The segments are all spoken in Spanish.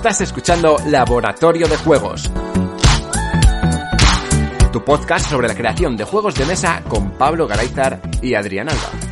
Estás escuchando Laboratorio de Juegos, tu podcast sobre la creación de juegos de mesa con Pablo Garayzar y Adrián Alba.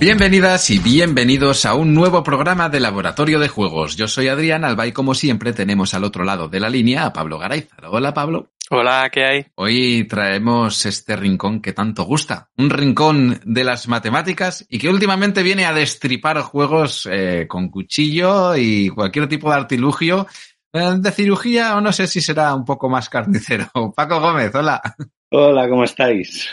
Bienvenidas y bienvenidos a un nuevo programa de Laboratorio de Juegos. Yo soy Adrián Alba y como siempre tenemos al otro lado de la línea a Pablo Garayzar. Hola Pablo. Hola, ¿qué hay? Hoy traemos este rincón que tanto gusta. Un rincón de las matemáticas y que últimamente viene a destripar juegos eh, con cuchillo y cualquier tipo de artilugio eh, de cirugía o no sé si será un poco más carnicero. Paco Gómez, hola. Hola, ¿cómo estáis?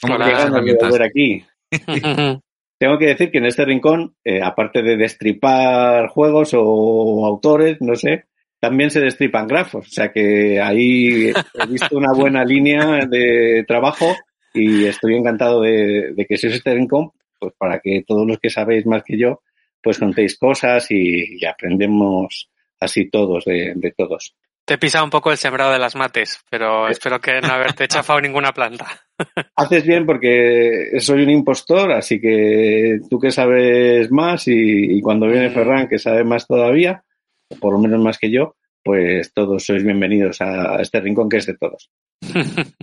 ¿Cómo Hola, ganas de volver aquí. Tengo que decir que en este rincón, eh, aparte de destripar juegos o autores, no sé, también se destripan grafos. O sea que ahí he visto una buena línea de trabajo y estoy encantado de, de que seas este rincón, pues para que todos los que sabéis más que yo, pues contéis cosas y, aprendemos así todos de todos. Te he pisado un poco el sembrado de las mates, pero espero que no haberte chafado ninguna planta. Haces bien porque soy un impostor, así que tú que sabes más y, y cuando viene Mm. Ferran que sabe más todavía, o por lo menos más que yo, pues todos sois bienvenidos a este rincón que es de todos.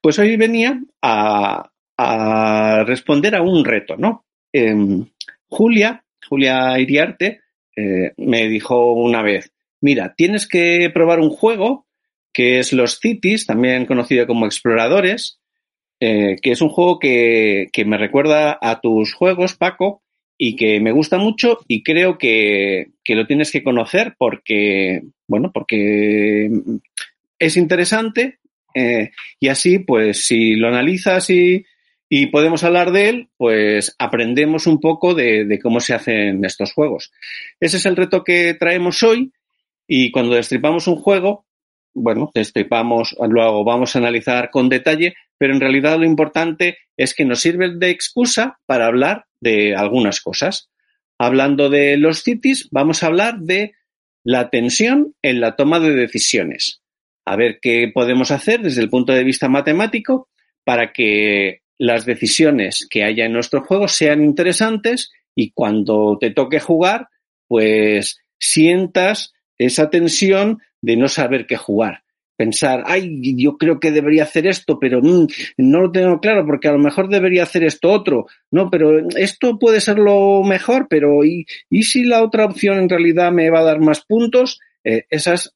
Pues hoy venía a, a responder a un reto, ¿no? Em, Julia, Julia Iriarte, eh, me dijo una vez, mira, tienes que probar un juego que es Los Cities, también conocido como Exploradores, eh, que es un juego que, que me recuerda a tus juegos, Paco, y que me gusta mucho y creo que, que lo tienes que conocer porque, bueno, porque es interesante eh, y así, pues, si lo analizas y, y podemos hablar de él, pues aprendemos un poco de, de cómo se hacen estos juegos. Ese es el reto que traemos hoy y cuando destripamos un juego, bueno, destripamos, luego vamos a analizar con detalle, pero en realidad lo importante es que nos sirve de excusa para hablar de algunas cosas. Hablando de los cities, vamos a hablar de la tensión en la toma de decisiones. A ver qué podemos hacer desde el punto de vista matemático para que las decisiones que haya en nuestro juego sean interesantes y cuando te toque jugar, pues sientas esa tensión de no saber qué jugar. Pensar, ay, yo creo que debería hacer esto, pero mm, no lo tengo claro porque a lo mejor debería hacer esto otro. No, pero esto puede ser lo mejor, pero ¿y, y si la otra opción en realidad me va a dar más puntos? Eh, esas,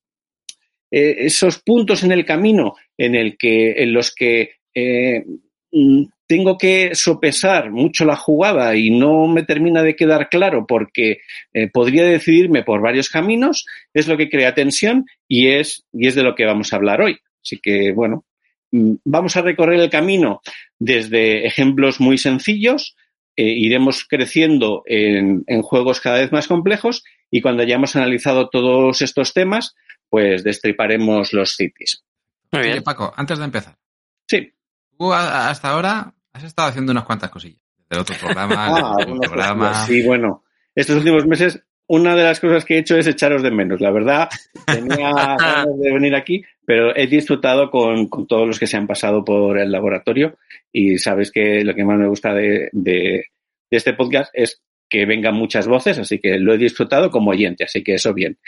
eh, esos puntos en el camino en, el que, en los que eh, tengo que sopesar mucho la jugada y no me termina de quedar claro porque eh, podría decidirme por varios caminos, es lo que crea tensión y es, y es de lo que vamos a hablar hoy. Así que, bueno, mm, vamos a recorrer el camino desde ejemplos muy sencillos, eh, iremos creciendo en, en juegos cada vez más complejos y cuando hayamos analizado todos estos temas, pues destriparemos los cities. Muy Oye, bien. Paco, antes de empezar, Sí, tú hasta ahora has estado haciendo unas cuantas cosillas. Del otro programa, del Ah, otro programa. cosas. Sí, bueno, estos últimos meses, una de las cosas que he hecho es echaros de menos. La verdad, tenía ganas de venir aquí, pero he disfrutado con, con todos los que se han pasado por el laboratorio y sabes que lo que más me gusta de, de- de este podcast es que vengan muchas voces, así que lo he disfrutado como oyente, así que eso bien.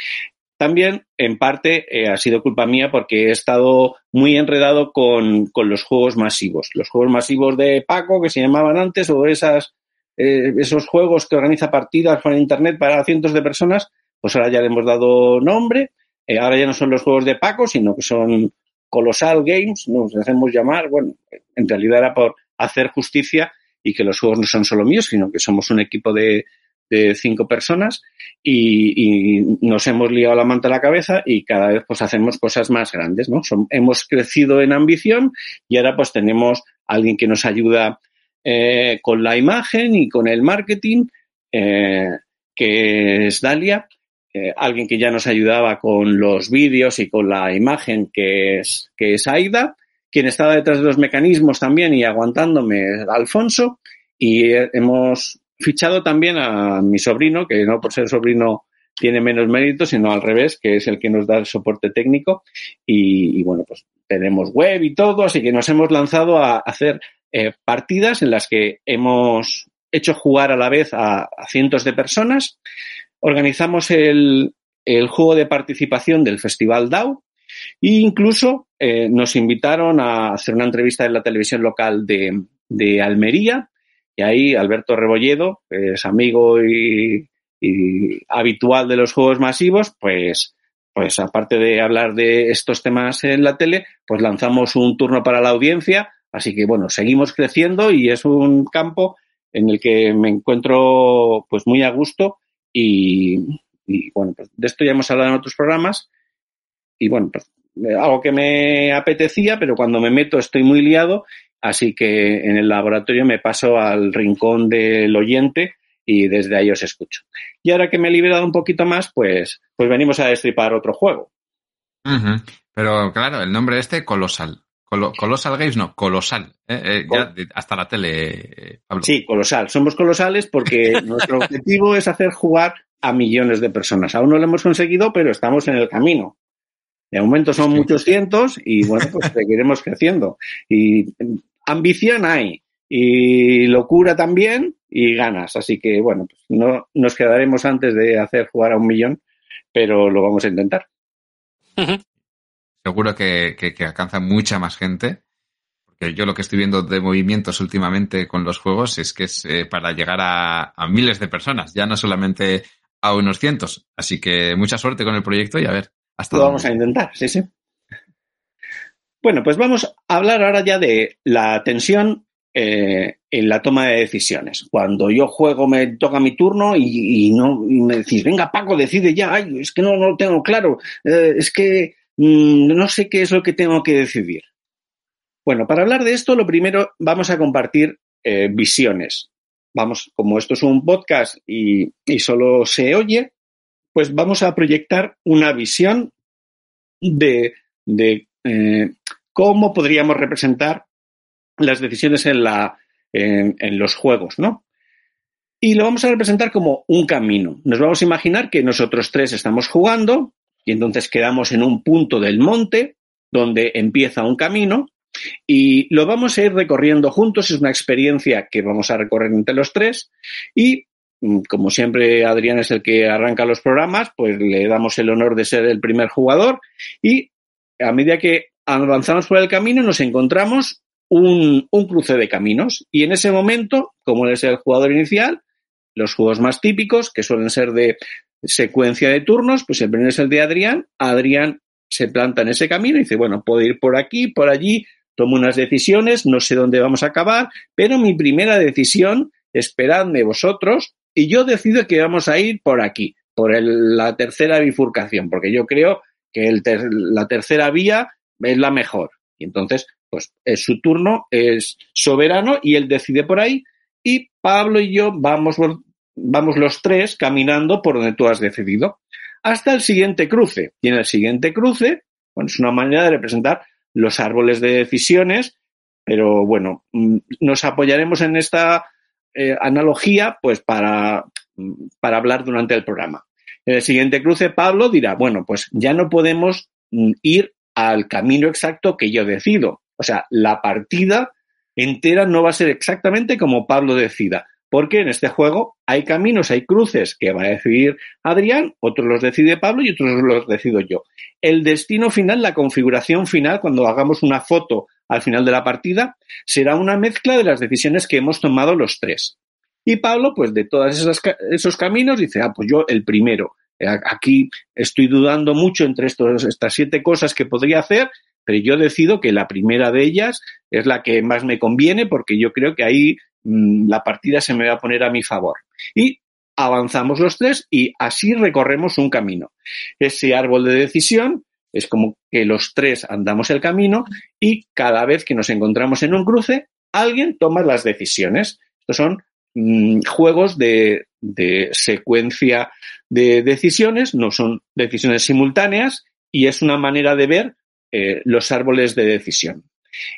También, en parte, eh, ha sido culpa mía porque he estado muy enredado con, con los juegos masivos. Los juegos masivos de Paco, que se llamaban antes, o esas, eh, esos juegos que organiza partidas por internet para cientos de personas, pues ahora ya le hemos dado nombre. Eh, ahora ya no son los juegos de Paco, sino que son Colossal Games, nos hacemos llamar. Bueno, en realidad era por hacer justicia y que los juegos no son solo míos, sino que somos un equipo de, de cinco personas y, nos hemos liado la manta a la cabeza y cada vez pues hacemos cosas más grandes, ¿no? Hemos crecido en ambición y ahora pues tenemos a alguien que nos ayuda eh, con la imagen y con el marketing, eh, que es Dalia, eh, alguien que ya nos ayudaba con los vídeos y con la imagen, que es, que es Aida, quien estaba detrás de los mecanismos también y aguantándome, Alfonso, y hemos fichado también a mi sobrino, que no por ser sobrino tiene menos mérito, sino al revés, que es el que nos da el soporte técnico. Y, y bueno, pues tenemos web y todo, así que nos hemos lanzado a hacer eh, partidas en las que hemos hecho jugar a la vez a, cientos de personas. Organizamos el, el, juego de participación del Festival DAO e incluso eh, nos invitaron a hacer una entrevista en la televisión local de, de Almería y ahí Alberto Rebolledo, es amigo y, habitual de los juegos masivos, pues, pues aparte de hablar de estos temas en la tele, pues lanzamos un turno para la audiencia. Así que bueno, seguimos creciendo y es un campo en el que me encuentro pues muy a gusto y, y bueno, pues de esto ya hemos hablado en otros programas y bueno, pues algo que me apetecía, pero cuando me meto estoy muy liado, así que en el laboratorio me paso al rincón del oyente y desde ahí os escucho. Y ahora que me he liberado un poquito más, pues, pues venimos a destripar otro juego. Uh -huh. Pero claro, el nombre este, Colosal. Colo colosal Games, no, Colosal. ¿eh? Eh, ya hasta la tele, Pablo. Sí, Colosal. Somos colosales porque nuestro objetivo es hacer jugar a millones de personas. Aún no lo hemos conseguido, pero estamos en el camino. De momento son muchos cientos y bueno, pues seguiremos creciendo. Y ambición hay, y locura también, y ganas. Así que bueno, pues no nos quedaremos antes de hacer jugar a un millón, pero lo vamos a intentar. Uh -huh. Seguro que, que, que alcanza mucha más gente. Porque yo lo que estoy viendo de movimientos últimamente con los juegos es que es eh, para llegar a, a miles de personas, ya no solamente a unos cientos. Así que mucha suerte con el proyecto y a ver. Hasta Lo vamos a intentar, sí, sí. Bueno, pues vamos a hablar ahora ya de la tensión eh, en la toma de decisiones. Cuando yo juego, me toca mi turno y, no me decís, venga, Paco, decide ya, ay, es que no, no lo tengo claro, eh, es que mmm, no sé qué es lo que tengo que decidir. Bueno, para hablar de esto, lo primero vamos a compartir eh, visiones. Vamos, como esto es un podcast y, y solo se oye, pues vamos a proyectar una visión de, de eh, cómo podríamos representar las decisiones en, en, los juegos, ¿no? Y lo vamos a representar como un camino. Nos vamos a imaginar que nosotros tres estamos jugando y entonces quedamos en un punto del monte donde empieza un camino y lo vamos a ir recorriendo juntos. Es una experiencia que vamos a recorrer entre los tres y mm, como siempre Adrián es el que arranca los programas, pues le damos el honor de ser el primer jugador y a medida que avanzamos por el camino nos encontramos un, un, cruce de caminos. Y en ese momento, como es el jugador inicial, los juegos más típicos, que suelen ser de secuencia de turnos, pues el primero es el de Adrián, Adrián se planta en ese camino y dice, bueno, puedo ir por aquí, por allí, tomo unas decisiones, no sé dónde vamos a acabar, pero mi primera decisión, esperadme vosotros, y yo decido que vamos a ir por aquí, por el, la tercera bifurcación, porque yo creo que el ter, la tercera vía es la mejor. Y entonces, pues es su turno, es soberano y él decide por ahí y Pablo y yo vamos, vamos los tres caminando por donde tú has decidido hasta el siguiente cruce. Y en el siguiente cruce, bueno, es una manera de representar los árboles de decisiones, pero bueno, mm, nos apoyaremos en esta eh, analogía pues para, para hablar durante el programa. En el siguiente cruce, Pablo dirá, bueno, pues ya no podemos mm, ir al camino exacto que yo decido. O sea, la partida entera no va a ser exactamente como Pablo decida, porque en este juego hay caminos, hay cruces que va a decidir Adrián, otros los decide Pablo y otros los decido yo. El destino final, la configuración final, cuando hagamos una foto al final de la partida, será una mezcla de las decisiones que hemos tomado los tres. Y Pablo, pues de todos esos, caminos, dice, ah, pues yo el primero. Aquí estoy dudando mucho entre estas siete cosas que podría hacer, pero yo decido que la primera de ellas es la que más me conviene porque yo creo que ahí mmm, la partida se me va a poner a mi favor. Y avanzamos los tres y así recorremos un camino. Ese árbol de decisión es como que los tres andamos el camino y cada vez que nos encontramos en un cruce, alguien toma las decisiones. Estos son mmm, juegos de, de secuencia de decisiones, no son decisiones simultáneas y es una manera de ver eh, los árboles de decisión.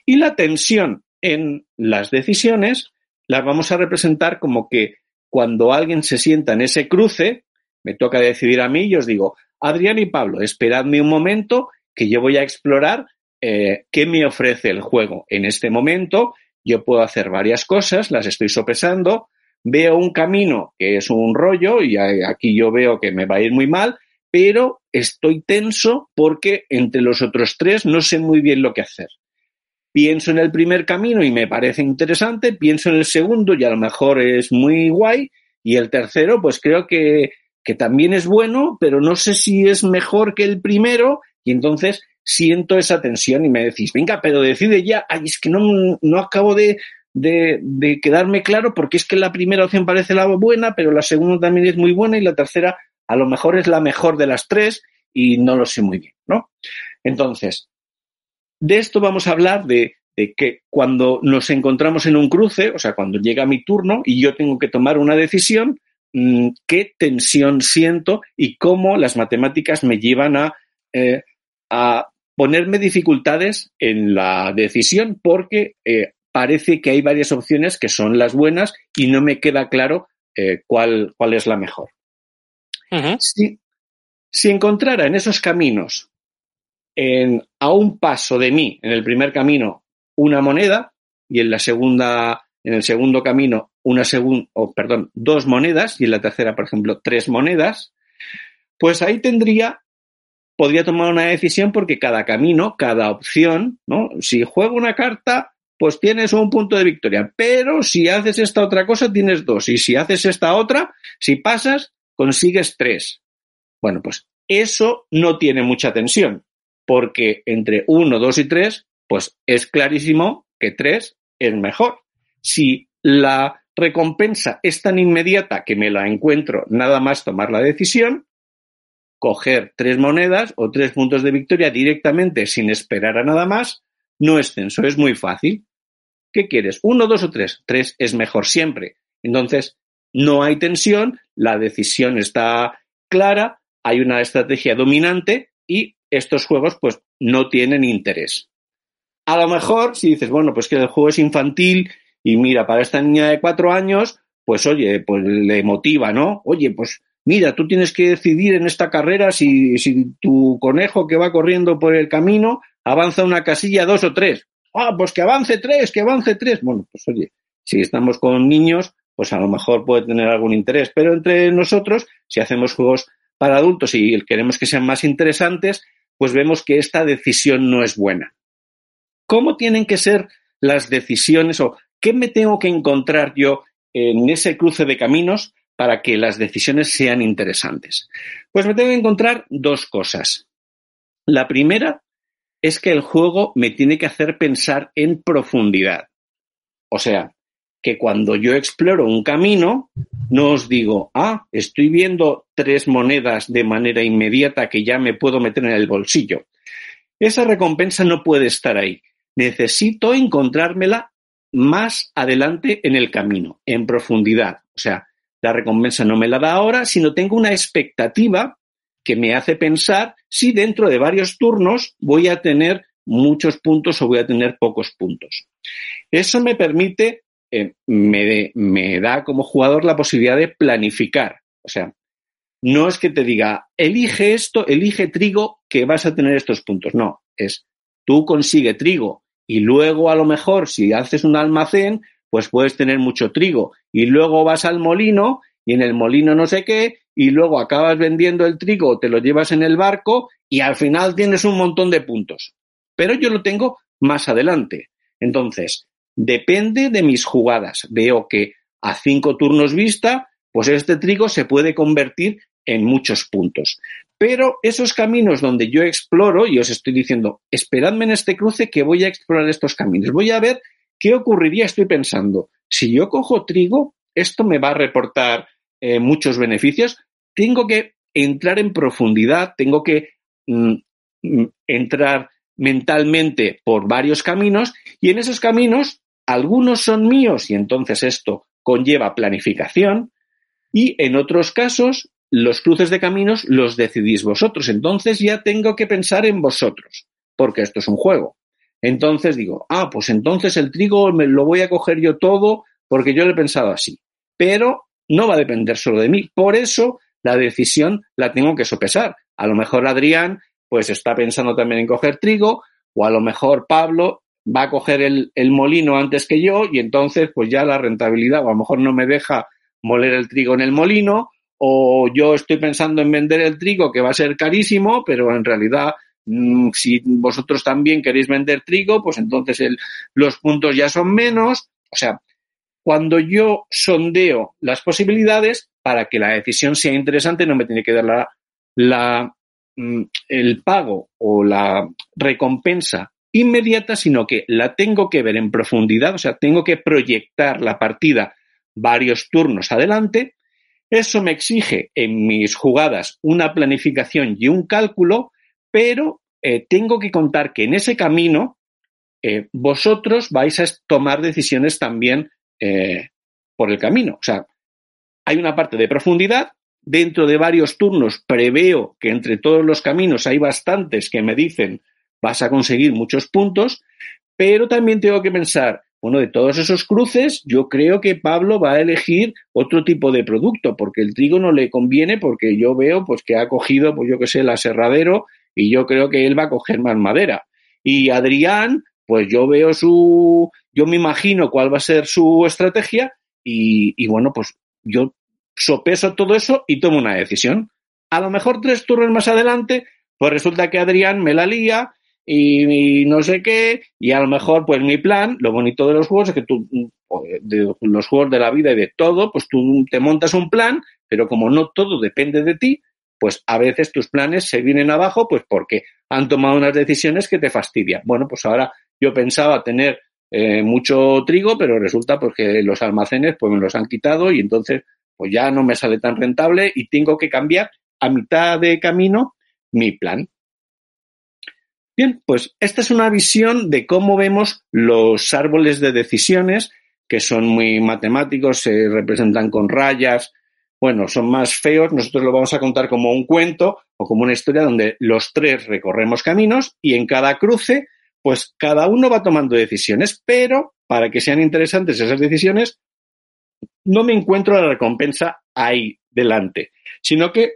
Y la tensión en las decisiones las vamos a representar como que cuando alguien se sienta en ese cruce, me toca decidir a mí y os digo, Adrián y Pablo, esperadme un momento que yo voy a explorar eh, qué me ofrece el juego en este momento yo puedo hacer varias cosas, las estoy sopesando, veo un camino que es un rollo y aquí yo veo que me va a ir muy mal, pero estoy tenso porque entre los otros tres no sé muy bien lo que hacer. Pienso en el primer camino y me parece interesante, pienso en el segundo y a lo mejor es muy guay, y el tercero pues creo que, que también es bueno, pero no sé si es mejor que el primero, y entonces siento esa tensión y me decís, venga, pero decide ya, ay, es que no, no acabo de, de, quedarme claro porque es que la primera opción parece la buena, pero la segunda también es muy buena y la tercera a lo mejor es la mejor de las tres y no lo sé muy bien, ¿no? Entonces, de esto vamos a hablar de, de, que cuando nos encontramos en un cruce, o sea, cuando llega mi turno y yo tengo que tomar una decisión, mmm, qué tensión siento y cómo las matemáticas me llevan a, eh, a ponerme dificultades en la decisión porque eh, parece que hay varias opciones que son las buenas y no me queda claro eh, cuál, cuál es la mejor. Uh -huh. si, si, encontrara en esos caminos, en, a un paso de mí, en el primer camino, una moneda y en la segunda, en el segundo camino, una segunda, oh, perdón, dos monedas y en la tercera, por ejemplo, tres monedas, pues ahí tendría, podría tomar una decisión porque cada camino, cada opción, ¿no? Si juego una carta, pues tienes un punto de victoria. Pero si haces esta otra cosa, tienes dos. Y si haces esta otra, si pasas, consigues tres. Bueno, pues eso no tiene mucha tensión, porque entre uno, dos y tres, pues es clarísimo que tres es mejor. Si la recompensa es tan inmediata que me la encuentro nada más tomar la decisión, coger tres monedas o tres puntos de victoria directamente sin esperar a nada más, no es tenso, es muy fácil. ¿Qué quieres? ¿Uno, dos o tres? Tres es mejor siempre. Entonces, no hay tensión, la decisión está clara, hay una estrategia dominante y estos juegos pues no tienen interés. A lo mejor, si dices, bueno, pues que el juego es infantil y mira, para esta niña de cuatro años, pues oye, pues le motiva, ¿no? Oye, pues mira, tú tienes que decidir en esta carrera si, si tu conejo que va corriendo por el camino avanza una casilla dos o tres. Ah, pues que avance tres, que avance tres. Bueno, pues oye, si estamos con niños, pues a lo mejor puede tener algún interés. Pero entre nosotros, si hacemos juegos para adultos y queremos que sean más interesantes, pues vemos que esta decisión no es buena. ¿Cómo tienen que ser las decisiones o qué me tengo que encontrar yo en ese cruce de caminos para que las decisiones sean interesantes? Pues me tengo que encontrar dos cosas. La primera es que el juego me tiene que hacer pensar en profundidad. O sea, que cuando yo exploro un camino, no os digo, ah, estoy viendo tres monedas de manera inmediata que ya me puedo meter en el bolsillo. Esa recompensa no puede estar ahí. Necesito encontrármela más adelante en el camino, en profundidad. O sea, la recompensa no me la da ahora, sino tengo una expectativa que me hace pensar si dentro de varios turnos voy a tener muchos puntos o voy a tener pocos puntos. Eso me permite eh, me, me da como jugador la posibilidad de planificar. O sea, no es que te diga, elige esto, elige trigo, que vas a tener estos puntos. No, es tú consigue trigo y luego a lo mejor si haces un almacén, pues puedes tener mucho trigo y luego vas al molino y en el molino no sé qué y luego acabas vendiendo el trigo, te lo llevas en el barco y al final tienes un montón de puntos. Pero yo lo tengo más adelante. Entonces, Depende de mis jugadas. Veo que a cinco turnos vista, pues este trigo se puede convertir en muchos puntos. Pero esos caminos donde yo exploro, y os estoy diciendo, esperadme en este cruce que voy a explorar estos caminos. Voy a ver qué ocurriría, estoy pensando, si yo cojo trigo, esto me va a reportar eh, muchos beneficios. Tengo que entrar en profundidad, tengo que mm, mm entrar mentalmente por varios caminos y en esos caminos algunos son míos y entonces esto conlleva planificación y en otros casos los cruces de caminos los decidís vosotros. Entonces ya tengo que pensar en vosotros, porque esto es un juego. Entonces digo, ah, pues entonces el trigo me lo voy a coger yo todo porque yo lo he pensado así. Pero no va a depender solo de mí. Por eso la decisión la tengo que sopesar. A lo mejor Adrián pues está pensando también en coger trigo o a lo mejor Pablo va a coger el, el, molino antes que yo y entonces pues ya la rentabilidad o a lo mejor no me deja moler el trigo en el molino o yo estoy pensando en vender el trigo que va a ser carísimo, pero en realidad si vosotros también queréis vender trigo, pues entonces los puntos ya son menos. O sea, cuando yo sondeo las posibilidades para que la decisión sea interesante, no me tiene que dar la, la, mm, el pago o la recompensa inmediata, sino que la tengo que ver en profundidad, o sea, tengo que proyectar la partida varios turnos adelante. Eso me exige en mis jugadas una planificación y un cálculo, pero eh, tengo que contar que en ese camino eh, vosotros vais a tomar decisiones también eh, por el camino. O sea, hay una parte de profundidad. Dentro de varios turnos preveo que entre todos los caminos hay bastantes que me dicen vas a conseguir muchos puntos, pero también tengo que pensar, bueno, de todos esos cruces, yo creo que Pablo va a elegir otro tipo de producto, porque el trigo no le conviene, porque yo veo pues que ha cogido, pues yo que sé, el aserradero, y yo creo que él va a coger más madera. Y Adrián, pues yo veo su, yo me imagino cuál va a ser su estrategia, y, y bueno, pues yo sopeso todo eso y tomo una decisión. A lo mejor tres turnos más adelante, pues resulta que Adrián me la lía y, no sé qué, y a lo mejor, pues mi plan, lo bonito de los juegos es que tú, de los juegos de la vida y de todo, pues tú te montas un plan, pero como no todo depende de ti, pues a veces tus planes se vienen abajo, pues porque han tomado unas decisiones que te fastidian. Bueno, pues ahora yo pensaba tener eh, mucho trigo, pero resulta pues que los almacenes pues me los han quitado y entonces pues ya no me sale tan rentable y tengo que cambiar a mitad de camino mi plan. Bien, pues esta es una visión de cómo vemos los árboles de decisiones, que son muy matemáticos, se representan con rayas, bueno, son más feos, nosotros lo vamos a contar como un cuento o como una historia donde los tres recorremos caminos y en cada cruce, pues cada uno va tomando decisiones, pero para que sean interesantes esas decisiones, no me encuentro la recompensa ahí delante, sino que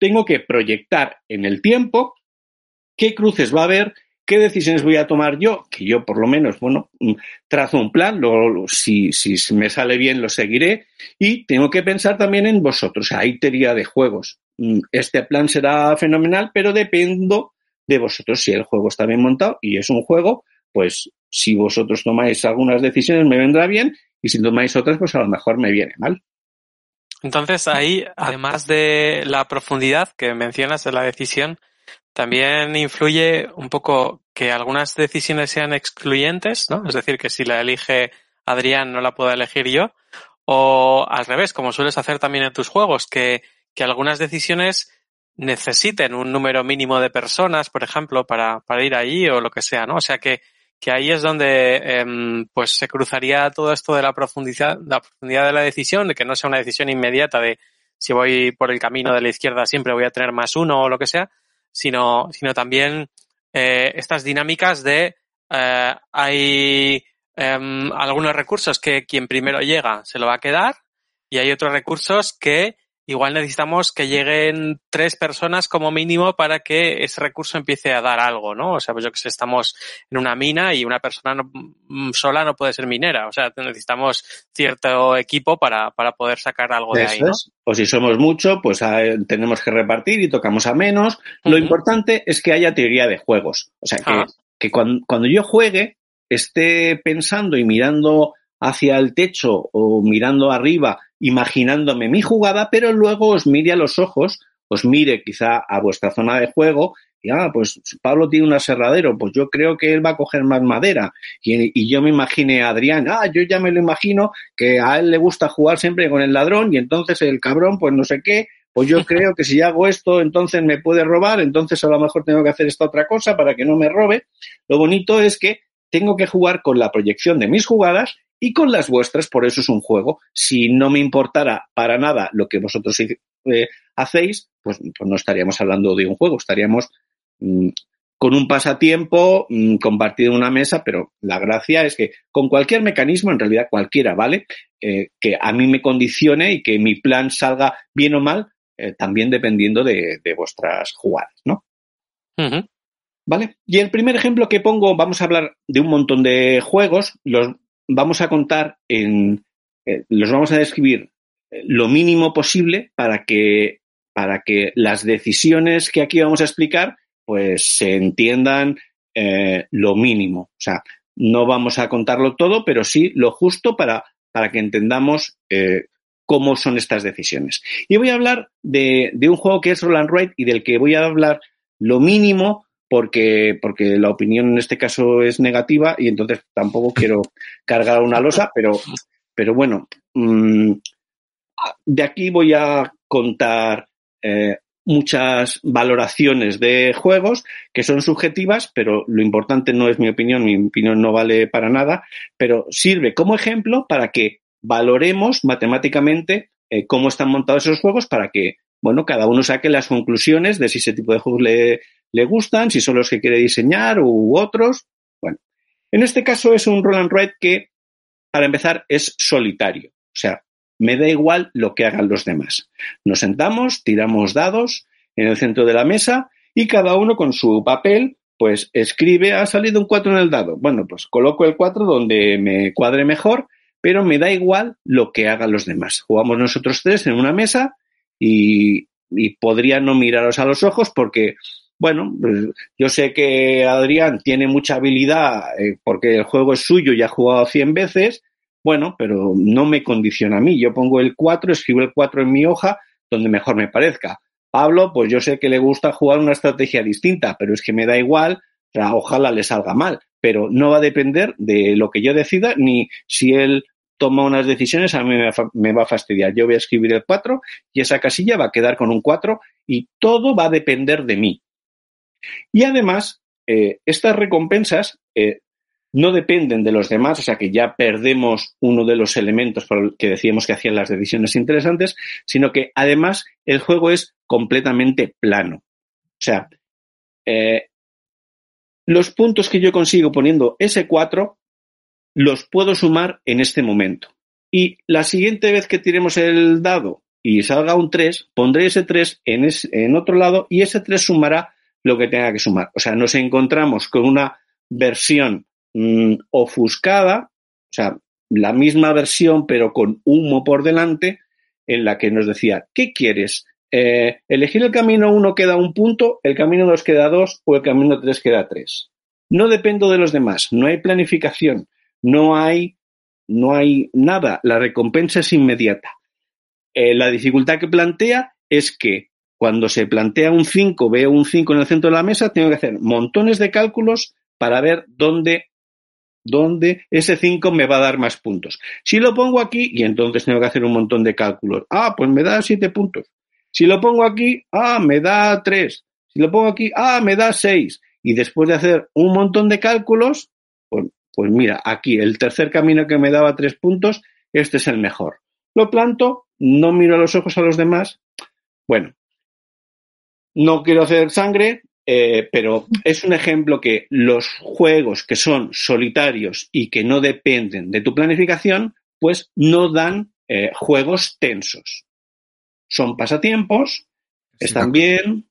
tengo que proyectar en el tiempo qué cruces va a haber, qué decisiones voy a tomar yo, que yo por lo menos, bueno, mm, trazo un plan, si, si me sale bien lo seguiré. Y tengo que pensar también en vosotros, hay teoría de juegos. Mm, este plan será fenomenal, pero dependo de vosotros. Si el juego está bien montado y es un juego, pues si vosotros tomáis algunas decisiones me vendrá bien. Y si tomáis otras, pues a lo mejor me viene mal. Entonces ahí, además de la profundidad que mencionas de la decisión, también influye un poco que algunas decisiones sean excluyentes, ¿no? Es decir, que si la elige Adrián no la puedo elegir yo. O al revés, como sueles hacer también en tus juegos, que, que algunas decisiones necesiten un número mínimo de personas, por ejemplo, para, para ir ahí o lo que sea, ¿no? O sea que, que ahí es donde eh, pues se cruzaría todo esto de la profundidad, la profundidad de la decisión, de que no sea una decisión inmediata de si voy por el camino de la izquierda siempre voy a tener más uno o lo que sea, sino, sino también eh, estas dinámicas de eh, hay eh, algunos recursos que quien primero llega se lo va a quedar y hay otros recursos que igual necesitamos que lleguen tres personas como mínimo para que ese recurso empiece a dar algo, ¿no? O sea, pues yo que sé, estamos en una mina y una persona mm, sola no puede ser minera. O sea, necesitamos cierto equipo para, para poder sacar algo de ahí, ¿no? O si somos mucho, pues a, ah, tenemos que repartir y tocamos a menos. Lo importante es que haya teoría de juegos. O sea, que, ah. que cuando, cuando yo juegue, esté pensando y mirando hacia el techo o mirando arriba imaginándome mi jugada, pero luego os mire a los ojos, os mire quizá a vuestra zona de juego y, ah, pues Pablo tiene un aserradero, pues yo creo que él va a coger más madera. Y, yo me imagine a Adrián, ah, yo ya me lo imagino que a él le gusta jugar siempre con el ladrón y entonces el cabrón, pues no sé qué, pues yo creo que si hago esto, entonces me puede robar, entonces a lo mejor tengo que hacer esta otra cosa para que no me robe. Lo bonito es que tengo que jugar con la proyección de mis jugadas y con las vuestras, por eso es un juego. Si no me importara para nada lo que vosotros eh, hacéis, pues, pues, no estaríamos hablando de un juego, estaríamos mmm, con un pasatiempo, mmm, compartido en una mesa, pero la gracia es que con cualquier mecanismo, en realidad cualquiera, ¿vale? Eh, que a mí me condicione y que mi plan salga bien o mal, eh, también dependiendo de, de, vuestras jugadas, ¿no? Uh -huh. ¿Vale? Y el primer ejemplo que pongo, vamos a hablar de un montón de juegos, los vamos a contar en, eh, los vamos a describir eh, lo mínimo posible para que, para que las decisiones que aquí vamos a explicar, pues se entiendan eh, lo mínimo. O sea, no vamos a contarlo todo, pero sí lo justo para, para que entendamos cómo son estas decisiones. Y voy a hablar de, de un juego que es Roland Wright y del que voy a hablar lo mínimo porque, porque la opinión en este caso es negativa y entonces tampoco quiero cargar una losa, pero, pero bueno, mmm, de aquí voy a contar eh, muchas valoraciones de juegos que son subjetivas, pero lo importante no es mi opinión, mi opinión no vale para nada, pero sirve como ejemplo para que valoremos matemáticamente eh, cómo están montados esos juegos para que, bueno, cada uno saque las conclusiones de si ese tipo de juegos le, le gustan, si son los que quiere diseñar u otros. Bueno, en este caso es un Roland Wright que, para empezar, es solitario. O sea, me da igual lo que hagan los demás. Nos sentamos, tiramos dados en el centro de la mesa y cada uno con su papel, pues escribe, ha salido un 4 en el dado. Bueno, pues coloco el 4 donde me cuadre mejor, pero me da igual lo que hagan los demás. Jugamos nosotros tres en una mesa y, y podría no miraros a los ojos porque bueno, pues yo sé que Adrián tiene mucha habilidad eh, porque el juego es suyo y ha jugado 100 veces, bueno, pero no me condiciona a mí. Yo pongo el 4, escribo el 4 en mi hoja donde mejor me parezca. Pablo, pues yo sé que le gusta jugar una estrategia distinta, pero es que me da igual, ojalá le salga mal, pero no va a depender de lo que yo decida ni si él toma unas decisiones, a mí me va a fastidiar. Yo voy a escribir el 4 y esa casilla va a quedar con un 4 y todo va a depender de mí. Y además, eh, estas recompensas eh, no dependen de los demás, o sea que ya perdemos uno de los elementos por el que decíamos que hacían las decisiones interesantes, sino que además el juego es completamente plano. O sea, eh, los puntos que yo consigo poniendo S4 los puedo sumar en este momento. Y la siguiente vez que tiremos el dado y salga un 3, pondré ese 3 en, en otro lado y ese 3 sumará lo que tenga que sumar. O sea, nos encontramos con una versión mmm, ofuscada, o sea, la misma versión pero con humo por delante, en la que nos decía, ¿qué quieres? Eh, elegir el camino 1 queda un punto, el camino 2 queda dos o el camino 3 queda tres. No dependo de los demás, no hay planificación, no hay, no hay nada, la recompensa es inmediata. Eh, la dificultad que plantea es que cuando se plantea un 5, veo un 5 en el centro de la mesa, tengo que hacer montones de cálculos para ver dónde, dónde ese 5 me va a dar más puntos. Si lo pongo aquí, y entonces tengo que hacer un montón de cálculos. Ah, pues me da 7 puntos. Si lo pongo aquí, ah, me da 3. Si lo pongo aquí, ah, me da 6. Y después de hacer un montón de cálculos, pues, pues mira, aquí el tercer camino que me daba 3 puntos, este es el mejor. Lo planto, no miro a los ojos a los demás. Bueno, no quiero hacer sangre, eh, pero es un ejemplo que los juegos que son solitarios y que no dependen de tu planificación, pues no dan eh, juegos tensos. Son pasatiempos, están bien.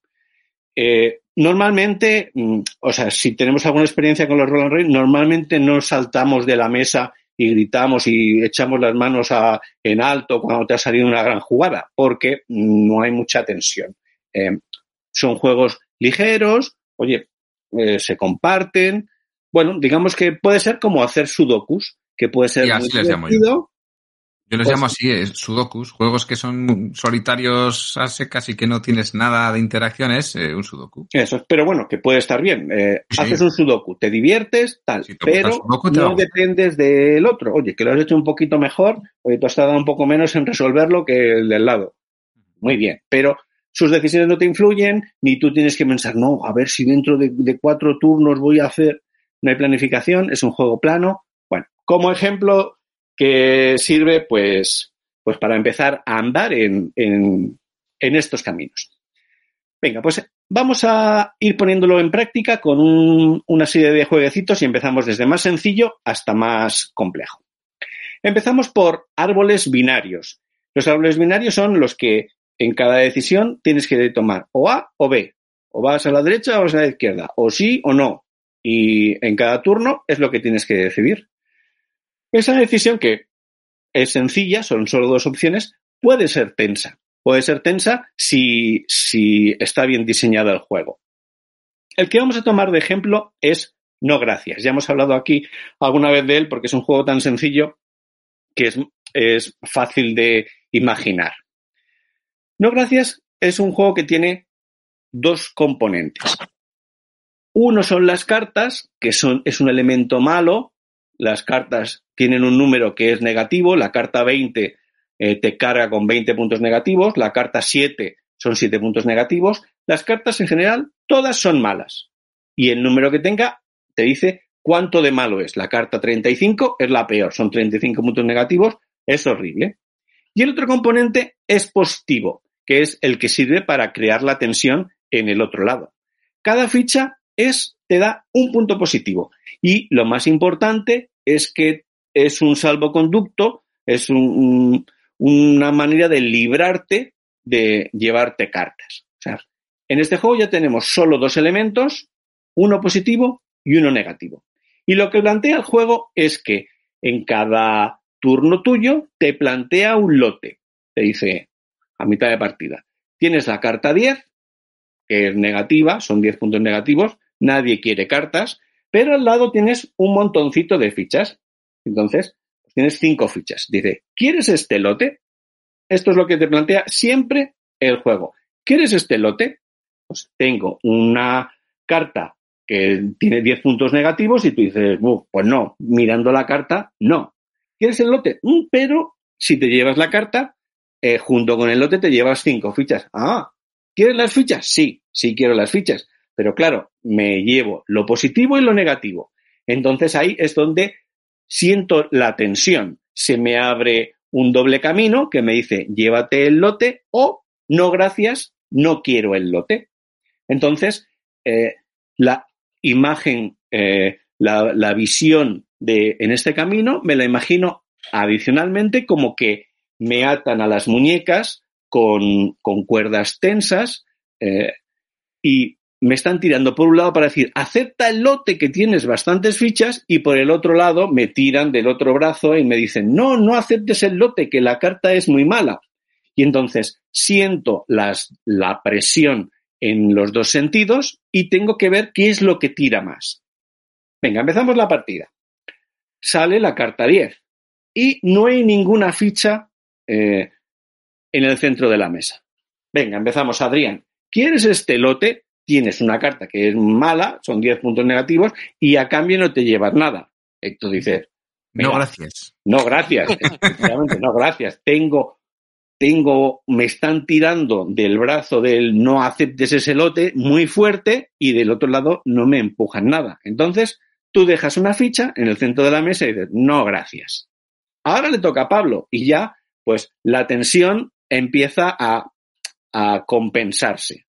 Eh, normalmente, mm, o sea, si tenemos alguna experiencia con los Roland Rain, normalmente no saltamos de la mesa y gritamos y echamos las manos a, en alto cuando te ha salido una gran jugada, porque no hay mucha tensión son juegos ligeros, oye, eh, se comparten. Bueno, digamos que puede ser como hacer sudokus, que puede ser muy divertido. Yo les pues llamo así, es sudokus, juegos que son solitarios a secas y que no tienes nada de interacciones, eh, un sudoku. Eso, pero bueno, que puede estar bien. Eh, haces un sudoku, te diviertes, tal, pero no dependes del otro. Oye, que lo has hecho un poquito mejor, oye, tú has tardado un poco menos en resolverlo que el del lado. Muy bien, pero sus decisiones no te influyen, ni tú tienes que pensar, no, a ver si dentro de, cuatro turnos voy a hacer, no hay planificación, es un juego plano. Bueno, como ejemplo que sirve, pues, pues para empezar a andar en, en, en estos caminos. Venga, pues vamos a ir poniéndolo en práctica con un, una serie de jueguecitos y empezamos desde más sencillo hasta más complejo. Empezamos por árboles binarios. Los árboles binarios son los que en cada decisión tienes que tomar o A o B, O vas a la derecha o vas a la izquierda. O sí o no. Y en cada turno es lo que tienes que decidir. Esa decisión que es sencilla, son solo dos opciones, puede ser tensa. Puede ser tensa si, si está bien diseñado el juego. El que vamos a tomar de ejemplo es No Gracias. Ya hemos hablado aquí alguna vez de él porque es un juego tan sencillo que es, es fácil de imaginar. No Gracias es un juego que tiene dos componentes. Uno son las cartas, que son, es un elemento malo. Las cartas tienen un número que es negativo. La carta 20 eh, te carga con 20 puntos negativos. La carta 7 son 7 puntos negativos. Las cartas en general, todas son malas. Y el número que tenga te dice cuánto de malo es. La carta 35 es la peor, son 35 puntos negativos. Es horrible. Y el otro componente es positivo, que es el que sirve para crear la tensión en el otro lado. Cada ficha es, te da un punto positivo. Y lo más importante es que es un salvoconducto, es una manera de librarte de llevarte cartas. O sea, en este juego ya tenemos solo dos elementos, uno positivo y uno negativo. Y lo que plantea el juego es que en cada turno tuyo te plantea un lote. Te dice a mitad de partida. Tienes la carta 10, que es negativa, son 10 puntos negativos, nadie quiere cartas, pero al lado tienes un montoncito de fichas. Entonces, tienes cinco fichas. Dice, ¿quieres este lote? Esto es lo que te plantea siempre el juego. ¿Quieres este lote? Pues tengo una carta que tiene 10 puntos negativos y tú dices, pues no, mirando la carta, no. ¿Quieres el lote? Mm, pero si te llevas la carta, eh, junto con el lote te llevas cinco fichas. Ah, ¿quieres las fichas? Sí, sí quiero las fichas. Pero claro, me llevo lo positivo y lo negativo. Entonces ahí es donde siento la tensión. Se me abre un doble camino que me dice llévate el lote o no gracias, no quiero el lote. Entonces, eh, la imagen, eh, la, la, visión de en este camino, me la imagino adicionalmente como que me atan a las muñecas con, con cuerdas tensas eh, y me están tirando por un lado para decir, acepta el lote que tienes bastantes fichas y por el otro lado me tiran del otro brazo y me dicen, no, no aceptes el lote, que la carta es muy mala. Y entonces siento las, la presión en los dos sentidos y tengo que ver qué es lo que tira más. Venga, empezamos la partida. Sale la carta 10 y no hay ninguna ficha eh, en el centro de la mesa. Venga, empezamos, Adrián. ¿Quieres este lote? tienes una carta que es mala, son 10 puntos negativos, y a cambio no te llevas nada. Héctor dice, no, gracias. No, gracias. no, gracias. Tengo, tengo, me están tirando del brazo del no aceptes ese lote muy fuerte y del otro lado no me empujan nada. Entonces, tú dejas una ficha en el centro de la mesa y dices, no, gracias. Ahora le toca a Pablo y ya, pues, la tensión empieza a, a compensarse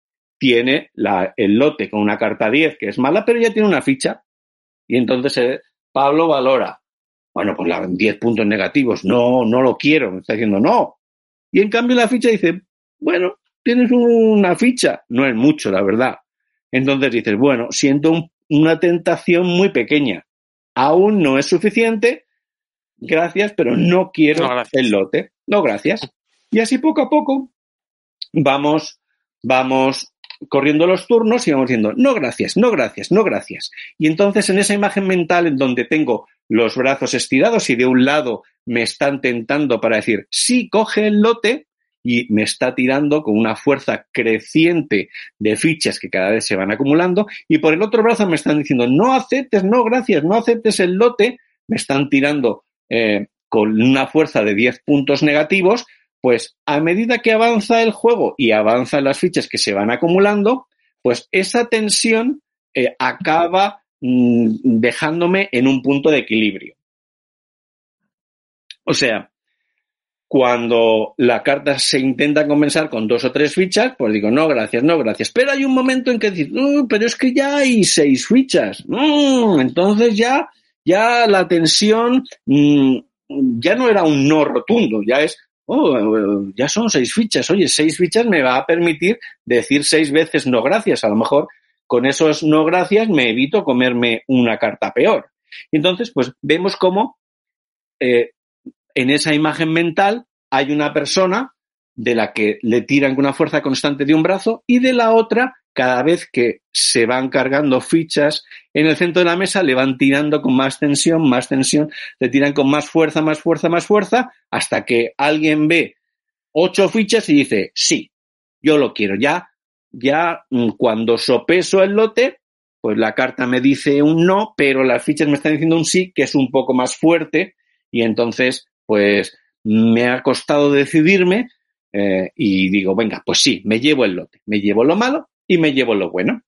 tiene el lote con una carta 10 que es mala, pero ya tiene una ficha. Y entonces eh, Pablo valora, bueno, pues la 10 puntos negativos, no, no lo quiero, me está diciendo no. Y en cambio la ficha dice, bueno, tienes una ficha, no es mucho, la verdad. Entonces dices, bueno, siento una tentación muy pequeña. Aún no es suficiente, gracias, pero no quiero el lote. No, gracias. Y así poco a poco vamos, vamos corriendo los turnos y vamos diciendo, no gracias, no gracias, no gracias. Y entonces en esa imagen mental en donde tengo los brazos estirados y de un lado me están tentando para decir, sí, coge el lote, y me está tirando con una fuerza creciente de fichas que cada vez se van acumulando, y por el otro brazo me están diciendo, no aceptes, no gracias, no aceptes el lote, me están tirando eh, con una fuerza de 10 puntos negativos, pues a medida que avanza el juego y avanzan las fichas que se van acumulando, pues esa tensión eh, acaba mm, dejándome en un punto de equilibrio. O sea, cuando la carta se intenta compensar con dos o tres fichas, pues digo, no, gracias, no, gracias. Pero hay un momento en que decir, pero es que ya hay seis fichas. Mm, entonces ya, ya la tensión mm, ya no era un no rotundo, ya es, oh, ya son seis fichas. Oye, seis fichas me va a permitir decir seis veces no gracias. A lo mejor con esos no gracias me evito comerme una carta peor. Entonces, pues vemos cómo eh, en esa imagen mental hay una persona de la que le tiran con una fuerza constante de un brazo y de la otra, cada vez que se van cargando fichas en el centro de la mesa, le van tirando con más tensión, más tensión, le tiran con más fuerza, más fuerza, más fuerza, hasta que alguien ve ocho fichas y dice, sí, yo lo quiero. Ya, ya mm, cuando sopeso el lote, pues la carta me dice un no, pero las fichas me están diciendo un sí, que es un poco más fuerte, y entonces, pues me ha costado decidirme, eh, y digo, venga, pues sí, me llevo el lote, me llevo lo malo y me llevo lo bueno.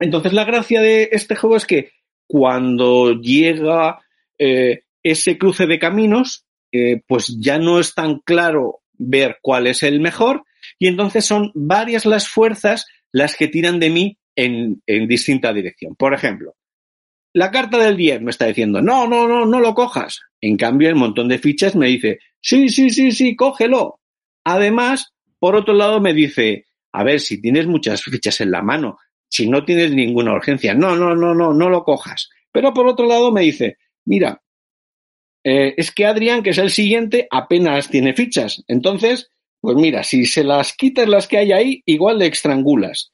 Entonces la gracia de este juego es que cuando llega eh, ese cruce de caminos, eh, pues ya no es tan claro ver cuál es el mejor y entonces son varias las fuerzas las que tiran de mí en, en distinta dirección. Por ejemplo, la carta del 10 me está diciendo, no, no, no, no lo cojas. En cambio, el montón de fichas me dice, sí, sí, sí, sí, cógelo. Además, por otro lado, me dice, a ver, si tienes muchas fichas en la mano, si no tienes ninguna urgencia, no, no, no, no, no lo cojas. Pero por otro lado me dice, mira, eh, es que Adrián, que es el siguiente, apenas tiene fichas. Entonces, pues mira, si se las quitas las que hay ahí, igual le estrangulas.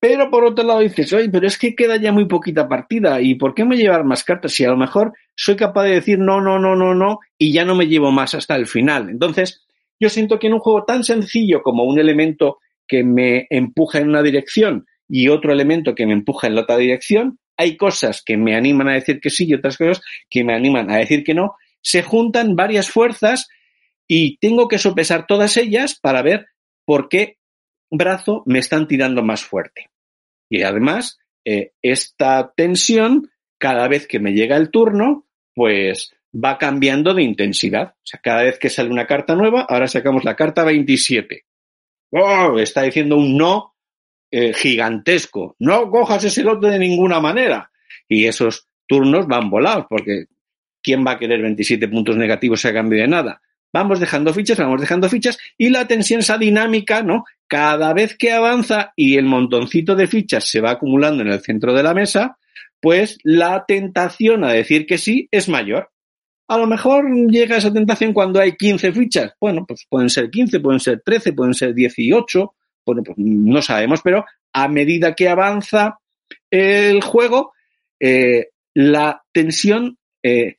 Pero por otro lado dices, oye, pero es que queda ya muy poquita partida, ¿y por qué me llevar más cartas si a lo mejor soy capaz de decir no, no, no, no, no, y ya no me llevo más hasta el final? Entonces, yo siento que en un juego tan sencillo como un elemento que me empuja en una dirección y otro elemento que me empuja en la otra dirección, hay cosas que me animan a decir que sí y otras cosas que me animan a decir que no, se juntan varias fuerzas y tengo que sopesar todas ellas para ver por qué brazo me están tirando más fuerte. Y además, eh, esta tensión, cada vez que me llega el turno, pues va cambiando de intensidad. O sea, cada vez que sale una carta nueva, ahora sacamos la carta 27. ¡Oh! Está diciendo un no eh, gigantesco. No cojas ese lote de ninguna manera. Y esos turnos van volados, porque ¿quién va a querer 27 puntos negativos a cambio de nada? Vamos dejando fichas, vamos dejando fichas y la tensión, esa dinámica, ¿no? Cada vez que avanza y el montoncito de fichas se va acumulando en el centro de la mesa, pues la tentación a decir que sí es mayor. A lo mejor llega esa tentación cuando hay 15 fichas. Bueno, pues pueden ser 15, pueden ser 13, pueden ser 18. Bueno, pues no sabemos, pero a medida que avanza el juego, eh, la tensión eh,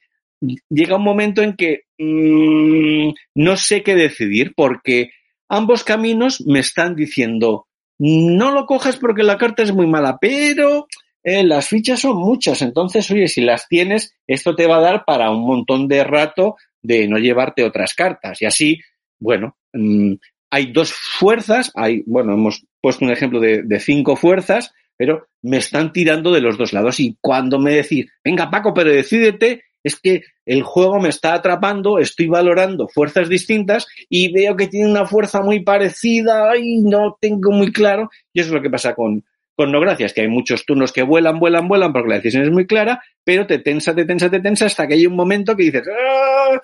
llega un momento en que mmm, no sé qué decidir porque ambos caminos me están diciendo no lo cojas porque la carta es muy mala, pero eh, las fichas son muchas, entonces, oye, si las tienes, esto te va a dar para un montón de rato de no llevarte otras cartas. Y así, bueno, mmm, hay dos fuerzas, hay, bueno, hemos puesto un ejemplo de, de, cinco fuerzas, pero me están tirando de los dos lados. Y cuando me decís, venga Paco, pero decídete, es que el juego me está atrapando, estoy valorando fuerzas distintas y veo que tiene una fuerza muy parecida y no tengo muy claro. Y eso es lo que pasa con, con no gracias, que hay muchos turnos que vuelan, vuelan, vuelan, porque la decisión es muy clara, pero te tensa, te tensa, te tensa, hasta que hay un momento que dices, ¡Ah!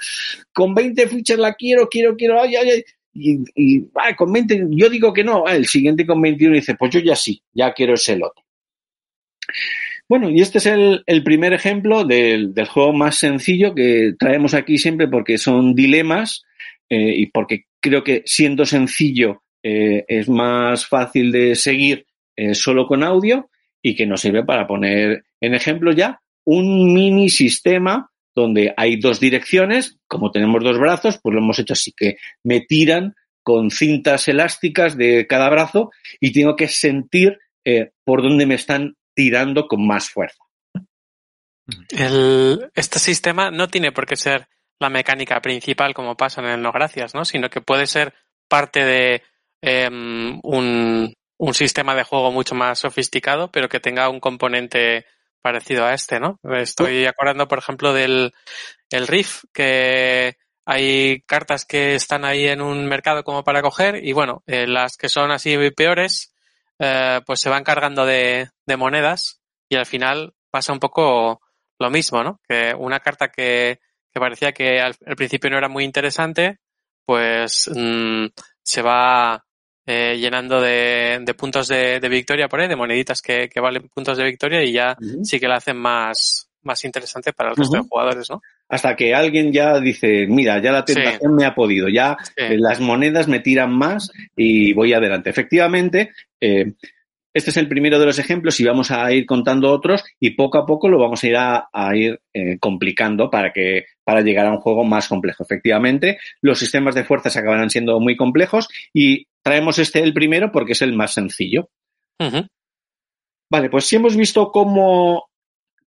con 20 fichas la quiero, quiero, quiero, ay, ay, ay. Y, ah, con 20, yo digo que no, el siguiente con 21 dice, pues yo ya sí, ya quiero ese lote. Bueno, y este es el, el primer ejemplo del, del, juego más sencillo que traemos aquí siempre porque son dilemas eh, y porque creo que siendo sencillo eh, es más fácil de seguir eh, solo con audio y que nos sirve para poner en ejemplo ya un mini sistema donde hay dos direcciones, como tenemos dos brazos, pues lo hemos hecho así que me tiran con cintas elásticas de cada brazo y tengo que sentir eh, por dónde me están tirando con más fuerza. Este sistema no tiene por qué ser la mecánica principal como pasa en el No Gracias, ¿no? Sino que puede ser parte de eh, un, un sistema de juego mucho más sofisticado, pero que tenga un componente parecido a este, ¿no? Estoy acordando, por ejemplo, del el Riff, que hay cartas que están ahí en un mercado como para coger y bueno, eh, las que son así peores, eh, pues se van cargando de, de, monedas y al final pasa un poco lo mismo, ¿no? Que una carta que, que parecía que al, al, principio no era muy interesante, pues mm, se va eh, llenando de, de puntos de, de, victoria por ahí, de moneditas que, que, valen puntos de victoria y ya uh -huh. sí que la hacen más, más interesante para el resto uh -huh. de jugadores, ¿no? Hasta que alguien ya dice, mira, ya la tentación sí. me ha podido, ya sí. las monedas me tiran más y voy adelante. Efectivamente, eh, este es el primero de los ejemplos y vamos a ir contando otros y poco a poco lo vamos a ir a, a ir eh, complicando para que para llegar a un juego más complejo. Efectivamente, los sistemas de fuerzas acabarán siendo muy complejos y traemos este el primero porque es el más sencillo. Uh -huh. Vale, pues si hemos visto cómo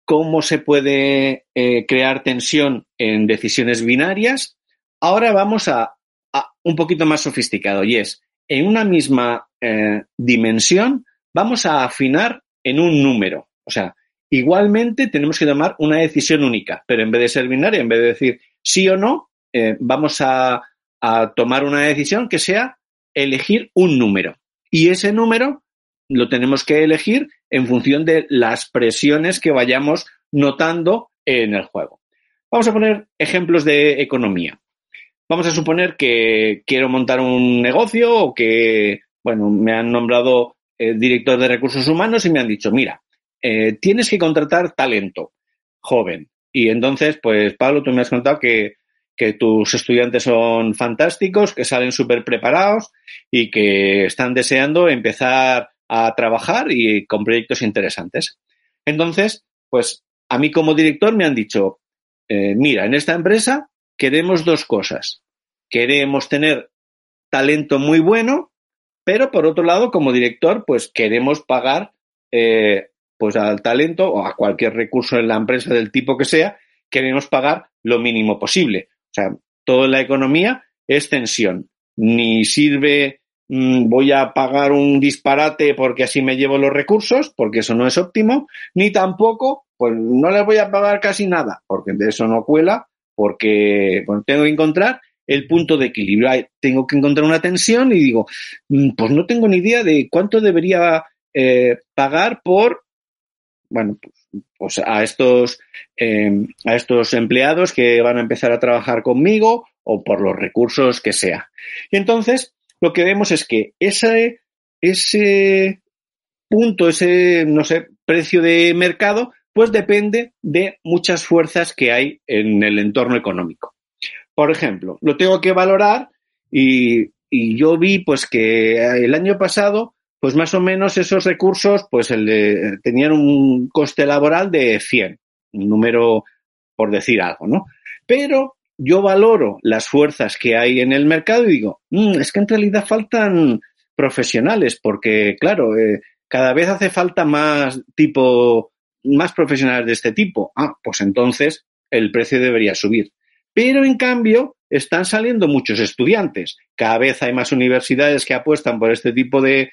cómo se puede eh, crear tensión en decisiones binarias. Ahora vamos a, a, un poquito más sofisticado y es en una misma eh, dimensión vamos a afinar en un número. O sea, igualmente tenemos que tomar una decisión única, pero en vez de ser binaria, en vez de decir sí o no, eh, vamos a, a tomar una decisión que sea elegir un número. Y ese número lo tenemos que elegir en función de las presiones que vayamos notando en el juego. Vamos a poner ejemplos de economía. Vamos a suponer que quiero montar un negocio o que, bueno, me han nombrado eh, director de recursos humanos y me han dicho, mira, eh, tienes que contratar talento joven. Y entonces, pues, Pablo, tú me has contado que, tus estudiantes son fantásticos, que salen súper preparados y que están deseando empezar a trabajar y con proyectos interesantes. Entonces, pues a mí como director me han dicho, eh, mira, en esta empresa queremos dos cosas. Queremos tener talento muy bueno, pero por otro lado, como director, pues queremos pagar eh, pues al talento o a cualquier recurso en la empresa del tipo que sea, queremos pagar lo mínimo posible. O sea, toda la economía es tensión. Ni sirve Mm, voy a pagar un disparate porque así me llevo los recursos, porque eso no es óptimo, ni tampoco, pues no les voy a pagar casi nada, porque de eso no cuela, porque tengo que encontrar el punto de equilibrio. Tengo que encontrar una tensión y digo, mm, pues no tengo ni idea de cuánto debería eh, pagar por, bueno, pues, pues a estos, eh, a estos empleados que van a empezar a trabajar conmigo o por los recursos que sea. Y entonces, lo que vemos es que ese, ese punto, ese, no sé, precio de mercado, pues depende de muchas fuerzas que hay en el entorno económico. Por ejemplo, lo tengo que valorar y, y yo vi pues que el año pasado, pues más o menos esos recursos, pues el de, tenían un coste laboral de 100, un número por decir algo, ¿no? Pero yo valoro las fuerzas que hay en el mercado y digo, mmm, es que en realidad faltan profesionales, porque claro, eh, cada vez hace falta más tipo, más profesionales de este tipo. Ah, pues entonces el precio debería subir. Pero en cambio, están saliendo muchos estudiantes. Cada vez hay más universidades que apuestan por este tipo de,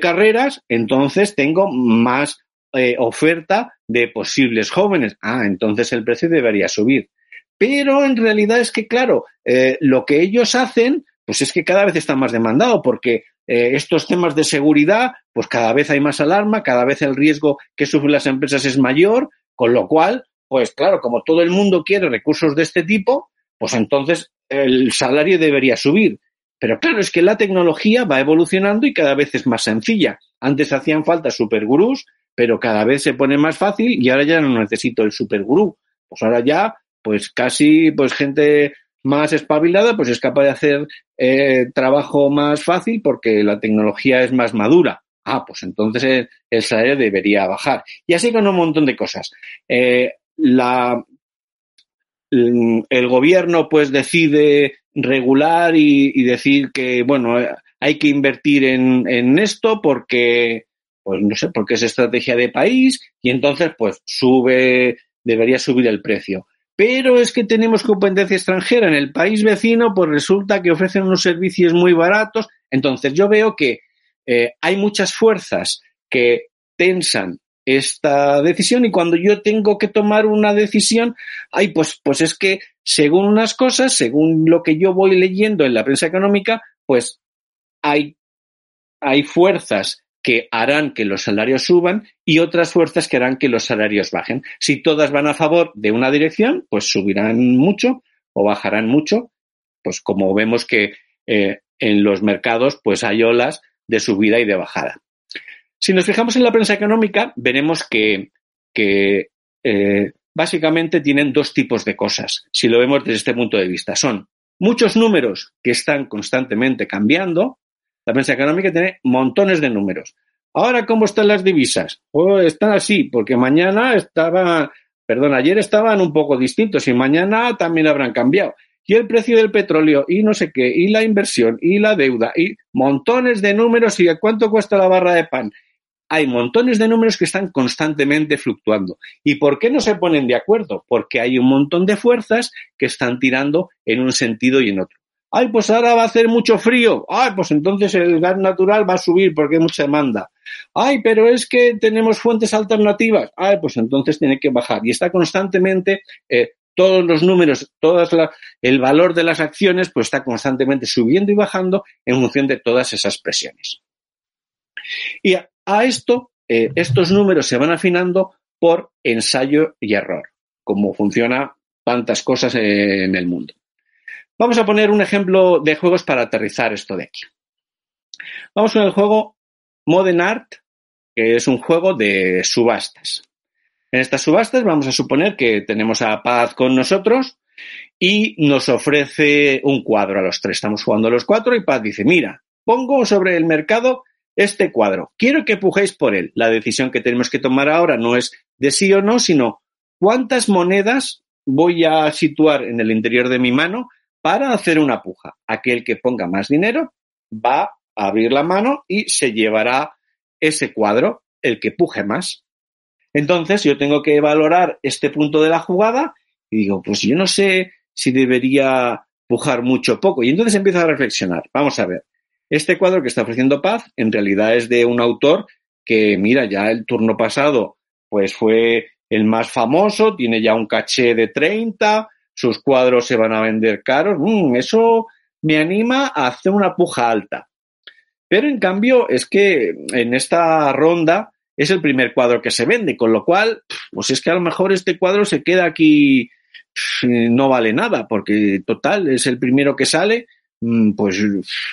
carreras, entonces tengo más eh, oferta de posibles jóvenes. Ah, entonces el precio debería subir. Pero en realidad es que, claro, eh, lo que ellos hacen, pues es que cada vez está más demandado, porque eh, estos temas de seguridad, pues cada vez hay más alarma, cada vez el riesgo que sufren las empresas es mayor, con lo cual, pues claro, como todo el mundo quiere recursos de este tipo, pues entonces el salario debería subir. Pero claro, es que la tecnología va evolucionando y cada vez es más sencilla. Antes hacían falta supergurús, pero cada vez se pone más fácil y ahora ya no necesito el supergurú. Pues ahora ya pues casi pues gente más espabilada pues es capaz de hacer eh, trabajo más fácil porque la tecnología es más madura. Ah, pues entonces el, salario debería bajar. Y así con un montón de cosas. Eh, la, el gobierno pues decide regular y, y, decir que, bueno, hay que invertir en, en esto porque, pues no sé, porque es estrategia de país y entonces pues sube, debería subir el precio pero es que tenemos competencia extranjera en el país vecino, pues resulta que ofrecen unos servicios muy baratos. Entonces yo veo que eh, hay muchas fuerzas que tensan esta decisión y cuando yo tengo que tomar una decisión, ay, pues, pues es que según unas cosas, según lo que yo voy leyendo en la prensa económica, pues hay, hay fuerzas que harán que los salarios suban y otras fuerzas que harán que los salarios bajen. Si todas van a favor de una dirección, pues subirán mucho o bajarán mucho. pues como vemos que eh, en los mercados pues hay olas de subida y de bajada. Si nos fijamos en la prensa económica, veremos que, eh, básicamente tienen dos tipos de cosas, si lo vemos desde este punto de vista. Son muchos números que están constantemente cambiando. La prensa económica tiene montones de números. Ahora, ¿cómo están las divisas? Oh, están así, porque mañana estaban, perdón, ayer estaban un poco distintos y mañana también habrán cambiado. Y el precio del petróleo, y no sé qué, y la inversión, y la deuda, y montones de números, y cuánto cuesta la barra de pan, hay montones de números que están constantemente fluctuando. ¿Y por qué no se ponen de acuerdo? Porque hay un montón de fuerzas que están tirando en un sentido y en otro. Ay, pues ahora va a hacer mucho frío. Ay, pues entonces el gas natural va a subir porque hay mucha demanda. Ay, pero es que tenemos fuentes alternativas. Ay, pues entonces tiene que bajar. Y está constantemente eh, todos los números, todo el valor de las acciones, pues está constantemente subiendo y bajando en función de todas esas presiones. Y a esto, eh, estos números se van afinando por ensayo y error, como funciona tantas cosas en el mundo. Vamos a poner un ejemplo de juegos para aterrizar esto de aquí. Vamos con el juego Modern Art, que es un juego de subastas. En estas subastas vamos a suponer que tenemos a Paz con nosotros y nos ofrece un cuadro a los tres. Estamos jugando a los cuatro y Paz dice, mira, pongo sobre el mercado este cuadro. Quiero que pujéis por él. La decisión que tenemos que tomar ahora no es de sí o no, sino cuántas monedas voy a situar en el interior de mi mano para hacer una puja. Aquel que ponga más dinero va a abrir la mano y se llevará ese cuadro, el que puje más. Entonces yo tengo que valorar este punto de la jugada y digo, pues yo no sé si debería pujar mucho o poco. Y entonces empiezo a reflexionar. Vamos a ver. Este cuadro que está ofreciendo Paz en realidad es de un autor que, mira, ya el turno pasado pues fue el más famoso, tiene ya un caché de 30, sus cuadros se van a vender caros, mm, eso me anima a hacer una puja alta. Pero en cambio es que en esta ronda es el primer cuadro que se vende, con lo cual, pues es que a lo mejor este cuadro se queda aquí, no vale nada, porque total, es el primero que sale pues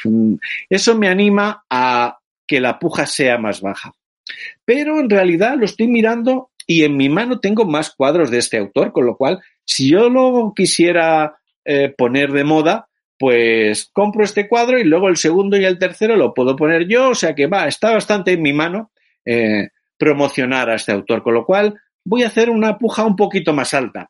mm, eso me anima a que la puja sea más baja. Pero en realidad lo estoy mirando y en mi mano tengo más cuadros de este autor, con lo cual, si yo lo quisiera eh, poner de moda, pues compro este cuadro y luego el segundo y el tercero lo puedo poner yo, o sea que va, está bastante en mi mano eh, promocionar a este autor, con lo cual voy a hacer una puja un poquito más alta.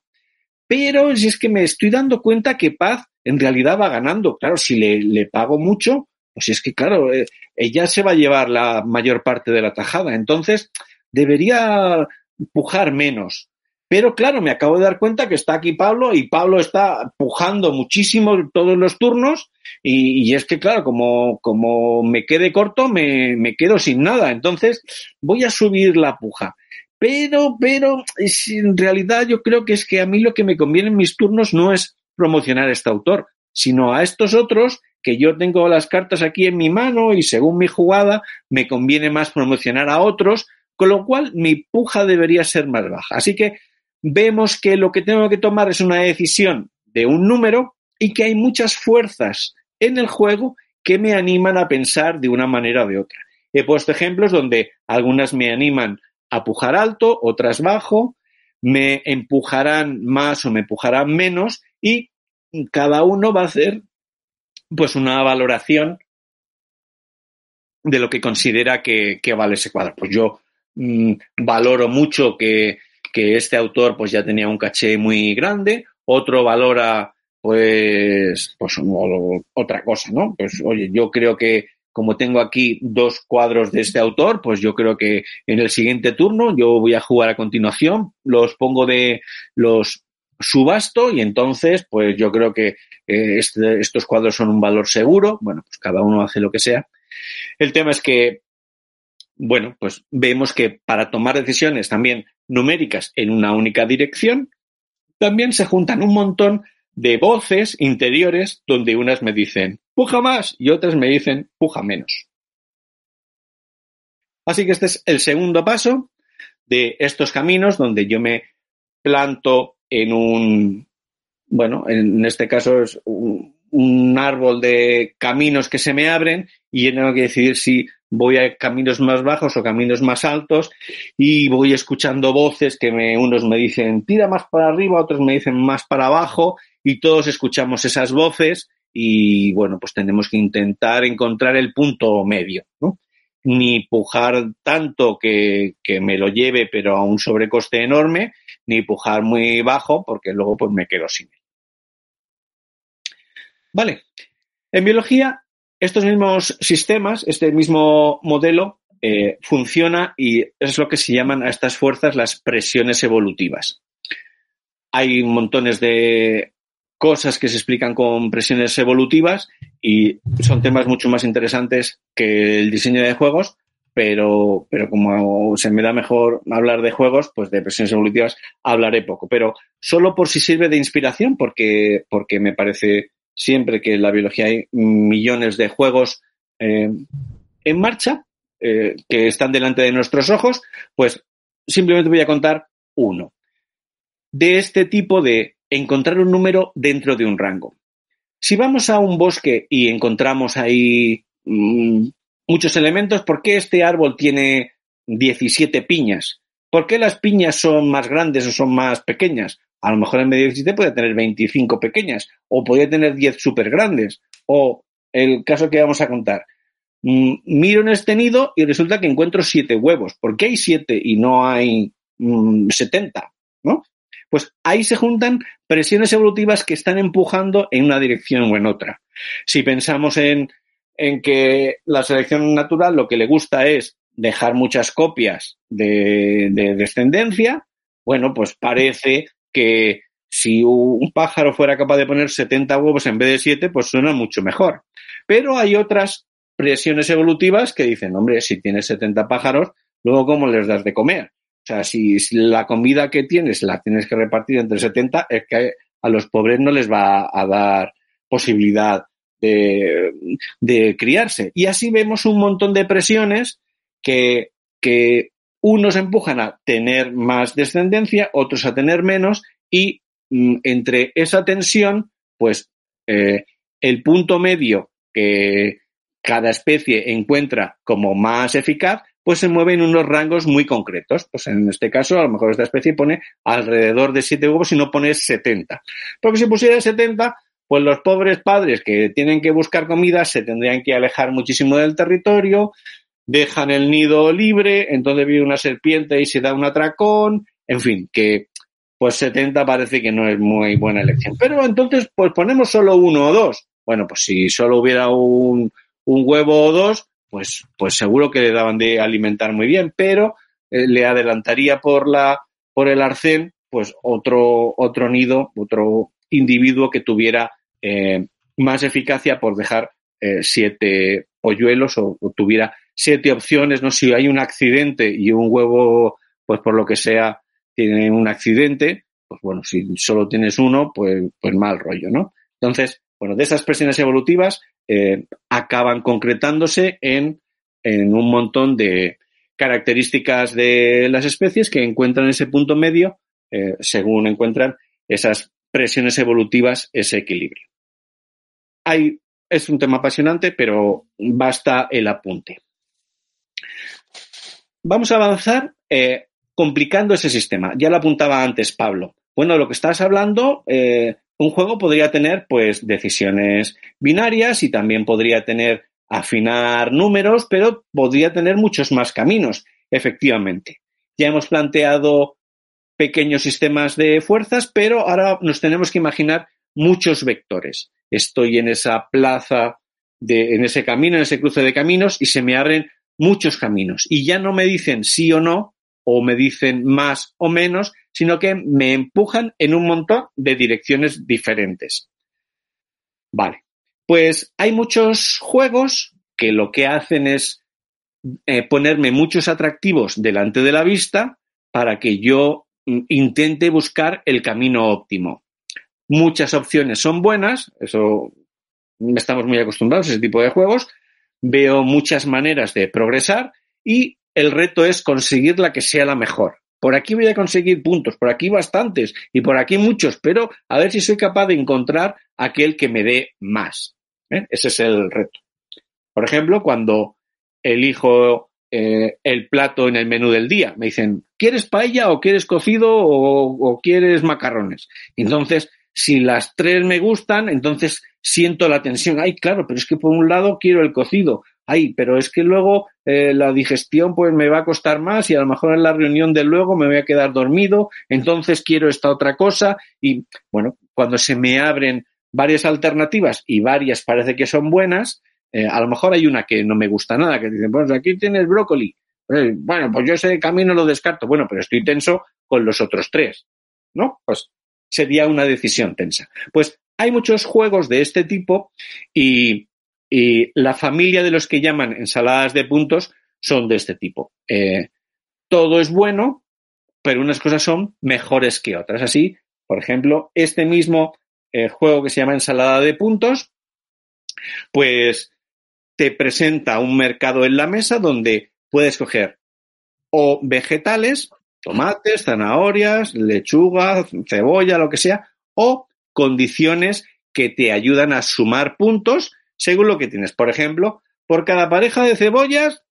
Pero si es que me estoy dando cuenta que Paz en realidad va ganando. Claro, si le, pago mucho, pues es que, claro, eh, ella se va a llevar la mayor parte de la tajada. Entonces, debería pujar menos. Pero claro, me acabo de dar cuenta que está aquí Pablo y Pablo está pujando muchísimo todos los turnos y, es que claro, como, como me quede corto, me, me, quedo sin nada. Entonces voy a subir la puja. Pero, pero, en realidad yo creo que es que a mí lo que me conviene en mis turnos no es promocionar a este autor, sino a estos otros que yo tengo las cartas aquí en mi mano y según mi jugada me conviene más promocionar a otros, con lo cual mi puja debería ser más baja. Así que vemos que lo que tengo que tomar es una decisión de un número y que hay muchas fuerzas en el juego que me animan a pensar de una manera o de otra. He puesto ejemplos donde algunas me animan a pujar alto, otras bajo, me empujarán más o me empujarán menos y cada uno va a hacer pues una valoración de lo que considera que, vale ese cuadro. Pues yo mm, valoro mucho que, que, este autor pues ya tenía un caché muy grande, otro valora pues, pues otra cosa, ¿no? Pues oye, yo creo que como tengo aquí dos cuadros de este autor, pues yo creo que en el siguiente turno yo voy a jugar a continuación, los pongo de los subasto y entonces, pues yo creo que eh, este, estos cuadros son un valor seguro. Bueno, pues cada uno hace lo que sea. El tema es que, bueno, pues vemos que para tomar decisiones también numéricas en una única dirección, también se juntan un montón de voces interiores donde unas me dicen puja más y otras me dicen puja menos. Así que este es el segundo paso de estos caminos donde yo me planto en un, bueno, en este caso es un, un árbol de caminos que se me abren y yo tengo que decidir si voy a caminos más bajos o caminos más altos y voy escuchando voces que me, unos me dicen tira más para arriba, otros me dicen más para abajo y todos escuchamos esas voces y bueno, pues tenemos que intentar encontrar el punto medio, ¿no? Ni pujar tanto que, que me lo lleve pero a un sobrecoste enorme, ni pujar muy bajo porque luego pues me quedo sin él. Vale. En biología estos mismos sistemas, este mismo modelo, eh, funciona y es lo que se llaman a estas fuerzas las presiones evolutivas. Hay montones de cosas que se explican con presiones evolutivas y son temas mucho más interesantes que el diseño de juegos, pero, pero como se me da mejor hablar de juegos, pues de presiones evolutivas hablaré poco. Pero solo por si sirve de inspiración, porque, porque me parece siempre que en la biología hay millones de juegos eh, en marcha eh, que están delante de nuestros ojos, pues simplemente voy a contar uno. De este tipo de encontrar un número dentro de un rango. Si vamos a un bosque y encontramos ahí mmm, muchos elementos, ¿por qué este árbol tiene 17 piñas? ¿Por qué las piñas son más grandes o son más pequeñas? A lo mejor en medio de 17 puede tener 25 pequeñas o podría tener 10 súper grandes. O el caso que vamos a contar. Mm, miro en este nido y resulta que encuentro 7 huevos. ¿Por qué hay 7 y no hay mm, 70? ¿No? Pues ahí se juntan presiones evolutivas que están empujando en una dirección o en otra. Si pensamos en, en que la selección natural lo que le gusta es dejar muchas copias de, de descendencia, bueno, pues parece que si un pájaro fuera capaz de poner 70 huevos en vez de 7, pues suena mucho mejor. Pero hay otras presiones evolutivas que dicen, hombre, si tienes 70 pájaros, luego ¿cómo les das de comer? O sea, si, la comida que tienes la tienes que repartir entre 70, es que a los pobres no les va a dar posibilidad de, de criarse. Y así vemos un montón de presiones que, que unos empujan a tener más descendencia, otros a tener menos, y mm, entre esa tensión, pues eh, el punto medio que cada especie encuentra como más eficaz, pues se mueve en unos rangos muy concretos. Pues en este caso, a lo mejor esta especie pone alrededor de 7 huevos y no pone 70. Porque si pusiera 70, pues los pobres padres que tienen que buscar comida se tendrían que alejar muchísimo del territorio, dejan el nido libre, entonces viene una serpiente y se da un atracón, en fin, que pues 70 parece que no es muy buena elección. Pero entonces, pues ponemos solo uno o dos. Bueno, pues si solo hubiera un, un huevo o dos, pues, pues seguro que le daban de alimentar muy bien, pero eh, le adelantaría por la, por el arcén, pues otro, otro nido, otro individuo que tuviera eh, más eficacia por dejar eh, siete polluelos o, o tuviera siete opciones, ¿no? Si hay un accidente y un huevo, pues por lo que sea, tiene un accidente, pues bueno, si solo tienes uno, pues, pues mal rollo, ¿no? Entonces, bueno, de esas presiones evolutivas eh, acaban concretándose en, en un montón de características de las especies que encuentran ese punto medio eh, según encuentran esas presiones evolutivas, ese equilibrio. Hay, es un tema apasionante, pero basta el apunte. Vamos a avanzar eh, complicando ese sistema. Ya lo apuntaba antes Pablo. Bueno, lo que estás hablando, eh, un juego podría tener pues decisiones binarias y también podría tener afinar números, pero podría tener muchos más caminos, efectivamente. Ya hemos planteado pequeños sistemas de fuerzas, pero ahora nos tenemos que imaginar muchos vectores. Estoy en esa plaza, de, en ese camino, en ese cruce de caminos y se me abren muchos caminos y ya no me dicen sí o no o me dicen más o menos, sino que me empujan en un montón de direcciones diferentes. Vale, pues hay muchos juegos que lo que hacen es eh, ponerme muchos atractivos delante de la vista para que yo mm, intente buscar el camino óptimo. Muchas opciones son buenas, eso estamos muy acostumbrados a ese tipo de juegos, veo muchas maneras de progresar y el reto es conseguir la que sea la mejor. por aquí voy a conseguir puntos, por aquí bastantes y por aquí muchos, pero a ver si soy capaz de encontrar aquel que me dé más. ¿eh? Ese es el reto. Por ejemplo, cuando elijo eh, el plato en el menú del día, me dicen, ¿quieres paella o quieres cocido o, o quieres macarrones? Entonces, si las tres me gustan, entonces siento la tensión. Ay, claro, pero es que por un lado quiero el cocido. Ay, pero es que luego eh, la digestión pues me va a costar más y a lo mejor en la reunión de luego me voy a quedar dormido, entonces quiero esta otra cosa y bueno, cuando se me abren varias alternativas y varias parece que son buenas, eh, a lo mejor hay una que no me gusta nada, que dicen, pues aquí tienes brócoli. Eh, bueno, pues yo ese camino lo descarto. Bueno, pero estoy tenso con los otros tres, ¿no? Pues sería una decisión tensa. Pues hay muchos juegos de este tipo y, la familia de los que llaman ensaladas de puntos son de este tipo. Eh, todo es bueno, pero unas cosas son mejores que otras. Así, por ejemplo, este mismo eh, juego que se llama ensalada de puntos, pues te presenta un mercado en la mesa donde puedes coger o vegetales tomates, zanahorias, lechuga, cebolla, lo que sea, o condiciones que te ayudan a sumar puntos según lo que tienes. Por ejemplo, por cada pareja de cebollas,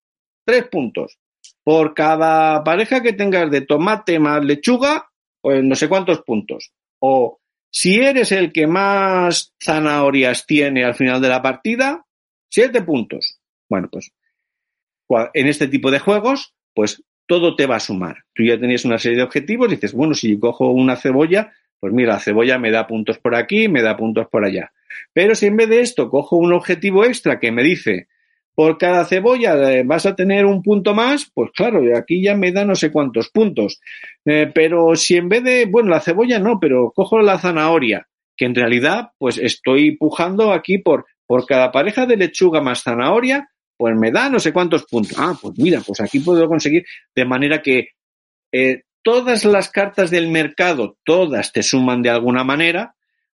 tres puntos. Por cada pareja que tengas de tomate más lechuga, pues no sé cuántos puntos. O si eres el que más zanahorias tiene al final de la partida, siete puntos. Bueno, pues en este tipo de juegos, pues todo te va a sumar. Tú ya tenías una serie de objetivos y dices, bueno, si cojo una cebolla, pues mira, la cebolla me da puntos por aquí, me da puntos por allá. Pero si en vez de esto cojo un objetivo extra que me dice, por cada cebolla eh, vas a tener un punto más, pues claro, aquí ya me da no sé cuántos puntos. Eh, pero si en vez de, bueno, la cebolla no, pero cojo la zanahoria, que en realidad, pues estoy pujando aquí por, por cada pareja de lechuga más zanahoria, pues me da no sé cuántos puntos. Ah, pues mira, pues aquí puedo conseguir de manera que eh, todas las cartas del mercado, todas te suman de alguna manera,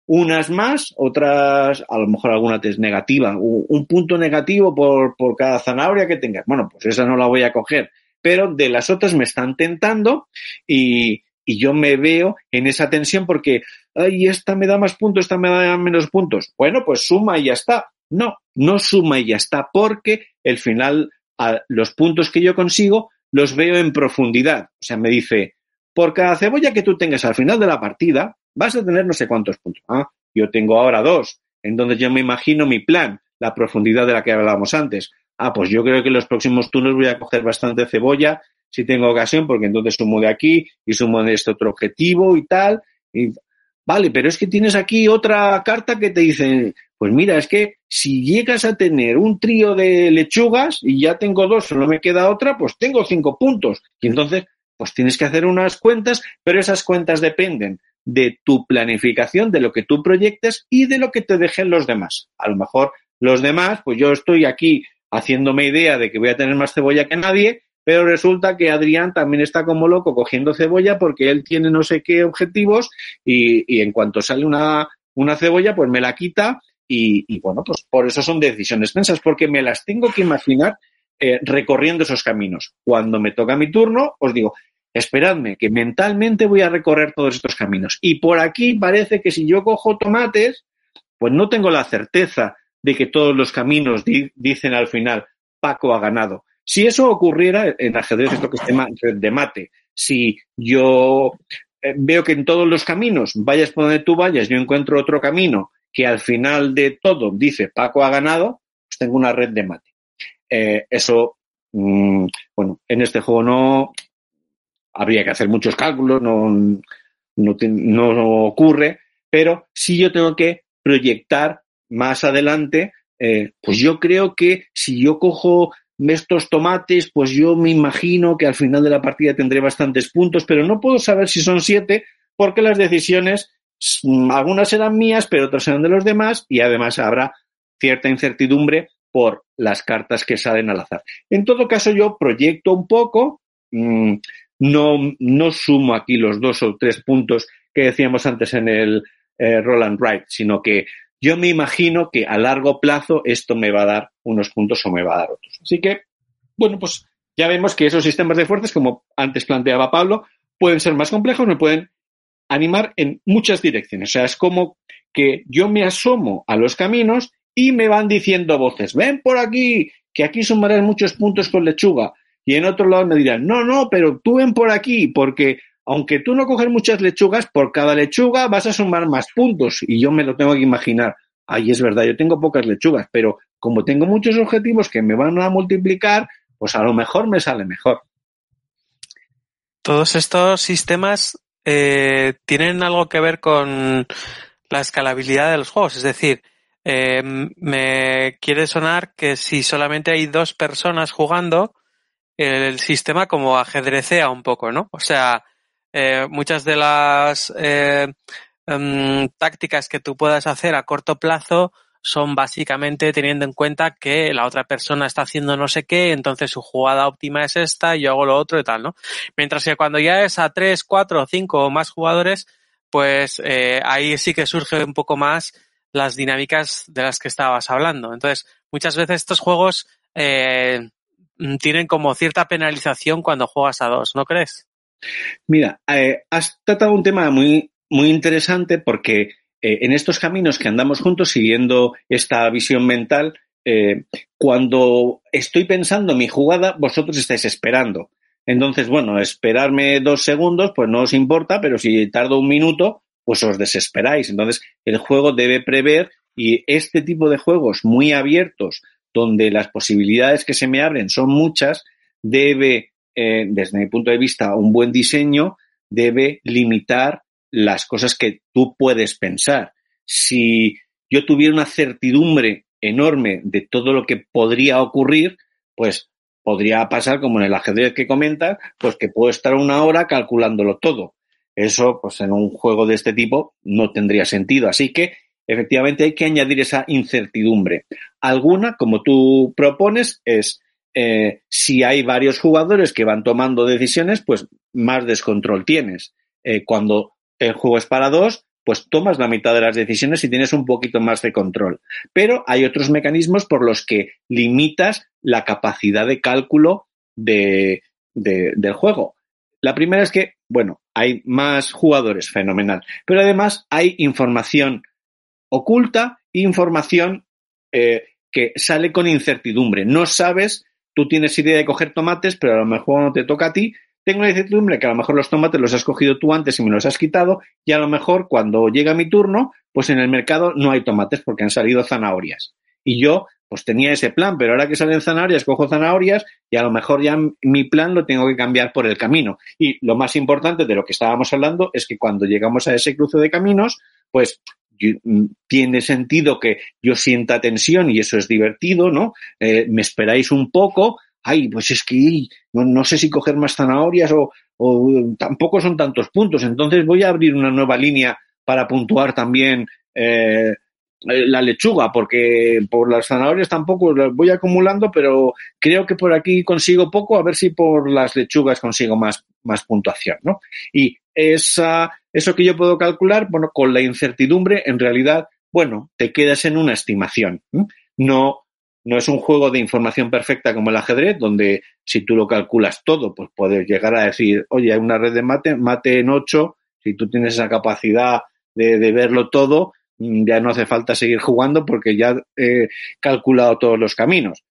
unas más, otras, a lo mejor alguna te es negativa, un punto negativo por, por cada zanahoria que tengas. Bueno, pues esa no la voy a coger, pero de las otras me están tentando y, y yo me veo en esa tensión porque, ay, esta me da más puntos, esta me da menos puntos. Bueno, pues suma y ya está. No, no suma y ya está, porque el final, a los puntos que yo consigo, los veo en profundidad. O sea, me dice, por cada cebolla que tú tengas al final de la partida, vas a tener no sé cuántos puntos. Ah, yo tengo ahora dos, en donde yo me imagino mi plan, la profundidad de la que hablábamos antes. Ah, pues yo creo que en los próximos turnos voy a coger bastante cebolla, si tengo ocasión, porque entonces sumo de aquí y sumo de este otro objetivo y tal. Vale, pero es que tienes aquí otra carta que te dice, pues mira, es que si llegas a tener un trío de lechugas y ya tengo dos, solo me queda otra, pues tengo cinco puntos. Y entonces, pues tienes que hacer unas cuentas, pero esas cuentas dependen de tu planificación, de lo que tú proyectes y de lo que te dejen los demás. A lo mejor los demás, pues yo estoy aquí haciéndome idea de que voy a tener más cebolla que nadie, pero resulta que Adrián también está como loco cogiendo cebolla porque él tiene no sé qué objetivos y, y en cuanto sale una, una cebolla, pues me la quita y, bueno, pues por eso son decisiones tensas, porque me las tengo que imaginar eh, recorriendo esos caminos. Cuando me toca mi turno, os digo, esperadme, que mentalmente voy a recorrer todos estos caminos. Y por aquí parece que si yo cojo tomates, pues no tengo la certeza de que todos los caminos dicen al final, Paco ha ganado. Si eso ocurriera en ajedrez, esto que se llama de mate, si yo eh, veo que en todos los caminos, vayas por donde tú vayas, yo encuentro otro camino que al final de todo dice Paco ha ganado, pues tengo una red de mate. Eh, eso, mm, bueno, en este juego no habría que hacer muchos cálculos, no, no, ocurre, pero si yo tengo que proyectar más adelante, eh, pues yo creo que si yo cojo estos tomates, pues yo me imagino que al final de la partida tendré bastantes puntos, pero no puedo saber si son siete porque las decisiones Mm, algunas serán mías, pero otras serán de los demás y además habrá cierta incertidumbre por las cartas que salen al azar. En todo caso, yo proyecto un poco, mm, no, no sumo aquí los dos o tres puntos que decíamos antes en el eh, Roland Wright, sino que yo me imagino que a largo plazo esto me va a dar unos puntos o me va a dar otros. Así que, bueno, pues ya vemos que esos sistemas de fuerzas, como antes planteaba Pablo, pueden ser más complejos, me pueden animar en muchas direcciones. O sea, es como que yo me asomo a los caminos y me van diciendo voces, ven por aquí, que aquí sumarás muchos puntos con lechuga. Y en otro lado me dirán, no, no, pero tú ven por aquí, porque aunque tú no coges muchas lechugas, por cada lechuga vas a sumar más puntos. Y yo me lo tengo que imaginar. Ay, es verdad, yo tengo pocas lechugas, pero como tengo muchos objetivos que me van a multiplicar, pues a lo mejor me sale mejor. Todos estos sistemas eh, tienen algo que ver con la escalabilidad de los juegos. Es decir, eh, me quiere sonar que si solamente hay dos personas jugando, el sistema como ajedrecea un poco, ¿no? O sea, eh, muchas de las eh, em, tácticas que tú puedas hacer a corto plazo son básicamente teniendo en cuenta que la otra persona está haciendo no sé qué, entonces su jugada óptima es esta, yo hago lo otro y tal, ¿no? Mientras que cuando ya es a tres, cuatro, cinco o más jugadores, pues eh, ahí sí que surge un poco más las dinámicas de las que estabas hablando. Entonces, muchas veces estos juegos eh, tienen como cierta penalización cuando juegas a dos, ¿no crees? Mira, eh, has tratado un tema muy, muy interesante porque eh, en estos caminos que andamos juntos siguiendo esta visión mental, eh, cuando estoy pensando mi jugada, vosotros estáis esperando. Entonces, bueno, esperarme dos segundos, pues no os importa, pero si tardo un minuto, pues os desesperáis. Entonces, el juego debe prever y este tipo de juegos muy abiertos, donde las posibilidades que se me abren son muchas, debe, eh, desde mi punto de vista, un buen diseño debe limitar las cosas que tú puedes pensar. Si yo tuviera una certidumbre enorme de todo lo que podría ocurrir, pues podría pasar como en el ajedrez que comentas, pues que puedo estar una hora calculándolo todo. Eso, pues en un juego de este tipo no tendría sentido. Así que, efectivamente, hay que añadir esa incertidumbre. Alguna, como tú propones, es eh, si hay varios jugadores que van tomando decisiones, pues más descontrol tienes. Eh, cuando el juego es para dos, pues tomas la mitad de las decisiones y tienes un poquito más de control. Pero hay otros mecanismos por los que limitas la capacidad de cálculo de, del juego. La primera es que, bueno, hay más jugadores, fenomenal. Pero además hay información oculta, información eh, que sale con incertidumbre. No sabes, tú tienes idea de coger tomates, pero a lo mejor no te toca a ti tengo la incertidumbre que a lo mejor los tomates los has cogido tú antes y me los has quitado y a lo mejor cuando llega mi turno, pues en el mercado no hay tomates porque han salido zanahorias. Y yo pues tenía ese plan, pero ahora que salen zanahorias, cojo zanahorias y a lo mejor ya mi plan lo tengo que cambiar por el camino. Y lo más importante de lo que estábamos hablando es que cuando llegamos a ese cruce de caminos, pues mm, tiene sentido que yo sienta tensión y eso es divertido, ¿no? Eh, me esperáis un poco, ay, pues es que no, sé si coger más zanahorias o, tampoco son tantos puntos, entonces voy a abrir una nueva línea para puntuar también eh, la lechuga, porque por las zanahorias tampoco las voy acumulando, pero creo que por aquí consigo poco, a ver si por las lechugas consigo más, más puntuación, ¿no? Y esa, eso que yo puedo calcular, bueno, con la incertidumbre, en realidad, bueno, te quedas en una estimación. No, no es un juego de información perfecta como el ajedrez, donde si tú lo calculas todo, pues puedes llegar a decir, oye, hay una red de mate, mate en 8, si tú tienes esa capacidad de, verlo todo, mm, ya no hace falta seguir jugando porque ya he calculado todos los caminos.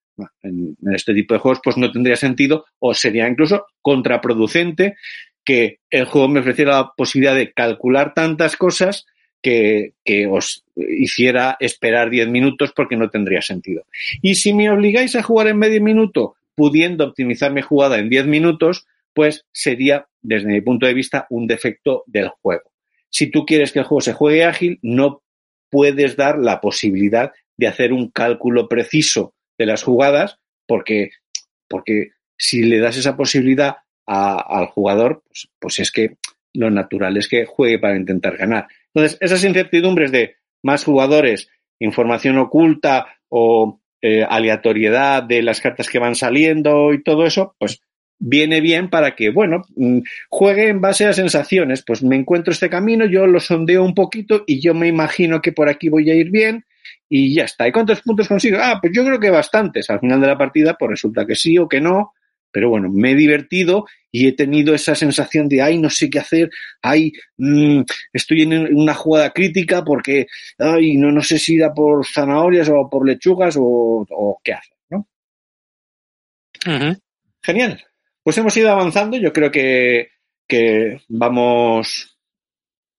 En, este tipo de juegos, pues no tendría sentido o sería incluso contraproducente que el juego me ofreciera la posibilidad de calcular tantas cosas que, os hiciera esperar 10 minutos porque no tendría sentido. Y si me obligáis a jugar en medio minuto, pudiendo optimizar mi jugada en 10 minutos, pues sería, desde mi punto de vista, un defecto del juego. Si tú quieres que el juego se juegue ágil, no puedes dar la posibilidad de hacer un cálculo preciso de las jugadas, porque, porque si le das esa posibilidad al jugador, pues, pues es que lo natural es que juegue para intentar ganar. Entonces, esas incertidumbres de más jugadores, información oculta o eh, aleatoriedad de las cartas que van saliendo y todo eso, pues viene bien para que, bueno, mm, juegue en base a sensaciones. Pues me encuentro este camino, yo lo sondeo un poquito y yo me imagino que por aquí voy a ir bien y ya está. ¿Y cuántos puntos consigo? Ah, pues yo creo que bastantes. Al final de la partida, pues resulta que sí o que no, pero bueno, me he divertido y he tenido esa sensación de, ay, no sé qué hacer, ay, mmm, estoy en una jugada crítica porque, ay, no, no sé si da por zanahorias o por lechugas o, o qué hacer, ¿no? Genial. Pues hemos ido avanzando. Yo creo que, que vamos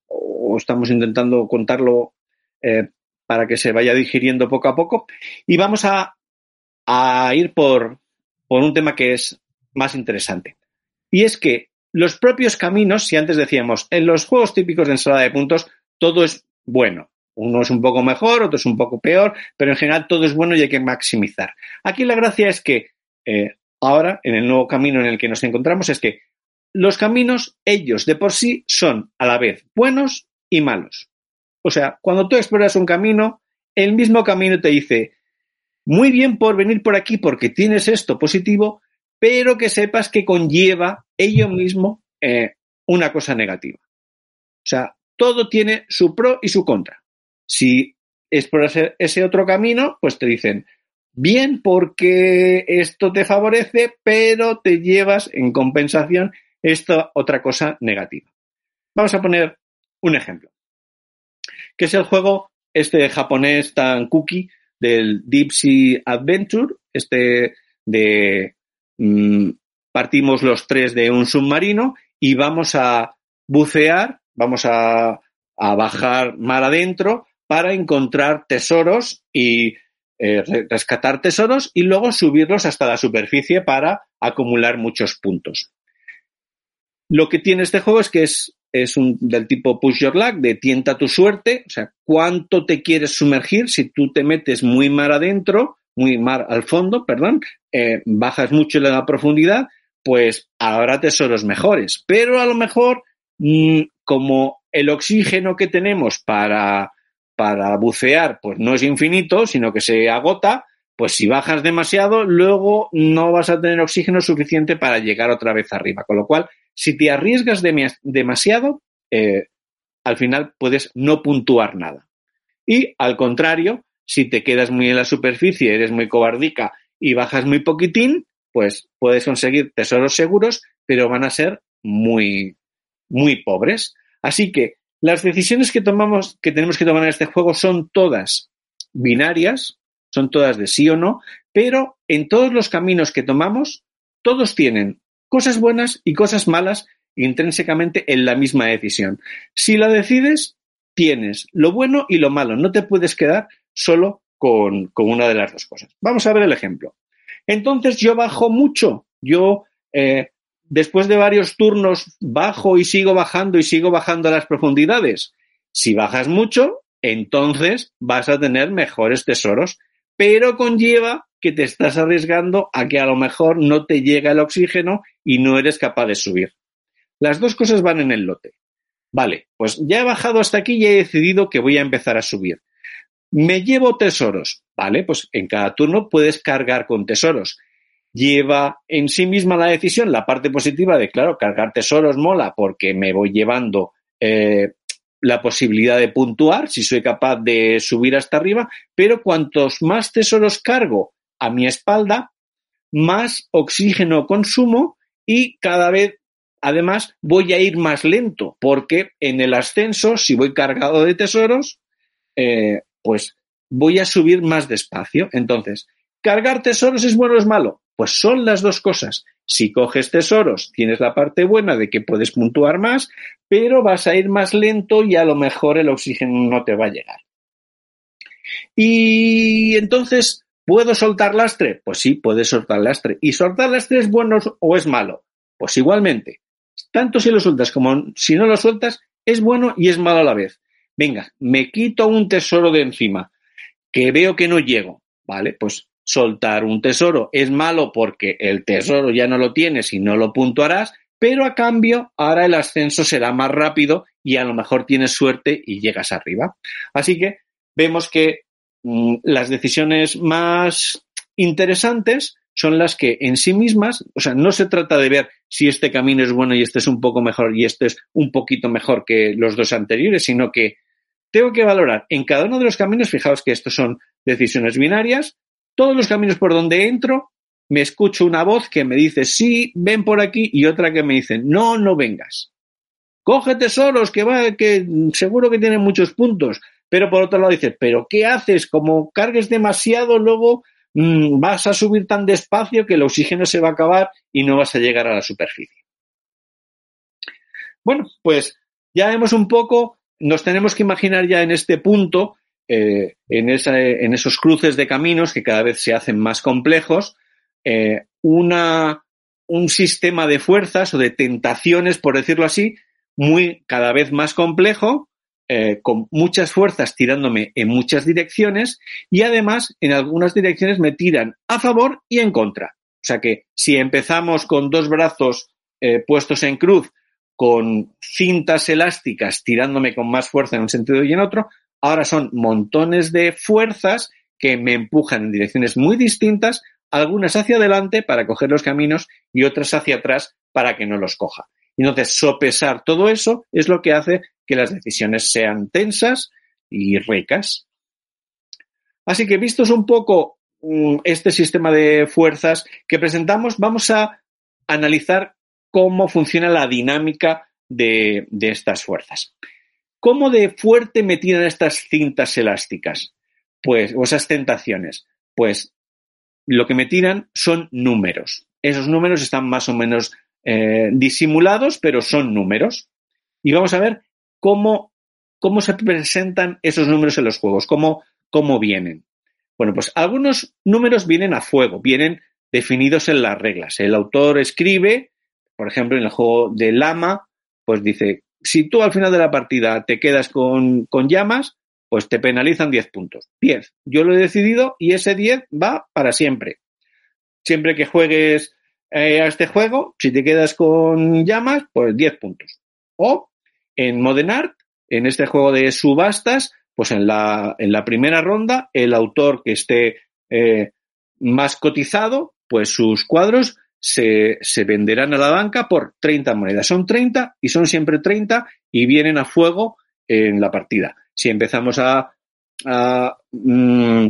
o estamos intentando contarlo eh, para que se vaya digiriendo poco a poco. Y vamos a, ir por, por un tema que es más interesante. Y es que los propios caminos, si antes decíamos, en los juegos típicos de ensalada de puntos, todo es bueno. Uno es un poco mejor, otro es un poco peor, pero en general todo es bueno y hay que maximizar. Aquí la gracia es que eh, ahora, en el nuevo camino en el que nos encontramos, es que los caminos, ellos de por sí, son a la vez buenos y malos. O sea, cuando tú exploras un camino, el mismo camino te dice, muy bien por venir por aquí porque tienes esto positivo, pero que sepas que conlleva ello mismo eh, una cosa negativa. O sea, todo tiene su pro y su contra. Si exploras ese otro camino, pues te dicen, bien porque esto te favorece, pero te llevas en compensación esta otra cosa negativa. Vamos a poner un ejemplo, que es el juego este japonés tan cookie del Deep Sea Adventure, este de mmm, partimos los tres de un submarino y vamos a bucear, vamos a, a bajar mar adentro para encontrar tesoros y eh, rescatar tesoros y luego subirlos hasta la superficie para acumular muchos puntos. Lo que tiene este juego es que es, es un, del tipo push your luck, de tienta tu suerte, o sea, cuánto te quieres sumergir si tú te metes muy mar adentro, muy mar al fondo, perdón, eh, bajas mucho en la profundidad, pues habrá tesoros mejores. Pero a lo mejor, mmm, como el oxígeno que tenemos para, para bucear, pues no es infinito, sino que se agota, pues si bajas demasiado, luego no vas a tener oxígeno suficiente para llegar otra vez arriba. Con lo cual, si te arriesgas de demasiado, eh, al final puedes no puntuar nada. Y al contrario, si te quedas muy en la superficie, eres muy cobardica y bajas muy poquitín, pues puedes conseguir tesoros seguros, pero van a ser muy, muy pobres. Así que las decisiones que tomamos, que tenemos que tomar en este juego son todas binarias, son todas de sí o no, pero en todos los caminos que tomamos, todos tienen cosas buenas y cosas malas intrínsecamente en la misma decisión. Si la decides, tienes lo bueno y lo malo. No te puedes quedar solo con, con una de las dos cosas. Vamos a ver el ejemplo. Entonces yo bajo mucho. Yo, eh, después de varios turnos, bajo y sigo bajando y sigo bajando a las profundidades. Si bajas mucho, entonces vas a tener mejores tesoros, pero conlleva que te estás arriesgando a que a lo mejor no te llega el oxígeno y no eres capaz de subir. Las dos cosas van en el lote. Vale, pues ya he bajado hasta aquí y he decidido que voy a empezar a subir. Me llevo tesoros. Vale, pues en cada turno puedes cargar con tesoros. Lleva en sí misma la decisión la parte positiva de, claro, cargar tesoros mola porque me voy llevando eh, la posibilidad de puntuar si soy capaz de subir hasta arriba, pero cuantos más tesoros cargo a mi espalda, más oxígeno consumo y cada vez además voy a ir más lento porque en el ascenso, si voy cargado de tesoros, eh, pues voy a subir más despacio. Entonces, ¿cargar tesoros es bueno o es malo? Pues son las dos cosas. Si coges tesoros, tienes la parte buena de que puedes puntuar más, pero vas a ir más lento y a lo mejor el oxígeno no te va a llegar. Y entonces, ¿puedo soltar lastre? Pues sí, puedes soltar lastre. ¿Y soltar lastre es bueno o es malo? Pues igualmente. Tanto si lo sueltas como si no lo sueltas, es bueno y es malo a la vez. Venga, me quito un tesoro de encima, que veo que no llego. Vale, pues soltar un tesoro es malo porque el tesoro ya no lo tienes y no lo puntuarás, pero a cambio ahora el ascenso será más rápido y a lo mejor tienes suerte y llegas arriba. Así que vemos que mmm, las decisiones más interesantes son las que en sí mismas, o sea, no se trata de ver si este camino es bueno y este es un poco mejor y este es un poquito mejor que los dos anteriores, sino que tengo que valorar en cada uno de los caminos, fijaos que estos son decisiones binarias, todos los caminos por donde entro me escucho una voz que me dice, sí, ven por aquí, y otra que me dice, no, no vengas. Coge tesoros, que va, que seguro que tienen muchos puntos. Pero por otro lado dice, pero ¿qué haces? Como cargues demasiado, luego mmm, vas a subir tan despacio que el oxígeno se va a acabar y no vas a llegar a la superficie. Bueno, pues ya vemos un poco, nos tenemos que imaginar ya en este punto, eh, en, esos cruces de caminos que cada vez se hacen más complejos, eh, una, un sistema de fuerzas o de tentaciones, por decirlo así, muy cada vez más complejo, eh, con muchas fuerzas tirándome en muchas direcciones y además en algunas direcciones me tiran a favor y en contra. O sea que si empezamos con dos brazos puestos en cruz, con cintas elásticas tirándome con más fuerza en un sentido y en otro, ahora son montones de fuerzas que me empujan en direcciones muy distintas, algunas hacia adelante para coger los caminos y otras hacia atrás para que no los coja. Entonces, sopesar todo eso es lo que hace que las decisiones sean tensas y ricas. Así que vistos un poco um, este sistema de fuerzas que presentamos, vamos a analizar cómo funciona la dinámica de estas fuerzas. ¿Cómo de fuerte me tiran estas cintas elásticas? Pues, o esas tentaciones. Pues lo que me tiran son números. Esos números están más o menos eh, disimulados, pero son números. Y vamos a ver cómo, cómo se presentan esos números en los juegos, cómo, cómo vienen. Bueno, pues algunos números vienen a fuego, vienen definidos en las reglas. El autor escribe, por ejemplo, en el juego de Lama, pues dice, si tú al final de la partida te quedas con, con llamas, pues te penalizan 10 puntos. 10. Yo lo he decidido y ese 10 va para siempre. Siempre que juegues eh, a este juego, si te quedas con llamas, pues 10 puntos. O en Modern Art, en este juego de subastas, pues en la, en la primera ronda, el autor que esté eh, más cotizado, pues sus cuadros se, se, venderán a la banca por 30 monedas. Son 30 y son siempre 30 y vienen a fuego en la partida. Si empezamos a, a, mm,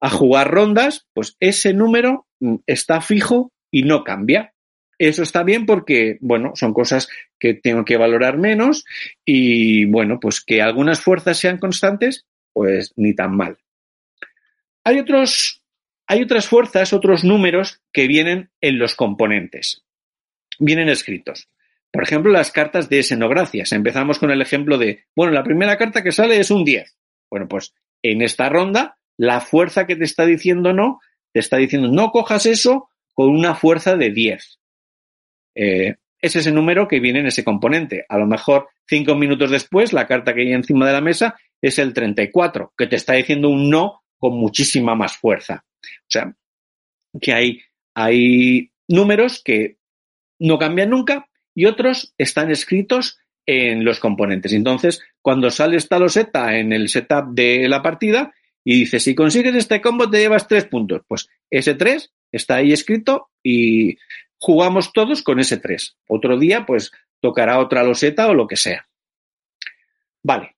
a jugar rondas, pues ese número mm, está fijo y no cambia. Eso está bien porque, bueno, son cosas que tengo que valorar menos y, bueno, pues que algunas fuerzas sean constantes, pues ni tan mal. Hay otros, hay otras fuerzas, otros números que vienen en los componentes. Vienen escritos. Por ejemplo, las cartas de escenogracias. Empezamos con el ejemplo de, bueno, la primera carta que sale es un 10. Bueno, pues en esta ronda, la fuerza que te está diciendo no, te está diciendo no cojas eso con una fuerza de 10. Eh, es ese número que viene en ese componente. A lo mejor cinco minutos después, la carta que hay encima de la mesa es el 34, que te está diciendo un no con muchísima más fuerza. O sea, que hay, hay números que no cambian nunca y otros están escritos en los componentes. Entonces, cuando sale esta loseta en el setup de la partida y dice, si consigues este combo te llevas tres puntos, pues ese 3 está ahí escrito y jugamos todos con ese 3. Otro día, pues tocará otra loseta o lo que sea. Vale.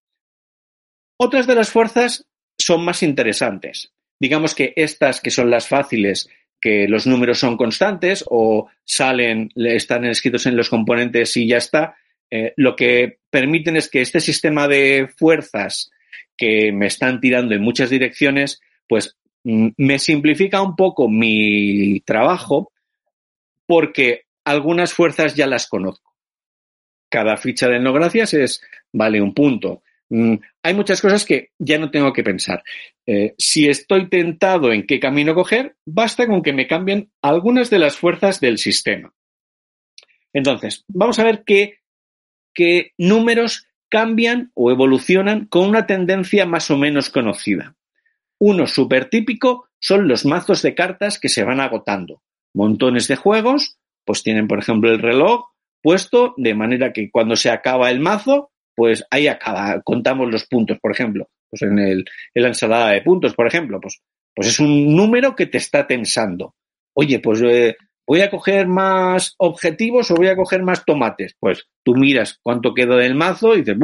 Otras de las fuerzas son más interesantes. Digamos que estas que son las fáciles, que los números son constantes o salen, están escritos en los componentes y ya está, eh, lo que permiten es que este sistema de fuerzas que me están tirando en muchas direcciones, pues Mm, me simplifica un poco mi trabajo porque algunas fuerzas ya las conozco. Cada ficha de etnogracias es, vale, un punto. Mm, hay muchas cosas que ya no tengo que pensar. Eh, si estoy tentado en qué camino coger, basta con que me cambien algunas de las fuerzas del sistema. Entonces, vamos a ver qué, qué números cambian o evolucionan con una tendencia más o menos conocida. Uno súper típico son los mazos de cartas que se van agotando. Montones de juegos, pues tienen, por ejemplo, el reloj puesto de manera que cuando se acaba el mazo, pues ahí acaba, contamos los puntos, por ejemplo. Pues en, el, en la ensalada de puntos, por ejemplo, pues, pues es un número que te está tensando. Oye, pues eh, voy a coger más objetivos o voy a coger más tomates. Pues tú miras cuánto queda del mazo y dices,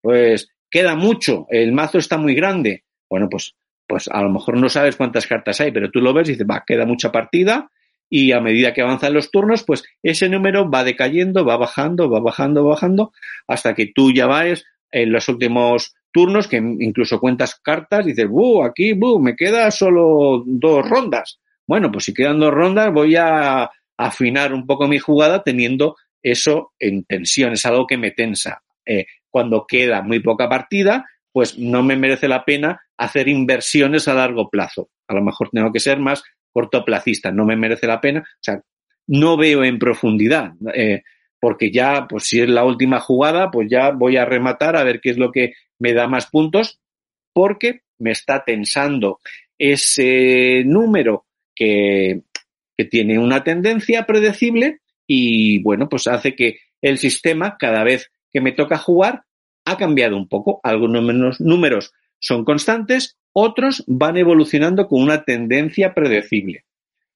pues queda mucho, el mazo está muy grande. Bueno, pues pues a lo mejor no sabes cuántas cartas hay, pero tú lo ves y dices, va, queda mucha partida y a medida que avanzan los turnos, pues ese número va decayendo, va bajando, va bajando, va bajando, hasta que tú ya vas en los últimos turnos, que incluso cuentas cartas, y dices, ¡buh! Aquí, ¡buh! Me queda solo dos rondas. Bueno, pues si quedan dos rondas, voy a afinar un poco mi jugada teniendo eso en tensión, es algo que me tensa. Eh, cuando queda muy poca partida, pues no me merece la pena hacer inversiones a largo plazo. A lo mejor tengo que ser más cortoplacista, no me merece la pena. O sea, no veo en profundidad, eh, porque ya, pues si es la última jugada, pues ya voy a rematar a ver qué es lo que me da más puntos, porque me está tensando ese número que, que tiene una tendencia predecible y, bueno, pues hace que el sistema, cada vez que me toca jugar, ha cambiado un poco. Algunos números son constantes, otros van evolucionando con una tendencia predecible.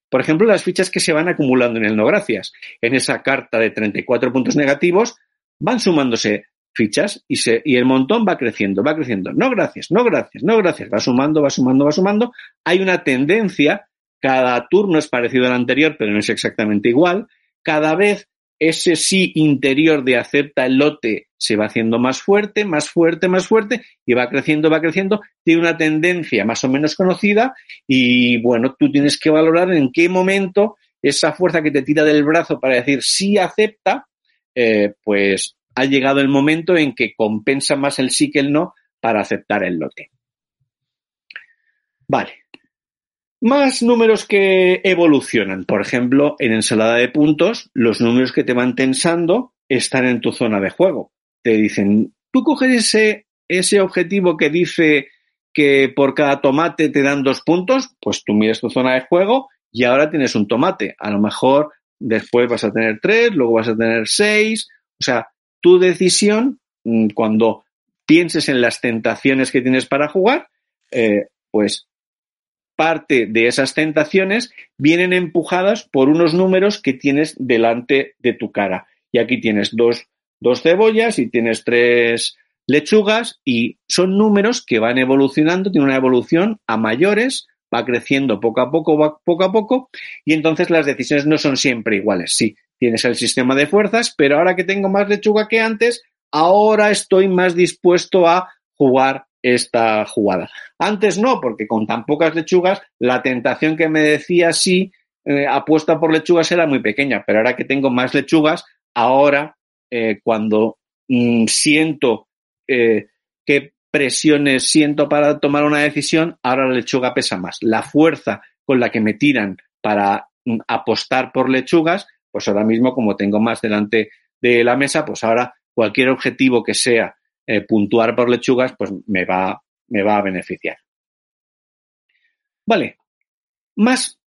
Por ejemplo, las fichas que se van acumulando en el no gracias. En esa carta de 34 puntos negativos van sumándose fichas y, el montón va creciendo, va creciendo. No gracias, no gracias, no gracias. Va sumando, va sumando, va sumando. Hay una tendencia. Cada turno es parecido al anterior, pero no es exactamente igual. Cada vez ese sí interior de acepta el lote se va haciendo más fuerte, más fuerte, más fuerte y va creciendo, va creciendo, tiene una tendencia más o menos conocida y bueno, tú tienes que valorar en qué momento esa fuerza que te tira del brazo para decir sí acepta, eh, pues ha llegado el momento en que compensa más el sí que el no para aceptar el lote. Vale. Más números que evolucionan. Por ejemplo, en ensalada de puntos, los números que te van tensando están en tu zona de juego. Te dicen, tú coges ese, objetivo que dice que por cada tomate te dan dos puntos, pues tú miras tu zona de juego y ahora tienes un tomate. A lo mejor después vas a tener tres, luego vas a tener seis. O sea, tu decisión, mm, cuando pienses en las tentaciones que tienes para jugar, eh, pues parte de esas tentaciones vienen empujadas por unos números que tienes delante de tu cara. Y aquí tienes dos, dos cebollas y tienes tres lechugas y son números que van evolucionando, tienen una evolución a mayores, va creciendo poco a poco, va poco a poco, y entonces las decisiones no son siempre iguales. Sí, tienes el sistema de fuerzas, pero ahora que tengo más lechuga que antes, ahora estoy más dispuesto a jugar esta jugada. Antes no, porque con tan pocas lechugas, la tentación que me decía sí, eh, apuesta por lechugas era muy pequeña, pero ahora que tengo más lechugas, ahora eh, cuando mm, siento eh, qué presiones siento para tomar una decisión, ahora la lechuga pesa más. La fuerza con la que me tiran para mm, apostar por lechugas, pues ahora mismo como tengo más delante de la mesa, pues ahora cualquier objetivo que sea eh, puntuar por lechugas, pues me va, me va a beneficiar. Vale. Más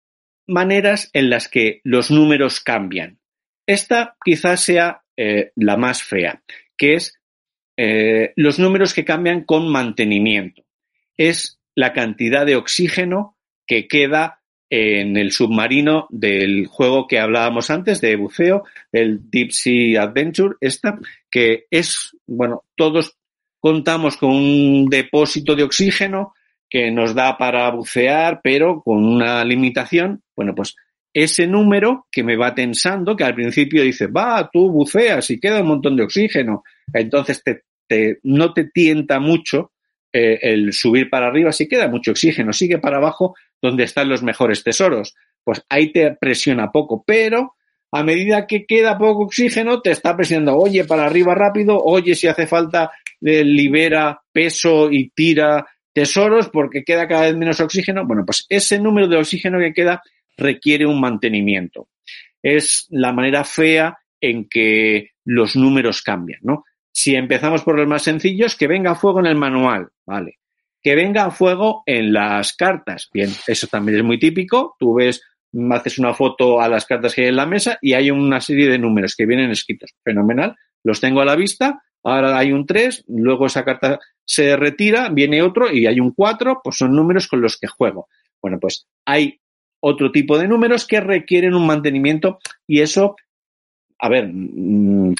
maneras en las que los números cambian. Esta quizás sea eh, la más fea, que es eh, los números que cambian con mantenimiento. Es la cantidad de oxígeno que queda en el submarino del juego que hablábamos antes de buceo, el Deep Sea Adventure, esta, que es, bueno, todos contamos con un depósito de oxígeno que nos da para bucear, pero con una limitación. Bueno, pues ese número que me va tensando, que al principio dice, va, tú buceas y queda un montón de oxígeno, entonces te, no te tienta mucho eh, el subir para arriba, si queda mucho oxígeno, sigue para abajo donde están los mejores tesoros. Pues ahí te presiona poco, pero a medida que queda poco oxígeno, te está presionando, oye, para arriba rápido, oye, si hace falta, eh, libera peso y tira tesoros porque queda cada vez menos oxígeno. Bueno, pues ese número de oxígeno que queda requiere un mantenimiento. Es la manera fea en que los números cambian, ¿no? Si empezamos por los más sencillos, que venga a fuego en el manual, ¿vale? Que venga a fuego en las cartas. Bien, eso también es muy típico. Tú ves, haces una foto a las cartas que hay en la mesa y hay una serie de números que vienen escritos. Fenomenal. Los tengo a la vista. Ahora hay un 3, luego esa carta se retira, viene otro y hay un 4, pues son números con los que juego. Bueno, pues hay otro tipo de números que requieren un mantenimiento y eso, a ver, mm,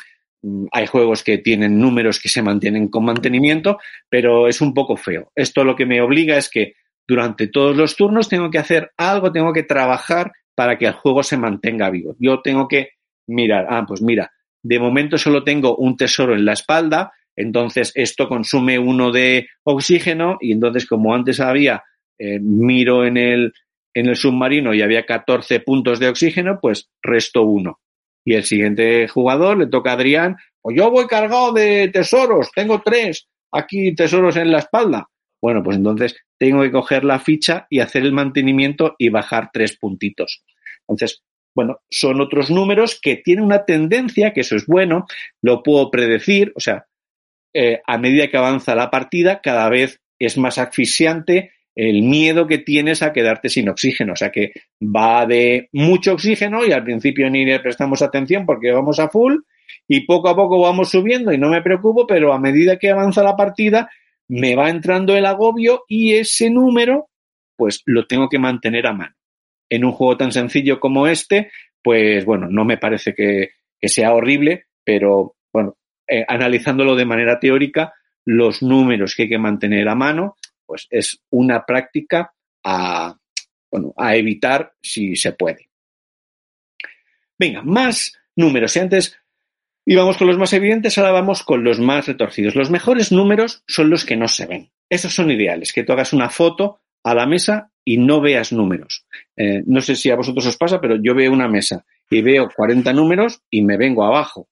hay juegos que tienen números que se mantienen con mantenimiento, pero es un poco feo. Esto lo que me obliga es que durante todos los turnos tengo que hacer algo, tengo que trabajar para que el juego se mantenga vivo. Yo tengo que mirar, ah, pues mira, de momento solo tengo un tesoro en la espalda, entonces esto consume uno de oxígeno y entonces como antes había, eh, miro en el, en el submarino y había 14 puntos de oxígeno, pues resto uno. Y el siguiente jugador le toca a Adrián, pues yo voy cargado de tesoros, tengo tres aquí tesoros en la espalda. Bueno, pues entonces tengo que coger la ficha y hacer el mantenimiento y bajar tres puntitos. Entonces, bueno, son otros números que tienen una tendencia, que eso es bueno, lo puedo predecir, o sea, eh, a medida que avanza la partida, cada vez es más asfixiante el miedo que tienes a quedarte sin oxígeno. O sea que va de mucho oxígeno y al principio ni le prestamos atención porque vamos a full y poco a poco vamos subiendo y no me preocupo, pero a medida que avanza la partida me va entrando el agobio y ese número pues lo tengo que mantener a mano. En un juego tan sencillo como este, pues bueno, no me parece que, sea horrible, pero bueno, eh, analizándolo de manera teórica, los números que hay que mantener a mano, pues es una práctica a, bueno, a evitar si se puede. Venga, más números. Y antes íbamos con los más evidentes, ahora vamos con los más retorcidos. Los mejores números son los que no se ven. Esos son ideales, que tú hagas una foto a la mesa y no veas números. Eh, no sé si a vosotros os pasa, pero yo veo una mesa y veo 40 números y me vengo abajo.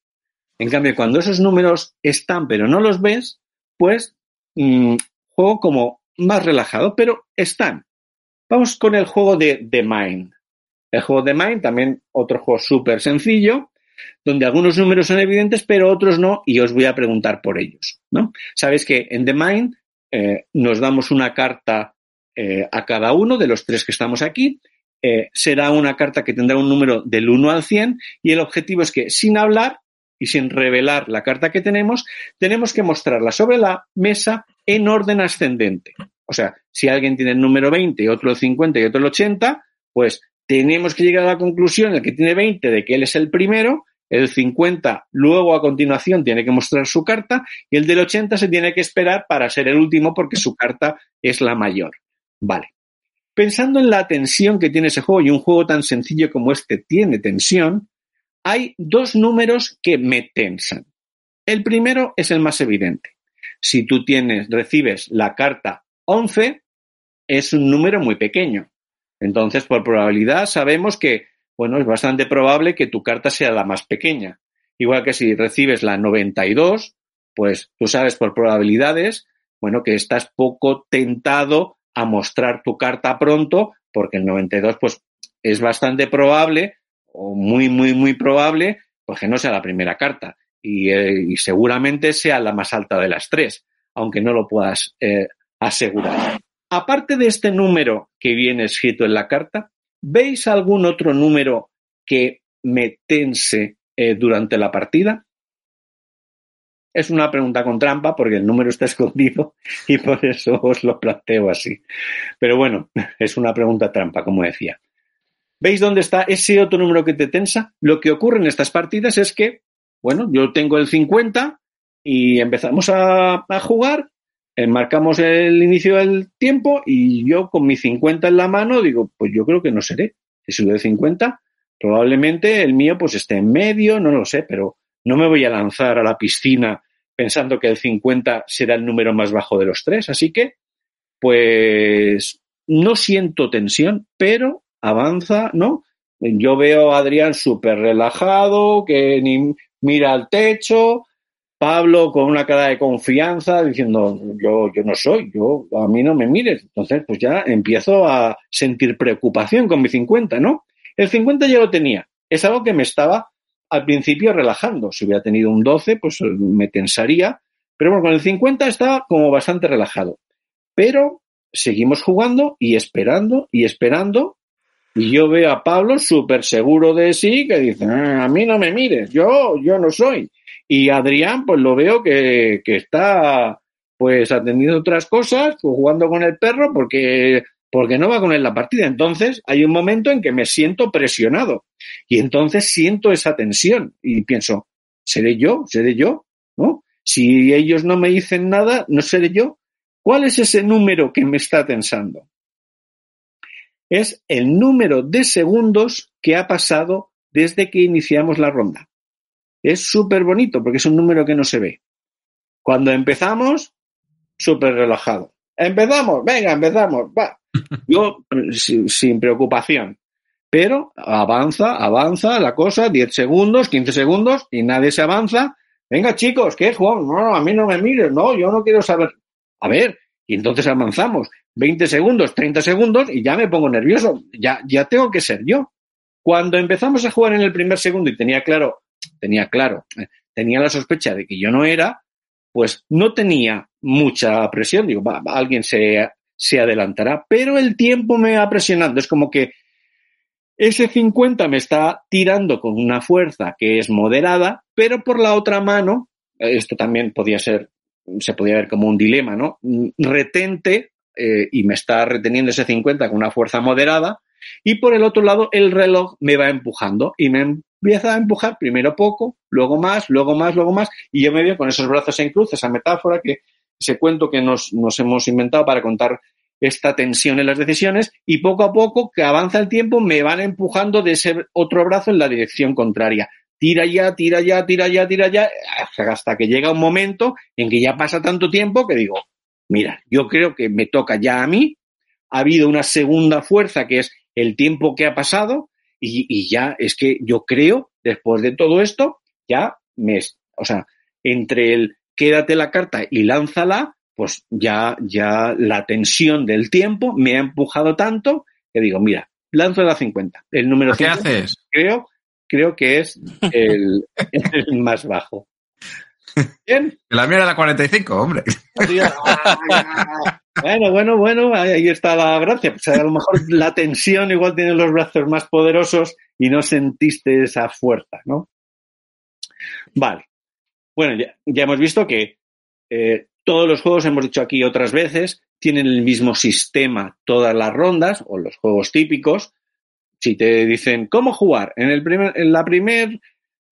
En cambio, cuando esos números están pero no los ves, pues mm, juego como más relajado, pero están. Vamos con el juego de The Mind. El juego de Mind, también otro juego súper sencillo, donde algunos números son evidentes, pero otros no, y os voy a preguntar por ellos. ¿no? Sabéis que en The Mind eh, nos damos una carta eh, a cada uno de los tres que estamos aquí. Eh, será una carta que tendrá un número del 1 al 100 y el objetivo es que sin hablar y sin revelar la carta que tenemos, tenemos que mostrarla sobre la mesa en orden ascendente. O sea, si alguien tiene el número 20 y otro el 50 y otro el 80, pues tenemos que llegar a la conclusión, el que tiene 20, de que él es el primero, el 50 luego a continuación tiene que mostrar su carta y el del 80 se tiene que esperar para ser el último porque su carta es la mayor. Vale. Pensando en la tensión que tiene ese juego y un juego tan sencillo como este tiene tensión, hay dos números que me tensan. El primero es el más evidente. Si tú tienes, recibes la carta 11, es un número muy pequeño. Entonces, por probabilidad, sabemos que, bueno, es bastante probable que tu carta sea la más pequeña. Igual que si recibes la 92, pues tú sabes por probabilidades, bueno, que estás poco tentado a mostrar tu carta pronto, porque el 92, pues, es bastante probable, o muy, muy, muy probable, pues que no sea la primera carta. Eh, y, seguramente sea la más alta de las tres, aunque no lo puedas eh, asegurar. Aparte de este número que viene escrito en la carta, ¿veis algún otro número que me tense eh, durante la partida? Es una pregunta con trampa porque el número está escondido y por eso os lo planteo así. Pero bueno, es una pregunta trampa, como decía. ¿Veis dónde está ese otro número que te tensa? Lo que ocurre en estas partidas es que bueno, yo tengo el 50 y empezamos a, jugar, eh, marcamos el inicio del tiempo y yo con mi 50 en la mano digo, pues yo creo que no seré. Si sube de 50, probablemente el mío pues esté en medio, no lo sé, pero no me voy a lanzar a la piscina pensando que el 50 será el número más bajo de los tres. Así que, pues, no siento tensión, pero avanza, ¿no? Yo veo a Adrián súper relajado, que ni, mira al techo, Pablo con una cara de confianza diciendo, yo, yo no soy, yo, a mí no me mires. Entonces, pues ya empiezo a sentir preocupación con mi 50, ¿no? El 50 ya lo tenía. Es algo que me estaba al principio relajando. Si hubiera tenido un 12, pues me tensaría. Pero bueno, con el 50 estaba como bastante relajado. Pero seguimos jugando y esperando y esperando y yo veo a Pablo súper seguro de sí, que dice, ah, a mí no me mires, yo, yo no soy. Y Adrián, pues lo veo que, que está pues atendiendo otras cosas, pues, jugando con el perro, porque, porque no va con él la partida. Entonces hay un momento en que me siento presionado. Y entonces siento esa tensión. Y pienso, ¿seré yo? ¿Seré yo? ¿No? Si ellos no me dicen nada, ¿no seré yo? ¿Cuál es ese número que me está tensando? Es el número de segundos que ha pasado desde que iniciamos la ronda. Es súper bonito porque es un número que no se ve. Cuando empezamos, súper relajado. Empezamos, venga, empezamos, va. Yo sin, sin, preocupación. Pero avanza, avanza la cosa, 10 segundos, 15 segundos y nadie se avanza. Venga, chicos, ¿qué, Juan? No, a mí no me mires, no, yo no quiero saber. A ver, y entonces avanzamos 20 segundos, 30 segundos y ya me pongo nervioso. Ya, ya tengo que ser yo. Cuando empezamos a jugar en el primer segundo y tenía claro, tenía claro, eh, tenía la sospecha de que yo no era, pues no tenía mucha presión. Digo, alguien se, se adelantará, pero el tiempo me va presionando. Es como que ese 50 me está tirando con una fuerza que es moderada, pero por la otra mano, esto también podía ser, se podía ver como un dilema, ¿no? Retente eh, y me está reteniendo ese 50 con una fuerza moderada, y por el otro lado el reloj me va empujando y me empieza a empujar primero poco, luego más, luego más, luego más, y yo me veo con esos brazos en cruz, esa metáfora que ese cuento que nos, nos hemos inventado para contar esta tensión en las decisiones y poco a poco que avanza el tiempo me van empujando de ese otro brazo en la dirección contraria. Tira ya, tira ya, tira ya, tira ya, hasta que llega un momento en que ya pasa tanto tiempo que digo, mira, yo creo que me toca ya a mí, ha habido una segunda fuerza que es el tiempo que ha pasado y, y ya es que yo creo, después de todo esto, ya me, o sea, entre el quédate la carta y lánzala, pues ya, ya la tensión del tiempo me ha empujado tanto que digo, mira, lanzo la 50. El número ¿Qué haces? Creo, creo que es el, el más bajo. ¿Bien? La mía era la 45, hombre. Bueno, bueno, bueno, ahí está la gracia. Pues a lo mejor la tensión igual tiene los brazos más poderosos y no sentiste esa fuerza, ¿no? Vale. Bueno, ya, ya hemos visto que eh, todos los juegos, hemos dicho aquí otras veces, tienen el mismo sistema todas las rondas o los juegos típicos. Si te dicen cómo jugar en, el primer, en, la primer,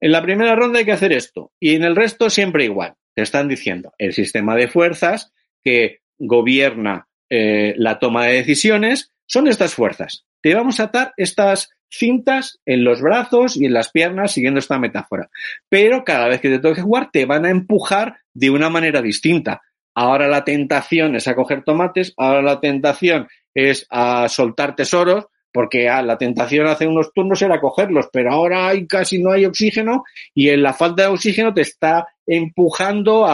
en la primera ronda hay que hacer esto y en el resto siempre igual. Te están diciendo el sistema de fuerzas que gobierna eh, la toma de decisiones son estas fuerzas. Te vamos a atar estas cintas en los brazos y en las piernas siguiendo esta metáfora. Pero cada vez que te toque jugar te van a empujar de una manera distinta. Ahora la tentación es a coger tomates, ahora la tentación es a soltar tesoros, porque ah, la tentación hace unos turnos era cogerlos, pero ahora hay, casi no hay oxígeno y en la falta de oxígeno te está empujando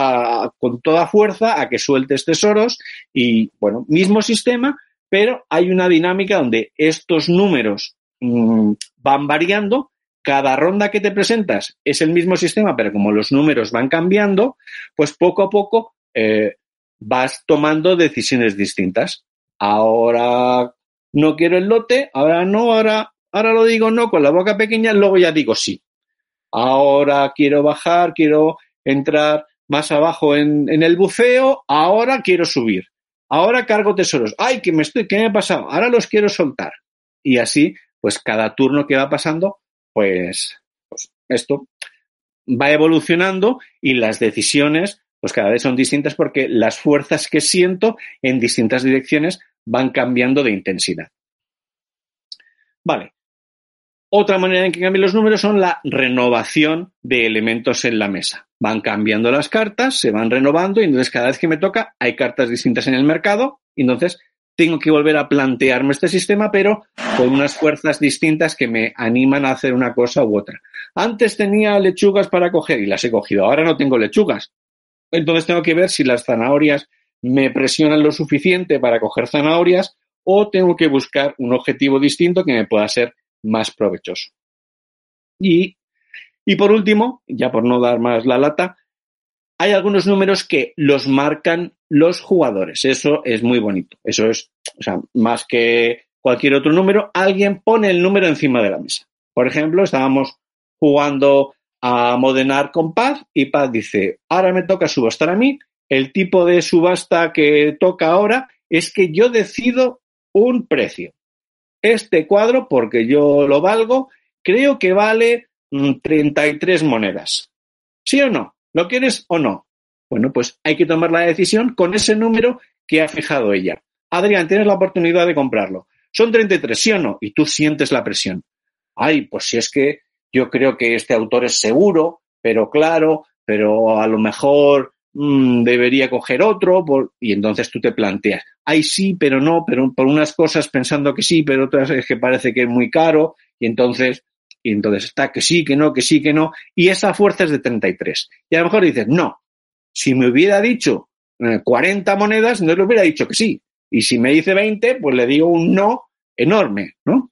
con toda fuerza a que sueltes tesoros y, bueno, mismo sistema, pero hay una dinámica donde estos números mmm, van variando. Cada ronda que te presentas es el mismo sistema, pero como los números van cambiando, pues poco a poco eh, vas tomando decisiones distintas. Ahora no quiero el lote, ahora no, ahora, ahora lo digo no con la boca pequeña, luego ya digo sí. Ahora quiero bajar, quiero entrar más abajo en, en el buceo, ahora quiero subir. Ahora cargo tesoros. Ay, que me estoy, ¿qué me ha pasado? Ahora los quiero soltar. Y así pues cada turno que va pasando, pues, pues esto va evolucionando y las decisiones pues cada vez son distintas porque las fuerzas que siento en distintas direcciones van cambiando de intensidad. Vale. Otra manera en que cambian los números son la renovación de elementos en la mesa. Van cambiando las cartas, se van renovando y entonces cada vez que me toca hay cartas distintas en el mercado y entonces tengo que volver a plantearme este sistema, pero con unas fuerzas distintas que me animan a hacer una cosa u otra. Antes tenía lechugas para coger y las he cogido, ahora no tengo lechugas. Entonces tengo que ver si las zanahorias me presionan lo suficiente para coger zanahorias o tengo que buscar un objetivo distinto que me pueda ser más provechoso. Y, y por último, ya por no dar más la lata, hay algunos números que los marcan los jugadores. Eso es muy bonito. Eso es, o sea, más que cualquier otro número, alguien pone el número encima de la mesa. Por ejemplo, estábamos jugando a modenar con Paz y Paz dice, ahora me toca subastar a mí. El tipo de subasta que toca ahora es que yo decido un precio. Este cuadro, porque yo lo valgo, creo que vale 33 mm, monedas. ¿Sí o no? ¿Lo quieres o no? Bueno, pues hay que tomar la decisión con ese número que ha fijado ella. Adrián, tienes la oportunidad de comprarlo. son 33, ¿sí o no? Y tú sientes la presión. Ay, pues si es que yo creo que este autor es seguro, pero claro, pero a lo mejor mmm, debería coger otro, por, y entonces tú te planteas, ay sí, pero no, pero por unas cosas pensando que sí, pero otras es que parece que es muy caro, y entonces, y entonces está que sí, que no, que sí, que no, y esa fuerza es de 33. Y a lo mejor dices, no, si me hubiera dicho 40 monedas, no le hubiera dicho que sí. Y si me dice 20, pues le digo un no enorme, ¿no?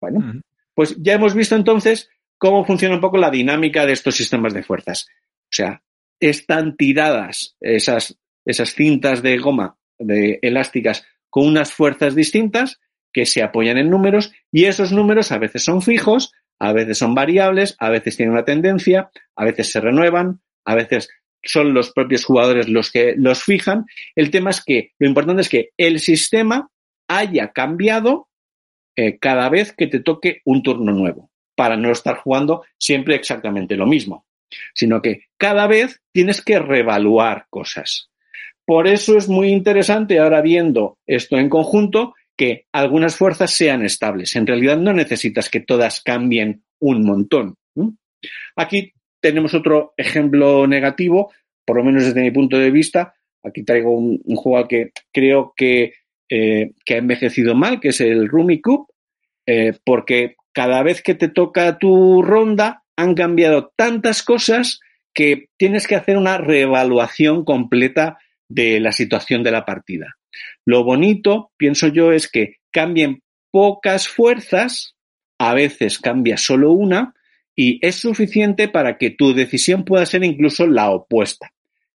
Bueno, uh -huh. pues ya hemos visto entonces cómo funciona un poco la dinámica de estos sistemas de fuerzas. O sea, están tiradas esas, esas cintas de goma de elásticas con unas fuerzas distintas que se apoyan en números y esos números a veces son fijos, a veces son variables, a veces tienen una tendencia, a veces se renuevan, a veces son los propios jugadores los que los fijan. El tema es que lo importante es que el sistema haya cambiado eh, cada vez que te toque un turno nuevo, para no estar jugando siempre exactamente lo mismo, sino que cada vez tienes que reevaluar cosas. Por eso es muy interesante ahora viendo esto en conjunto que algunas fuerzas sean estables. En realidad no necesitas que todas cambien un montón. Aquí tenemos otro ejemplo negativo, por lo menos desde mi punto de vista. Aquí traigo un, un juego que creo que, eh, que, ha envejecido mal, que es el Rumi Cup, eh, porque cada vez que te toca tu ronda han cambiado tantas cosas que tienes que hacer una reevaluación completa de la situación de la partida. Lo bonito, pienso yo, es que cambien pocas fuerzas, a veces cambia solo una, y es suficiente para que tu decisión pueda ser incluso la opuesta.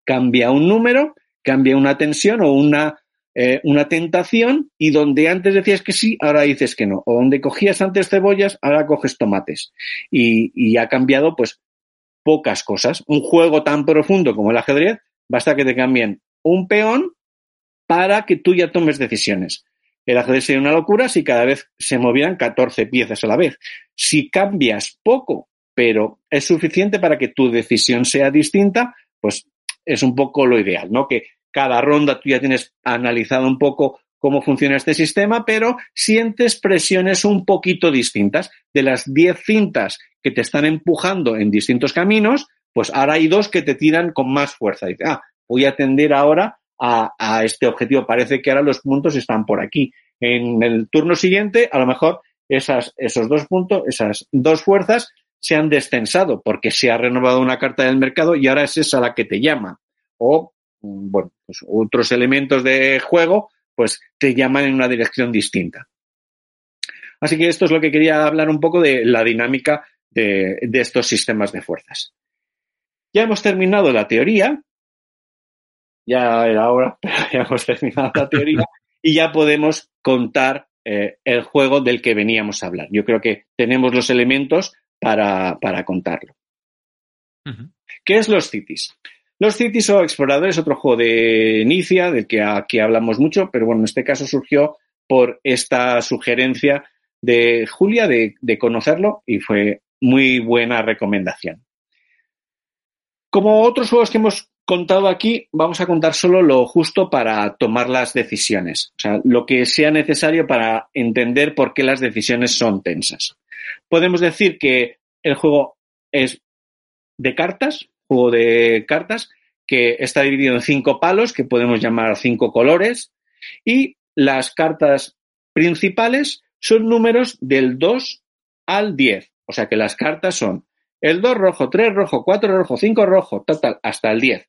Cambia un número, cambia una tensión o una, eh, una tentación y donde antes decías que sí, ahora dices que no. O donde cogías antes cebollas, ahora coges tomates. Y, y ha cambiado pues pocas cosas. Un juego tan profundo como el ajedrez, basta que te cambien un peón para que tú ya tomes decisiones. El ajedrez sería una locura si cada vez se movieran 14 piezas a la vez. Si cambias poco, pero es suficiente para que tu decisión sea distinta, pues es un poco lo ideal, ¿no? Que cada ronda tú ya tienes analizado un poco cómo funciona este sistema, pero sientes presiones un poquito distintas. De las 10 cintas que te están empujando en distintos caminos, pues ahora hay dos que te tiran con más fuerza. Dice, ah, voy a atender ahora a, a, este objetivo. Parece que ahora los puntos están por aquí. En el turno siguiente, a lo mejor esas, esos dos puntos, esas dos fuerzas se han descensado porque se ha renovado una carta del mercado y ahora es esa la que te llama. O, bueno, pues otros elementos de juego, pues te llaman en una dirección distinta. Así que esto es lo que quería hablar un poco de la dinámica de, de estos sistemas de fuerzas. Ya hemos terminado la teoría, ya era hora, pero ya hemos terminado la teoría y ya podemos contar eh, el juego del que veníamos a hablar. Yo creo que tenemos los elementos para, para contarlo. Uh -huh. ¿Qué es los cities? Los cities o exploradores, otro juego de Inicia, del que aquí hablamos mucho, pero bueno, en este caso surgió por esta sugerencia de Julia de, de conocerlo y fue muy buena recomendación. Como otros juegos que hemos contado aquí, vamos a contar solo lo justo para tomar las decisiones, o sea, lo que sea necesario para entender por qué las decisiones son tensas. Podemos decir que el juego es de cartas, juego de cartas, que está dividido en cinco palos, que podemos llamar cinco colores, y las cartas principales son números del 2 al 10. O sea que las cartas son el 2 rojo, 3 rojo, 4 rojo, 5 rojo, total, hasta el 10.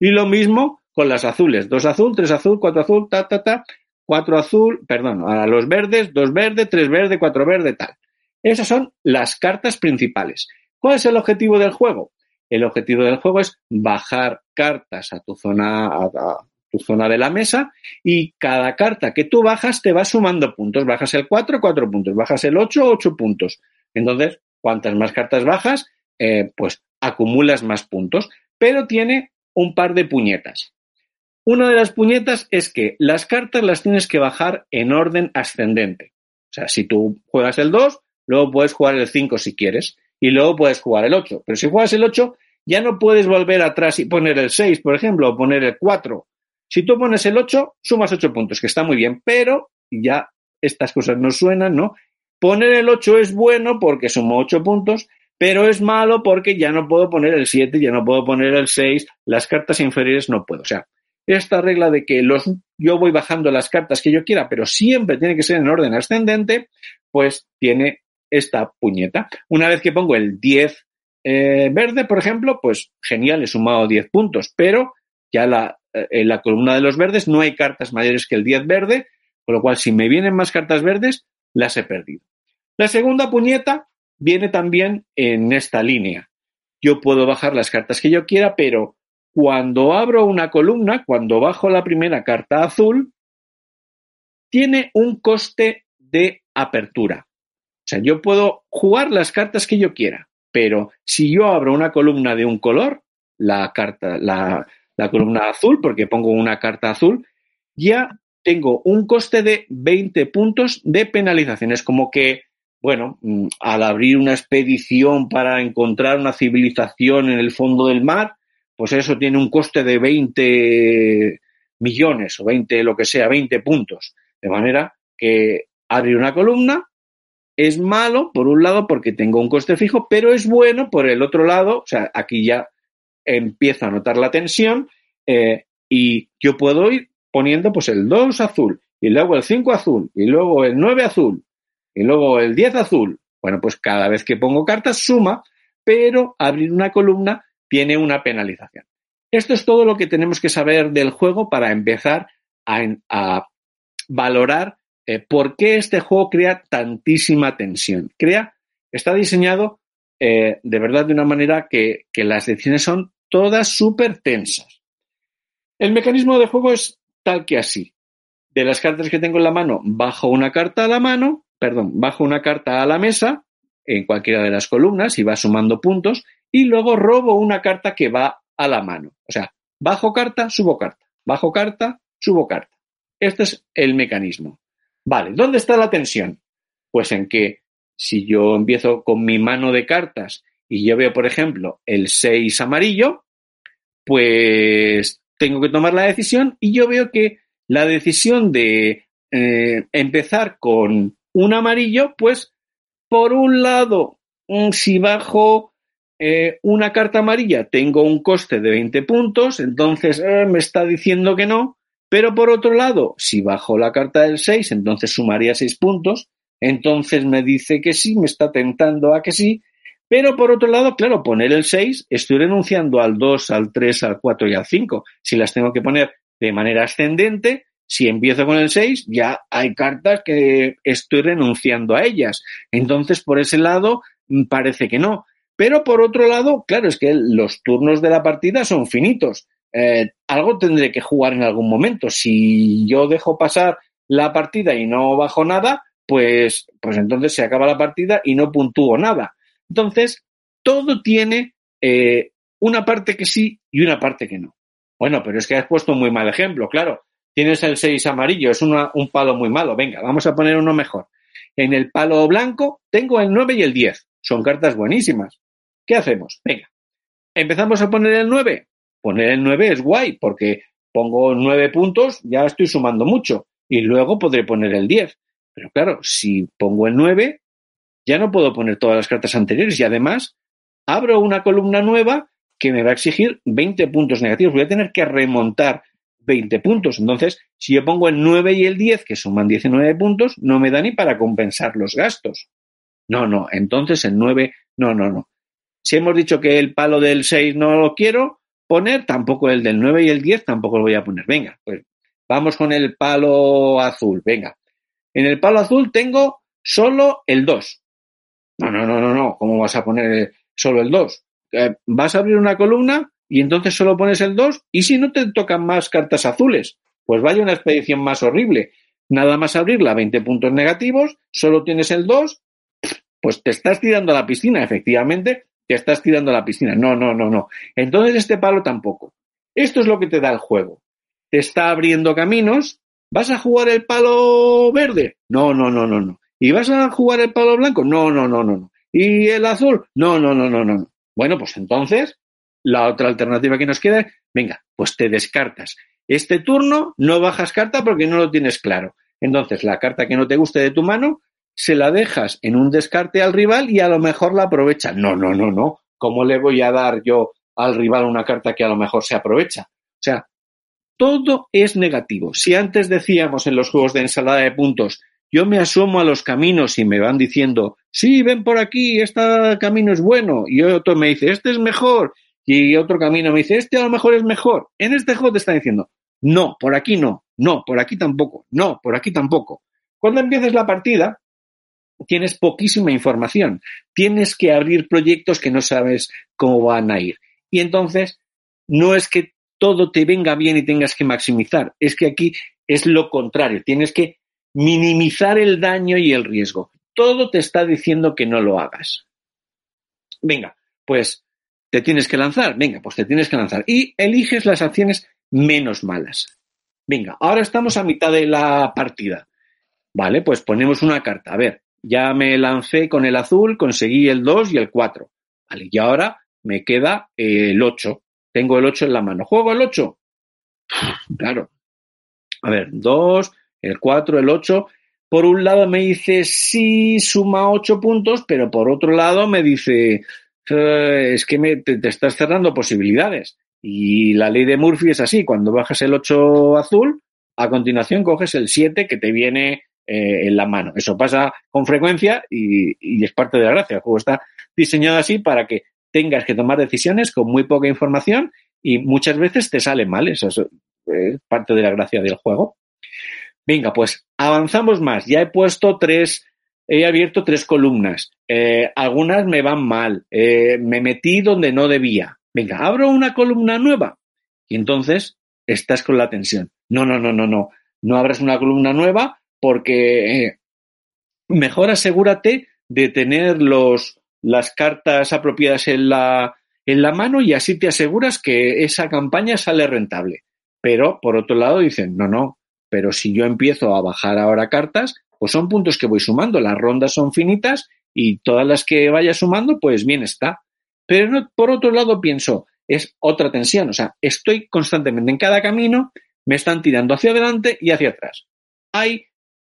Y lo mismo con las azules. Dos azul, tres azul, cuatro azul, ta, ta, ta. Cuatro azul, perdón, a los verdes, dos verde, tres verde, cuatro verde, tal. Esas son las cartas principales. ¿Cuál es el objetivo del juego? El objetivo del juego es bajar cartas a tu zona, a, tu zona de la mesa y cada carta que tú bajas te va sumando puntos. Bajas el 4, 4 puntos. Bajas el 8, 8 puntos. Entonces, cuantas más cartas bajas, eh, pues acumulas más puntos. Pero tiene un par de puñetas. Una de las puñetas es que las cartas las tienes que bajar en orden ascendente. O sea, si tú juegas el 2, luego puedes jugar el 5 si quieres, y luego puedes jugar el 8. Pero si juegas el 8, ya no puedes volver atrás y poner el 6, por ejemplo, o poner el 4. Si tú pones el 8, sumas 8 puntos, que está muy bien, pero ya estas cosas no suenan, ¿no? Poner el 8 es bueno porque suma 8 puntos, pero es malo porque ya no puedo poner el 7, ya no puedo poner el 6, las cartas inferiores no puedo. O sea, esta regla de que los, yo voy bajando las cartas que yo quiera, pero siempre tiene que ser en orden ascendente, pues tiene esta puñeta. Una vez que pongo el 10 eh, verde, por ejemplo, pues genial, he sumado 10 puntos, pero ya la, eh, en la columna de los verdes no hay cartas mayores que el 10 verde, con lo cual si me vienen más cartas verdes, las he perdido. La segunda puñeta viene también en esta línea. Yo puedo bajar las cartas que yo quiera, pero cuando abro una columna, cuando bajo la primera carta azul, tiene un coste de apertura. O sea, yo puedo jugar las cartas que yo quiera, pero si yo abro una columna de un color, la carta, la, columna azul, porque pongo una carta azul, ya tengo un coste de 20 puntos de penalización. Es como que, bueno, mm, al abrir una expedición para encontrar una civilización en el fondo del mar, pues eso tiene un coste de 20 millones o 20, lo que sea, 20 puntos. De manera que abrir una columna es malo, por un lado, porque tengo un coste fijo, pero es bueno por el otro lado, o sea, aquí ya empiezo a notar la tensión eh, y yo puedo ir poniendo pues el 2 azul y luego el 5 azul y luego el 9 azul y luego el 10 azul. Bueno, pues cada vez que pongo cartas suma, pero abrir una columna tiene una penalización. Esto es todo lo que tenemos que saber del juego para empezar a, a valorar eh, ¿Por qué este juego crea tantísima tensión? Crea, está diseñado eh, de verdad de una manera que, que las decisiones son todas súper tensas. El mecanismo de juego es tal que así. De las cartas que tengo en la mano, bajo una carta a la mano, perdón, bajo una carta a la mesa, en cualquiera de las columnas y va sumando puntos, y luego robo una carta que va a la mano. O sea, bajo carta, subo carta, bajo carta, subo carta. Este es el mecanismo. Vale, ¿dónde está la tensión? Pues en que si yo empiezo con mi mano de cartas y yo veo, por ejemplo, el 6 amarillo, pues tengo que tomar la decisión y yo veo que la decisión de eh, empezar con un amarillo, pues por un lado, mm, si bajo eh, una carta amarilla tengo un coste de 20 puntos, entonces eh, me está diciendo que no, pero por otro lado, si bajo la carta del 6, entonces sumaría 6 puntos. Entonces me dice que sí, me está tentando a que sí. Pero por otro lado, claro, poner el 6, estoy renunciando al 2, al 3, al 4 y al 5. Si las tengo que poner de manera ascendente, si empiezo con el 6, ya hay cartas que estoy renunciando a ellas. Entonces, por ese lado, mm, parece que no. Pero por otro lado, claro, es que los turnos de la partida son finitos. Eh, algo tendré que jugar en algún momento. Si yo dejo pasar la partida y no bajo nada, pues, pues entonces se acaba la partida y no puntúo nada. Entonces, todo tiene eh, una parte que sí y una parte que no. Bueno, pero es que has puesto un muy mal ejemplo, claro. Tienes el 6 amarillo, es un palo muy malo. Venga, vamos a poner uno mejor. En el palo blanco tengo el 9 y el 10. Son cartas buenísimas. ¿Qué hacemos? Venga. ¿Empezamos a poner el 9? Poner el 9 es guay porque pongo 9 puntos, ya estoy sumando mucho y luego podré poner el 10. Pero claro, si pongo el 9, ya no puedo poner todas las cartas anteriores y además abro una columna nueva que me va a exigir 20 puntos negativos. Voy a tener que remontar 20 puntos. Entonces, si yo pongo el 9 y el 10, que suman 19 puntos, no me da ni para compensar los gastos. No, no. Entonces el 9, no, no, no. Si hemos dicho que el palo del 6 no lo quiero, poner, tampoco el del 9 y el 10 tampoco lo voy a poner. Venga, pues vamos con el palo azul, venga. En el palo azul tengo solo el 2. No, no, no, no, no, ¿cómo vas a poner solo el 2? Eh, vas a abrir una columna y entonces solo pones el 2 y si no te tocan más cartas azules, pues vaya una expedición más horrible. Nada más abrirla, 20 puntos negativos, solo tienes el 2, pues te estás tirando a la piscina, efectivamente, te estás tirando a la piscina. No, no, no, no. Entonces este palo tampoco. Esto es lo que te da el juego. Te está abriendo caminos. ¿Vas a jugar el palo verde? No, no, no, no, no. ¿Y vas a jugar el palo blanco? No, no, no, no, no. ¿Y el azul? No, no, no, no, no. Bueno, pues entonces la otra alternativa que nos queda es, venga, pues te descartas. Este turno no bajas carta porque no lo tienes claro. Entonces, la carta que no te guste de tu mano, se la dejas en un descarte al rival y a lo mejor la aprovecha. No, no, no, no. ¿Cómo le voy a dar yo al rival una carta que a lo mejor se aprovecha? O sea, todo es negativo. Si antes decíamos en los juegos de ensalada de puntos, yo me asomo a los caminos y me van diciendo, sí, ven por aquí, este camino es bueno, y otro me dice, este es mejor, y otro camino me dice, este a lo mejor es mejor. En este juego te están diciendo, no, por aquí no, no, por aquí tampoco, no, por aquí tampoco. Cuando empieces la partida, tienes poquísima información, tienes que abrir proyectos que no sabes cómo van a ir. Y entonces, no es que todo te venga bien y tengas que maximizar, es que aquí es lo contrario, tienes que minimizar el daño y el riesgo. Todo te está diciendo que no lo hagas. Venga, pues te tienes que lanzar, venga, pues te tienes que lanzar. Y eliges las acciones menos malas. Venga, ahora estamos a mitad de la partida. Vale, pues ponemos una carta. A ver, ya me lancé con el azul, conseguí el 2 y el 4. Vale, y ahora me queda el 8. Tengo el 8 en la mano. ¿Juego el 8? Claro. A ver, 2, el 4, el 8. Por un lado me dice sí, suma 8 puntos, pero por otro lado me dice eh, es que me, te, estás cerrando posibilidades. Y la ley de Murphy es así, cuando bajas el 8 azul, a continuación coges el 7 que te viene eh, en la mano. Eso pasa con frecuencia y, es parte de la gracia. El juego está diseñado así para que tengas que tomar decisiones con muy poca información y muchas veces te sale mal. Eso es parte de la gracia del juego. Venga, pues avanzamos más. Ya he puesto tres, he abierto tres columnas. Eh, algunas me van mal. Eh, me metí donde no debía. Venga, abro una columna nueva. Y entonces estás con la tensión. No, no, no, no, no. No abras una columna nueva porque eh, mejor asegúrate de tener los, las cartas apropiadas en la, en la mano y así te aseguras que esa campaña sale rentable. Pero, por otro lado, dicen, no, no, pero si yo empiezo a bajar ahora cartas, pues son puntos que voy sumando. Las rondas son finitas y todas las que vaya sumando, pues bien está. Pero no, por otro lado pienso, es otra tensión. O sea, estoy constantemente en cada camino, me están tirando hacia adelante y hacia atrás. Hay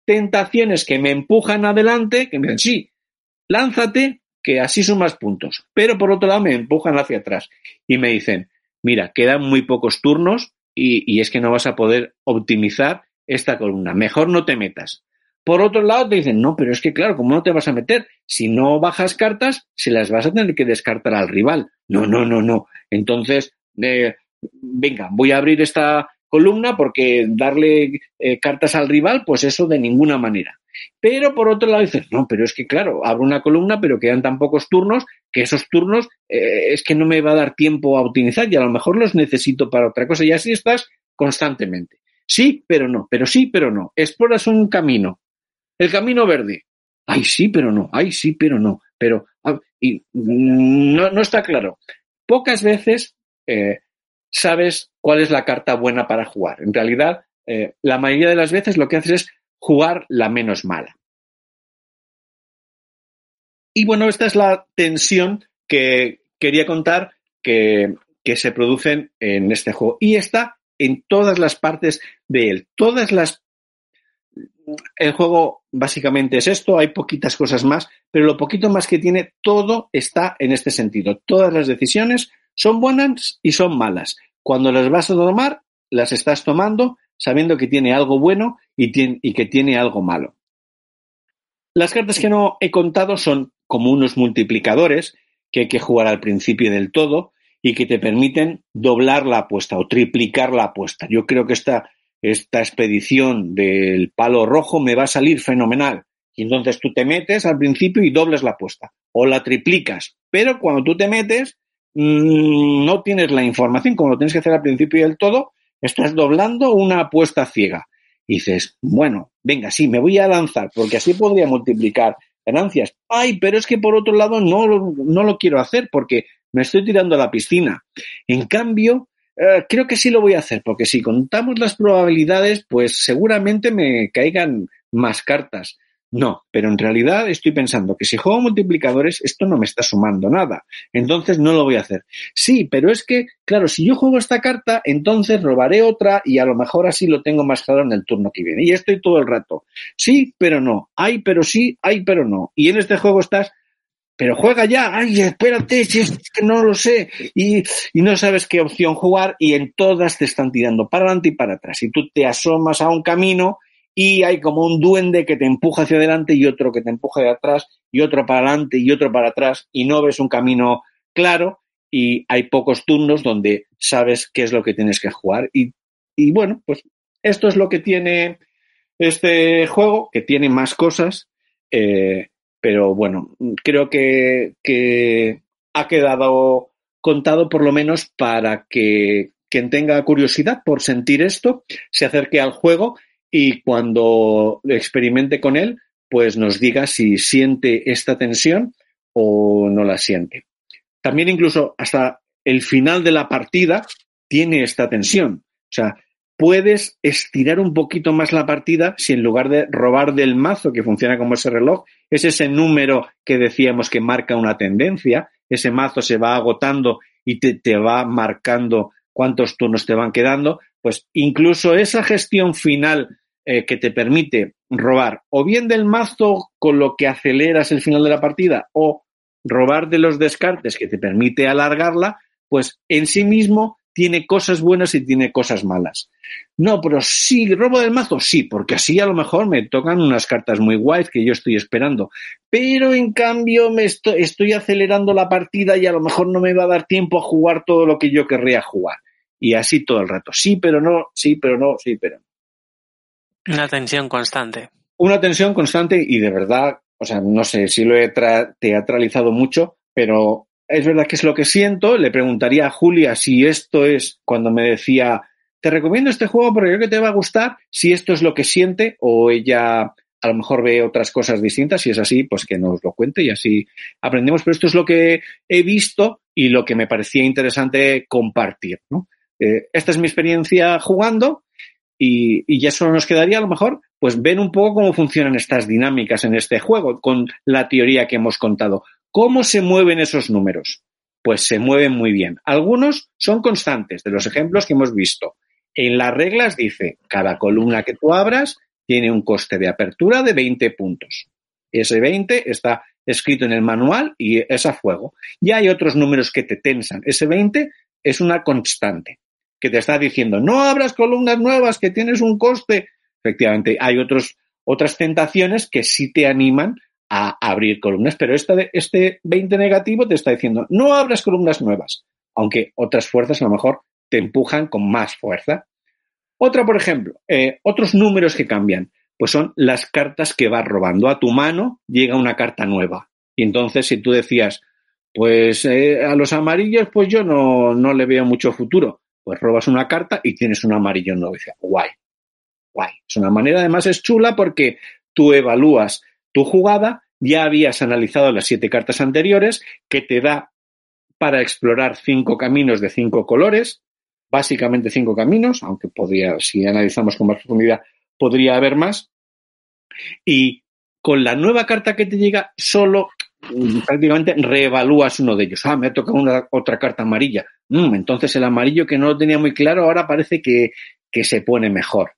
tentaciones que me empujan adelante, que me dicen, sí, lánzate, que así sumas puntos. Pero por otro lado me empujan hacia atrás y me dicen, mira, quedan muy pocos turnos, y, es que no vas a poder optimizar esta columna. Mejor no te metas. Por otro lado, te dicen, no, pero es que claro, ¿cómo no te vas a meter? Si no bajas cartas, se las vas a tener que descartar al rival. No, no, no, no. Entonces, eh, venga, voy a abrir esta columna porque darle eh, cartas al rival, pues eso de ninguna manera. Pero por otro lado dices, no, pero es que claro, abro una columna, pero quedan tan pocos turnos que esos turnos eh, es que no me va a dar tiempo a optimizar y a lo mejor los necesito para otra cosa y así estás constantemente. Sí, pero no, pero sí, pero no. Exploras un camino, el camino verde. Ay, sí, pero no, ay, sí, pero no. Pero ah, y, mm, no, no está claro. Pocas veces eh, sabes cuál es la carta buena para jugar. En realidad, eh, la mayoría de las veces lo que haces es jugar la menos mala. Y bueno, esta es la tensión que quería contar que, que se producen en este juego. Y está en todas las partes de él. Todas las. El juego básicamente es esto, hay poquitas cosas más, pero lo poquito más que tiene, todo está en este sentido. Todas las decisiones son buenas y son malas. Cuando las vas a tomar, las estás tomando sabiendo que tiene algo bueno y, que tiene algo malo. Las cartas que no he contado son como unos multiplicadores que hay que jugar al principio del todo y que te permiten doblar la apuesta o triplicar la apuesta. Yo creo que esta, esta expedición del palo rojo me va a salir fenomenal. Y entonces tú te metes al principio y dobles la apuesta o la triplicas. Pero cuando tú te metes, no tienes la información, como lo tienes que hacer al principio del todo, estás doblando una apuesta ciega. Y dices, bueno, venga, sí, me voy a lanzar, porque así podría multiplicar ganancias. Ay, pero es que por otro lado no, no lo quiero hacer porque me estoy tirando a la piscina. En cambio, eh, creo que sí lo voy a hacer, porque si contamos las probabilidades, pues seguramente me caigan más cartas. No, pero en realidad estoy pensando que si juego multiplicadores, esto no me está sumando nada. Entonces no lo voy a hacer. Sí, pero es que, claro, si yo juego esta carta, entonces robaré otra y a lo mejor así lo tengo más claro en el turno que viene. Y estoy todo el rato. Sí, pero no. Hay, pero sí, hay, pero no. Y en este juego estás pero juega ya, ay, espérate, si es que no lo sé, y, y, no sabes qué opción jugar, y en todas te están tirando para adelante y para atrás. Y tú te asomas a un camino y hay como un duende que te empuja hacia adelante y otro que te empuja de atrás y otro para adelante y otro para atrás y no ves un camino claro y hay pocos turnos donde sabes qué es lo que tienes que jugar. Y, bueno, pues esto es lo que tiene este juego, que tiene más cosas, eh, pero bueno, creo que, que ha quedado contado por lo menos para que quien tenga curiosidad por sentir esto se acerque al juego y cuando experimente con él, pues nos diga si siente esta tensión o no la siente. También incluso hasta el final de la partida tiene esta tensión. O sea, puedes estirar un poquito más la partida si en lugar de robar del mazo, que funciona como ese reloj, es ese número que decíamos que marca una tendencia, ese mazo se va agotando y te, te va marcando cuántos turnos te van quedando, pues incluso esa gestión final eh, que te permite robar o bien del mazo con lo que aceleras el final de la partida o robar de los descartes que te permite alargarla, pues en sí mismo tiene cosas buenas y tiene cosas malas. No, pero sí, robo del mazo, sí, porque así a lo mejor me tocan unas cartas muy guays que yo estoy esperando. Pero en cambio me estoy, estoy acelerando la partida y a lo mejor no me va a dar tiempo a jugar todo lo que yo querría jugar. Y así todo el rato. Sí, pero no, sí, pero no, sí, pero no. Una tensión constante. Una tensión constante y de verdad, o sea, no sé si lo he teatralizado mucho, pero es verdad que es lo que siento. Le preguntaría a Julia si esto es cuando me decía, te recomiendo este juego porque creo que te va a gustar, si esto es lo que siente o ella a lo mejor ve otras cosas distintas. Si es así, pues que nos lo cuente y así aprendemos. Pero esto es lo que he visto y lo que me parecía interesante compartir. ¿no? Eh, esta es mi experiencia jugando y, ya solo nos quedaría a lo mejor pues ver un poco cómo funcionan estas dinámicas en este juego con la teoría que hemos contado. ¿Cómo se mueven esos números? Pues se mueven muy bien. Algunos son constantes de los ejemplos que hemos visto. En las reglas dice, cada columna que tú abras tiene un coste de apertura de 20 puntos. Ese 20 está escrito en el manual y es a fuego. Y hay otros números que te tensan. Ese 20 es una constante que te está diciendo, no abras columnas nuevas, que tienes un coste. Efectivamente, hay otros, otras tentaciones que sí te animan a abrir columnas, pero este, este 20 negativo te está diciendo, no abras columnas nuevas, aunque otras fuerzas a lo mejor te empujan con más fuerza. Otra, por ejemplo, eh, otros números que cambian, pues son las cartas que vas robando. A tu mano llega una carta nueva. Y entonces, si tú decías, pues eh, a los amarillos, pues yo no, no le veo mucho futuro pues robas una carta y tienes un amarillo nuevo. guay, guay. Es una manera, además es chula porque tú evalúas tu jugada, ya habías analizado las siete cartas anteriores, que te da para explorar cinco caminos de cinco colores, básicamente cinco caminos, aunque podría, si analizamos con más profundidad, podría haber más. Y con la nueva carta que te llega, solo prácticamente reevalúas uno de ellos. Ah, me ha tocado una, otra carta amarilla. Mm, entonces el amarillo que no lo tenía muy claro ahora parece que, que se pone mejor.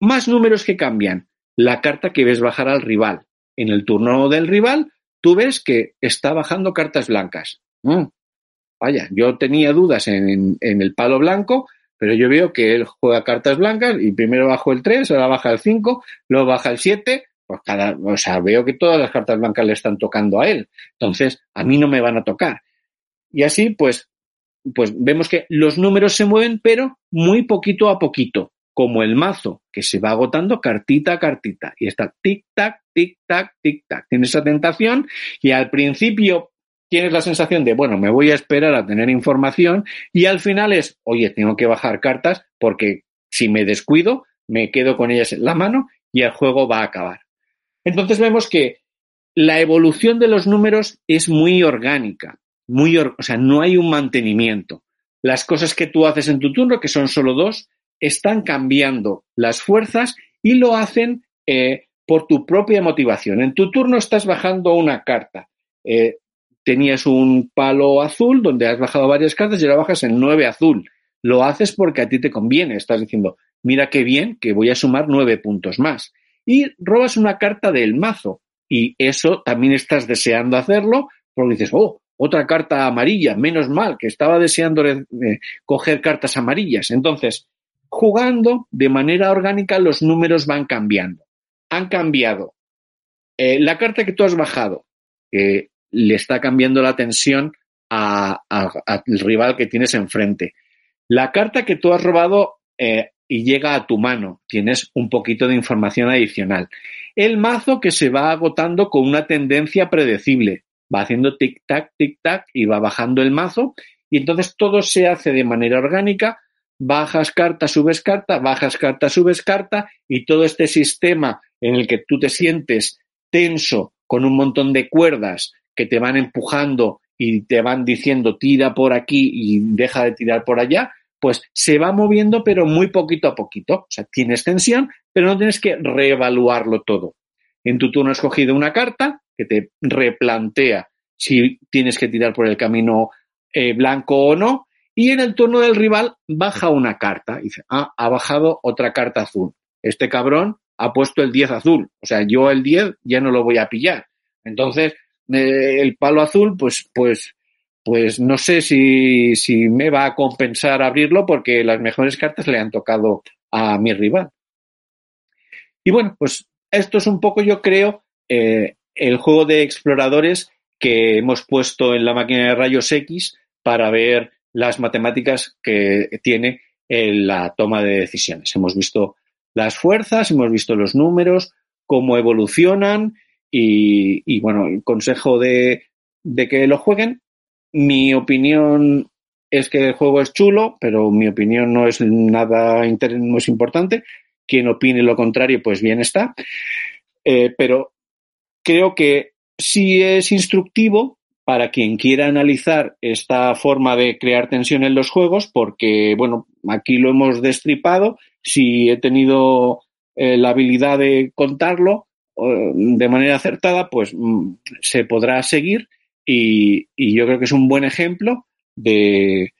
Más números que cambian. La carta que ves bajar al rival. En el turno del rival, tú ves que está bajando cartas blancas. Mm, vaya, yo tenía dudas en, en, el palo blanco, pero yo veo que él juega cartas blancas y primero bajo el 3, ahora baja el 5, luego baja el 7 pues cada, o sea, veo que todas las cartas blancas le están tocando a él. Entonces, a mí no me van a tocar. Y así, pues, pues vemos que los números se mueven, pero muy poquito a poquito, como el mazo, que se va agotando cartita a cartita. Y está tic-tac, tic-tac, tic-tac. Tienes esa tentación y al principio tienes la sensación de, bueno, me voy a esperar a tener información y al final es, oye, tengo que bajar cartas porque si me descuido, me quedo con ellas en la mano y el juego va a acabar. Entonces vemos que la evolución de los números es muy orgánica, muy o sea, no hay un mantenimiento. Las cosas que tú haces en tu turno, que son solo dos, están cambiando las fuerzas y lo hacen eh, por tu propia motivación. En tu turno estás bajando una carta. Eh, tenías un palo azul donde has bajado varias cartas y ahora bajas en nueve azul. Lo haces porque a ti te conviene. Estás diciendo, mira qué bien, que voy a sumar nueve puntos más. Y robas una carta del mazo. Y eso también estás deseando hacerlo porque dices, oh, otra carta amarilla, menos mal, que estaba deseando eh, coger cartas amarillas. Entonces, jugando de manera orgánica, los números van cambiando. Han cambiado. Eh, la carta que tú has bajado, que le está cambiando la tensión al rival que tienes enfrente. La carta que tú has robado eh, y llega a tu mano, tienes un poquito de información adicional. El mazo que se va agotando con una tendencia predecible, va haciendo tic-tac, tic-tac y va bajando el mazo. Y entonces todo se hace de manera orgánica, bajas carta, subes carta, bajas carta, subes carta y todo este sistema en el que tú te sientes tenso con un montón de cuerdas que te van empujando y te van diciendo tira por aquí y deja de tirar por allá, pues se va moviendo pero muy poquito a poquito. O sea, tienes tensión, pero no tienes que reevaluarlo todo. En tu turno has cogido una carta que te replantea si tienes que tirar por el camino eh, blanco o no, y en el turno del rival baja una carta. Y dice, ah, ha bajado otra carta azul. Este cabrón ha puesto el 10 azul. O sea, yo el 10 ya no lo voy a pillar. Entonces, eh, el palo azul, pues, pues, pues no sé si, si me va a compensar abrirlo porque las mejores cartas le han tocado a mi rival. Y bueno, pues esto es un poco, yo creo, eh, el juego de exploradores que hemos puesto en la máquina de rayos X para ver las matemáticas que tiene en la toma de decisiones. Hemos visto las fuerzas, hemos visto los números, cómo evolucionan y, bueno, el consejo de, que lo jueguen. Mi opinión es que el juego es chulo, pero mi opinión no es nada no es importante. Quien opine lo contrario, pues bien está. Eh, pero creo que sí es instructivo para quien quiera analizar esta forma de crear tensión en los juegos, porque, bueno, aquí lo hemos destripado. Si he tenido eh, la habilidad de contarlo, de manera acertada, pues mm, se podrá seguir y, yo creo que es un buen ejemplo de,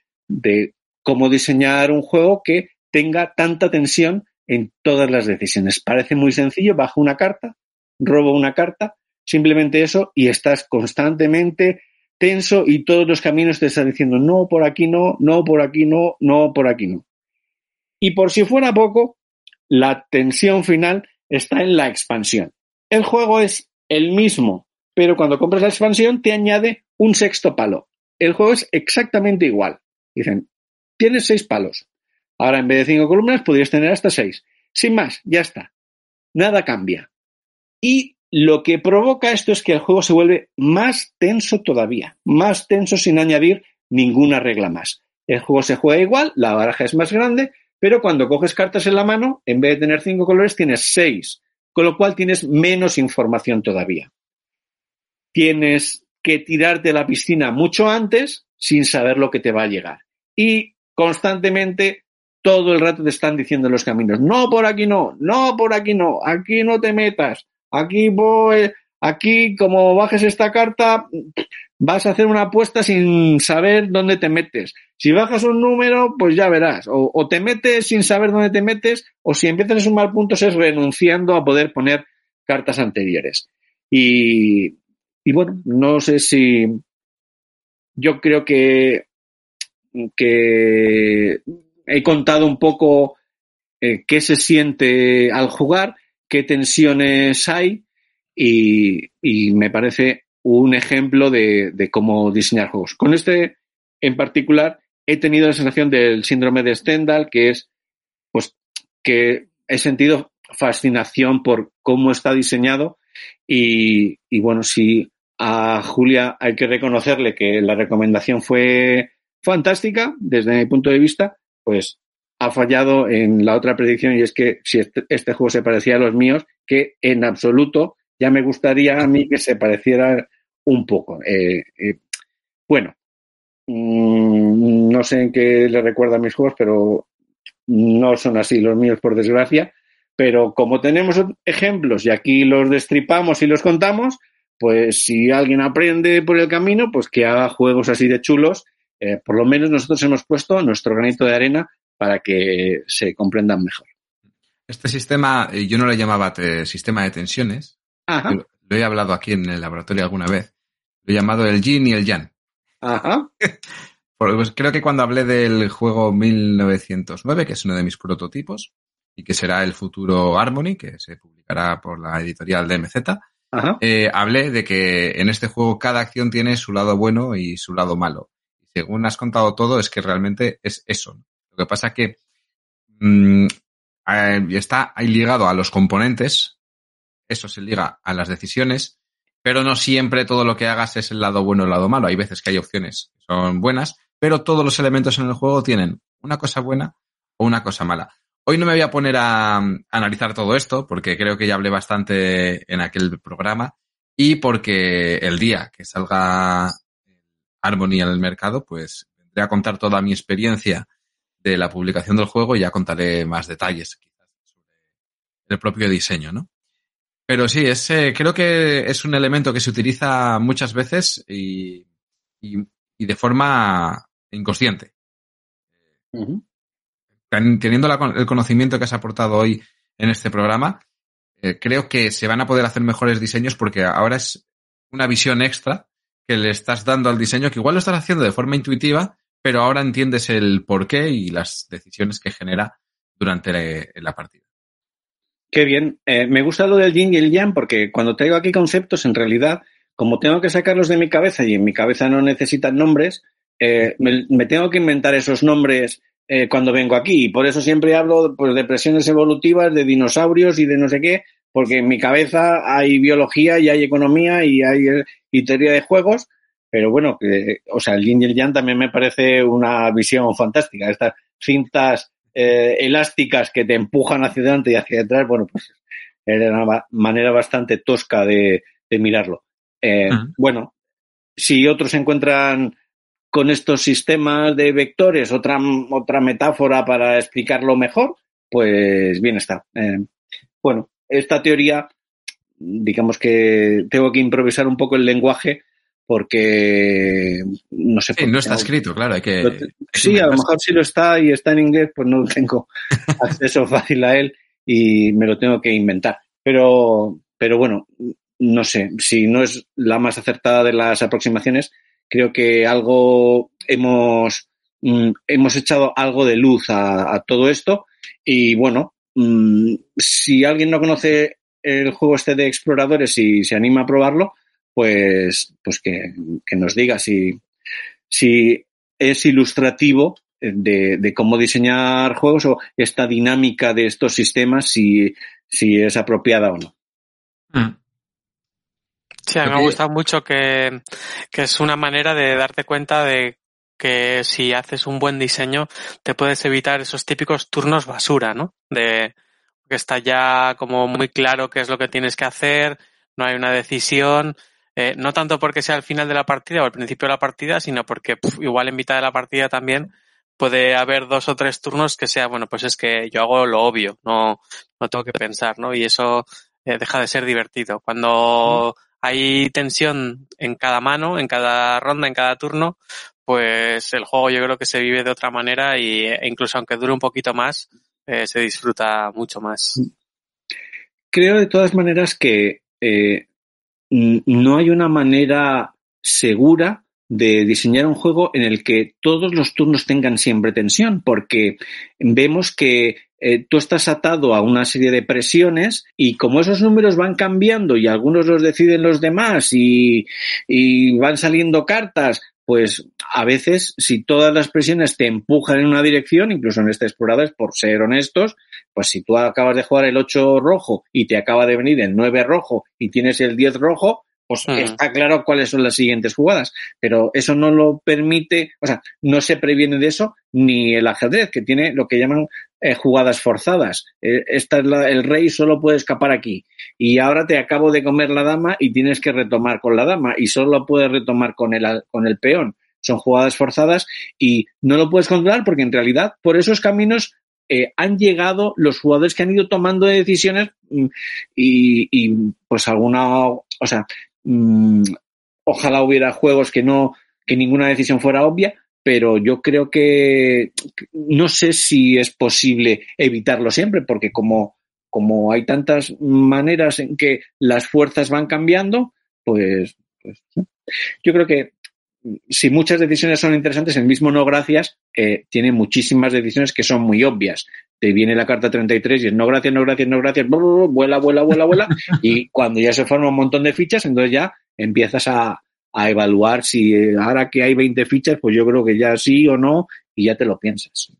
cómo diseñar un juego que tenga tanta tensión en todas las decisiones. Parece muy sencillo, bajo una carta, robo una carta, simplemente eso y estás constantemente tenso y todos los caminos te están diciendo no, por aquí no, no, por aquí no, no, por aquí no. Y por si fuera poco, la tensión final está en la expansión. El juego es el mismo, pero cuando compras la expansión te añade un sexto palo. El juego es exactamente igual. Dicen, tienes seis palos. Ahora en vez de cinco columnas podrías tener hasta seis. Sin más, ya está. Nada cambia. Y lo que provoca esto es que el juego se vuelve más tenso todavía, más tenso sin añadir ninguna regla más. El juego se juega igual, la baraja es más grande, pero cuando coges cartas en la mano, en vez de tener cinco colores, tienes seis con lo cual tienes menos información todavía. Tienes que tirarte la piscina mucho antes sin saber lo que te va a llegar. Y constantemente, todo el rato te están diciendo los caminos, no por aquí no, no por aquí no, aquí no te metas, aquí voy, aquí como bajes esta carta, vas a hacer una apuesta sin saber dónde te metes. Si bajas un número, pues ya verás. O, te metes sin saber dónde te metes, o si empiezas a sumar puntos es renunciando a poder poner cartas anteriores. Y, bueno, no sé si yo creo que, que he contado un poco eh, qué se siente al jugar, qué tensiones hay y, y me parece un ejemplo de, cómo diseñar juegos. Con este en particular he tenido la sensación del síndrome de Stendhal, que es, pues, que he sentido fascinación por cómo está diseñado y, bueno, si a Julia hay que reconocerle que la recomendación fue fantástica desde mi punto de vista, pues ha fallado en la otra predicción y es que si este, este juego se parecía a los míos, que en absoluto ya me gustaría a mí que se pareciera un poco. Eh, eh, bueno, mm, no sé en qué le recuerda a mis juegos, pero no son así los míos, por desgracia. Pero como tenemos ejemplos y aquí los destripamos y los contamos, pues si alguien aprende por el camino, pues que haga juegos así de chulos. Eh, por lo menos nosotros hemos puesto nuestro granito de arena para que se comprendan mejor. Este sistema, eh, yo no lo llamaba sistema de tensiones. Lo, lo, he hablado aquí en el laboratorio alguna vez. Lo he llamado el yin y el yang. Ajá. pues creo que cuando hablé del juego 1909, que es uno de mis prototipos, y que será el futuro Harmony, que se publicará por la editorial DMZ, eh, hablé de que en este juego cada acción tiene su lado bueno y su lado malo. Y según has contado todo, es que realmente es eso. Lo que pasa es que mmm, está ahí ligado a los componentes, eso se liga a las decisiones, pero no siempre todo lo que hagas es el lado bueno o el lado malo. Hay veces que hay opciones que son buenas, pero todos los elementos en el juego tienen una cosa buena o una cosa mala. Hoy no me voy a poner a, analizar todo esto porque creo que ya hablé bastante en aquel programa y porque el día que salga Harmony en el mercado, pues vendré a contar toda mi experiencia de la publicación del juego y ya contaré más detalles quizás sobre el propio diseño, ¿no? Pero sí, es, creo que es un elemento que se utiliza muchas veces y, y, de forma inconsciente. Teniendo el conocimiento que has aportado hoy en este programa, eh, creo que se van a poder hacer mejores diseños porque ahora es una visión extra que le estás dando al diseño, que igual lo estás haciendo de forma intuitiva, pero ahora entiendes el porqué y las decisiones que genera durante la, partida. Qué bien. Eh, me gusta lo del yin y el yang porque cuando traigo aquí conceptos, en realidad, como tengo que sacarlos de mi cabeza y en mi cabeza no necesitan nombres, eh, me, tengo que inventar esos nombres eh, cuando vengo aquí. Y por eso siempre hablo pues, de presiones evolutivas, de dinosaurios y de no sé qué, porque en mi cabeza hay biología y hay economía y hay y teoría de juegos pero bueno, o sea, el yin y el yang también me parece una visión fantástica. Estas cintas eh, elásticas que te empujan hacia adelante y hacia atrás, bueno, pues es una manera bastante tosca de, mirarlo. Eh, bueno, si otros encuentran con estos sistemas de vectores otra, otra metáfora para explicarlo mejor, pues bien está. Eh, bueno, esta teoría, digamos que tengo que improvisar un poco el lenguaje porque no sé. Sí, no está escrito, claro, hay que. sí, a lo mejor si lo está y está en inglés, pues no tengo acceso fácil a él y me lo tengo que inventar. Pero, pero bueno, no sé, si no es la más acertada de las aproximaciones, creo que algo hemos, mm, hemos echado algo de luz a, todo esto y bueno, mm, si alguien no conoce el juego este de exploradores y se anima a probarlo, pues, pues que, nos diga si, si es ilustrativo de, cómo diseñar juegos o esta dinámica de estos sistemas, si, si es apropiada o no. Mm. Sí, a mí me ha gustado mucho que, que es una manera de darte cuenta de que si haces un buen diseño te puedes evitar esos típicos turnos basura, ¿no? De que está ya como muy claro qué es lo que tienes que hacer, no hay una decisión, eh, no tanto porque sea al final de la partida o al principio de la partida, sino porque igual en mitad de la partida también puede haber dos o tres turnos que sea, bueno, pues es que yo hago lo obvio, no, no tengo que pensar, ¿no? Y eso eh, deja de ser divertido. Cuando hay tensión en cada mano, en cada ronda, en cada turno, pues el juego yo creo que se vive de otra manera y, e incluso aunque dure un poquito más, eh, se disfruta mucho más. Creo de todas maneras que no hay una manera segura de diseñar un juego en el que todos los turnos tengan siempre tensión, porque vemos que eh, tú estás atado a una serie de presiones y como esos números van cambiando y algunos los deciden los demás y, y van saliendo cartas, pues a veces si todas las presiones te empujan en una dirección, incluso en esta explorada es por ser honestos, pues si tú acabas de jugar el 8 rojo y te acaba de venir el 9 rojo y tienes el 10 rojo, pues hmm. está claro cuáles son las siguientes jugadas. Pero eso no lo permite, o sea, no se previene de eso ni el ajedrez, que tiene lo que llaman eh, jugadas forzadas. Eh, esta es la, el rey solo puede escapar aquí. Y ahora te acabo de comer la dama y tienes que retomar con la dama y solo puedes retomar con el, con el peón. Son jugadas forzadas y no lo puedes controlar porque en realidad por esos caminos eh, han llegado los jugadores que han ido tomando decisiones mm, y, pues alguna, o sea, mmm, ojalá hubiera juegos que no, que ninguna decisión fuera obvia, pero yo creo que no sé si es posible evitarlo siempre, porque como, como hay tantas maneras en que las fuerzas van cambiando, pues, pues yo creo que si muchas decisiones son interesantes, el mismo no gracias eh, tiene muchísimas decisiones que son muy obvias. Te viene la carta 33 y es no gracias, no gracias, no gracias, vuela, vuela, vuela, vuela, y cuando ya se forma un montón de fichas, entonces ya empiezas a, a evaluar si eh, ahora que hay 20 fichas, pues yo creo que ya sí o no, y ya te lo piensas.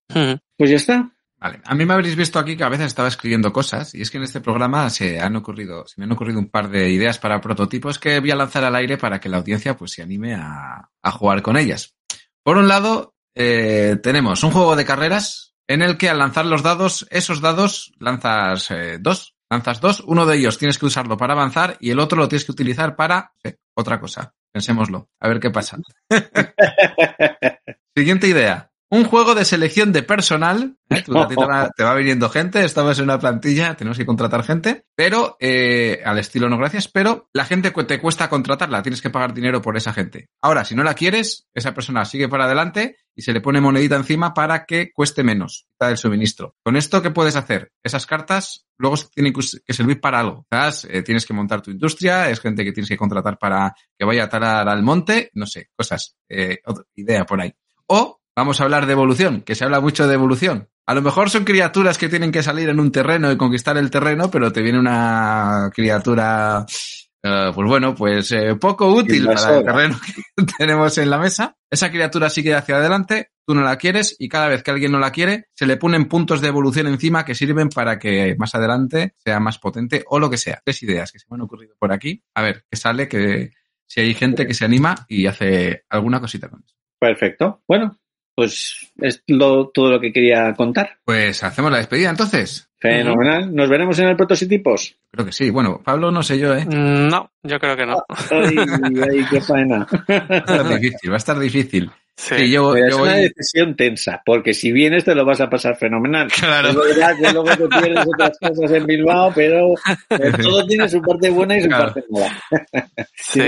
Pues ya está. Vale. A mí me habréis visto aquí que a veces estaba escribiendo cosas y es que en este programa se han ocurrido, se me han ocurrido un par de ideas para prototipos que voy a lanzar al aire para que la audiencia pues se anime a, a jugar con ellas. Por un lado, eh, tenemos un juego de carreras en el que al lanzar los dados, esos dados lanzas eh, dos, lanzas dos, uno de ellos tienes que usarlo para avanzar y el otro lo tienes que utilizar para eh, otra cosa. Pensémoslo, a ver qué pasa. Siguiente idea. Un juego de selección de personal. ¿eh? Tú, te, va, te, va, viniendo gente, estamos en una plantilla, tenemos que contratar gente, pero eh, al estilo no gracias, pero la gente te cuesta contratarla, tienes que pagar dinero por esa gente. Ahora, si no la quieres, esa persona sigue para adelante y se le pone monedita encima para que cueste menos el suministro. Con esto, ¿qué puedes hacer? Esas cartas luego tienen que servir para algo. Eh, tienes que montar tu industria, es gente que tienes que contratar para que vaya a talar al monte, no sé, cosas, eh, otra idea por ahí. O Vamos a hablar de evolución, que se habla mucho de evolución. A lo mejor son criaturas que tienen que salir en un terreno y conquistar el terreno, pero te viene una criatura, uh, pues bueno, pues eh, poco útil para el terreno que tenemos en la mesa. Esa criatura sigue hacia adelante, tú no la quieres y cada vez que alguien no la quiere, se le ponen puntos de evolución encima que sirven para que más adelante sea más potente o lo que sea. Tres ideas que se me han ocurrido por aquí. A ver, que sale, que si hay gente que se anima y hace alguna cosita con eso. Perfecto. Bueno, pues es lo, todo lo que quería contar. Pues hacemos la despedida entonces. Fenomenal. ¿Nos veremos en el prototipos? Creo que sí. Bueno, Pablo no sé yo, ¿eh? No, yo creo que no. Ay, ay qué faena. Va a estar difícil, va a estar difícil. Sí. Sí, yo, Pero yo es voy- una decisión tensa, porque si vienes te lo vas a pasar fenomenal. Claro. Es verdad que luego te pierdes otras cosas en Bilbao, pero eh, todo tiene su parte buena y su Claro. parte mala. Sí.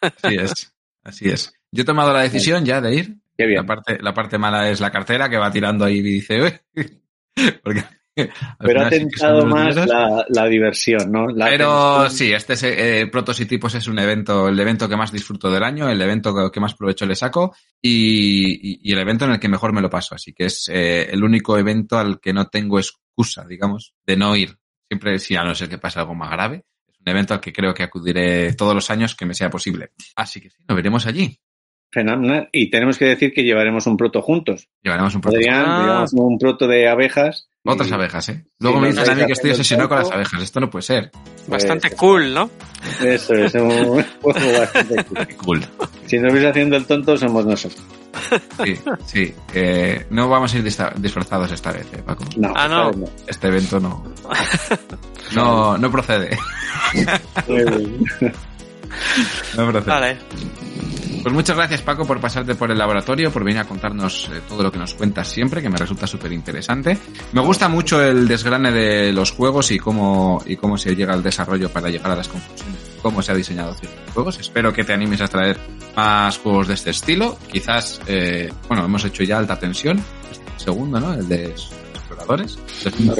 Así es. Así es. Yo he tomado la decisión ya de ir. Qué bien. La parte, la parte mala es la cartera que va tirando ahí y dice, "Uy". Porque al Pero ha sí tentado más la, la diversión, ¿no? La Pero sí, este es, eh, Protos y Tipos es un evento, el evento que más disfruto del año, el evento que, que más provecho le saco y, y- y el evento en el que mejor me lo paso. Así que es eh, el único evento al que no tengo excusa, digamos, de no ir. Siempre, si a no ser que pase algo más grave, es un evento al que creo que acudiré todos los años que me sea posible. Así que sí, nos veremos allí. Fenomenal. Y tenemos que decir que llevaremos un proto juntos. Llevaremos un proto. Podrían, Ah. llevamos un proto de abejas. y- Otras abejas, ¿eh? Luego Sí, me nos dicen a mí que estoy obsesionado con las abejas. Esto no puede ser. Bastante Pues, cool, ¿no? Eso es, un juego bastante cool. Cool. Si nos vais haciendo el tonto, somos nosotros. Sí, sí. Eh, no vamos a ir disfrazados esta vez, ¿eh, Paco? No, Ah, no. Este evento no. No, no procede. Muy bien. No procede. Vale. Pues muchas gracias, Paco, por pasarte por el laboratorio, por venir a contarnos eh, todo lo que nos cuentas siempre, que me resulta súper interesante. Me gusta mucho el desgrane de los juegos y cómo, y cómo se llega al desarrollo para llegar a las conclusiones, cómo se ha diseñado ciertos juegos. Espero que te animes a traer más juegos de este estilo. Quizás, eh, bueno, hemos hecho ya alta tensión, este segundo, ¿no? El de exploradores. Los hemos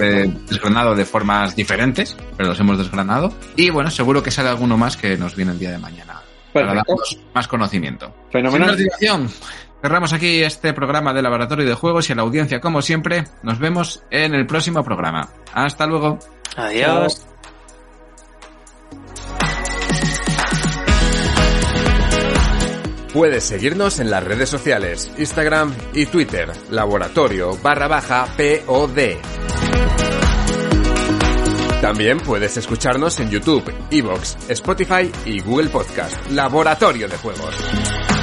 desgranado de formas diferentes, pero los hemos desgranado. Y bueno, seguro que sale alguno más que nos viene el día de mañana para Perfecto. darnos más conocimiento. Sin Fenomenal. más dilación, cerramos aquí este programa de Laboratorio de Juegos y a la audiencia, como siempre, nos vemos en el próximo programa. Hasta luego. Adiós. Puedes seguirnos en las redes sociales, Instagram y Twitter, laboratorio barra baja POD. También puedes escucharnos en YouTube, Evox, Spotify y Google Podcast, Laboratorio de Juegos.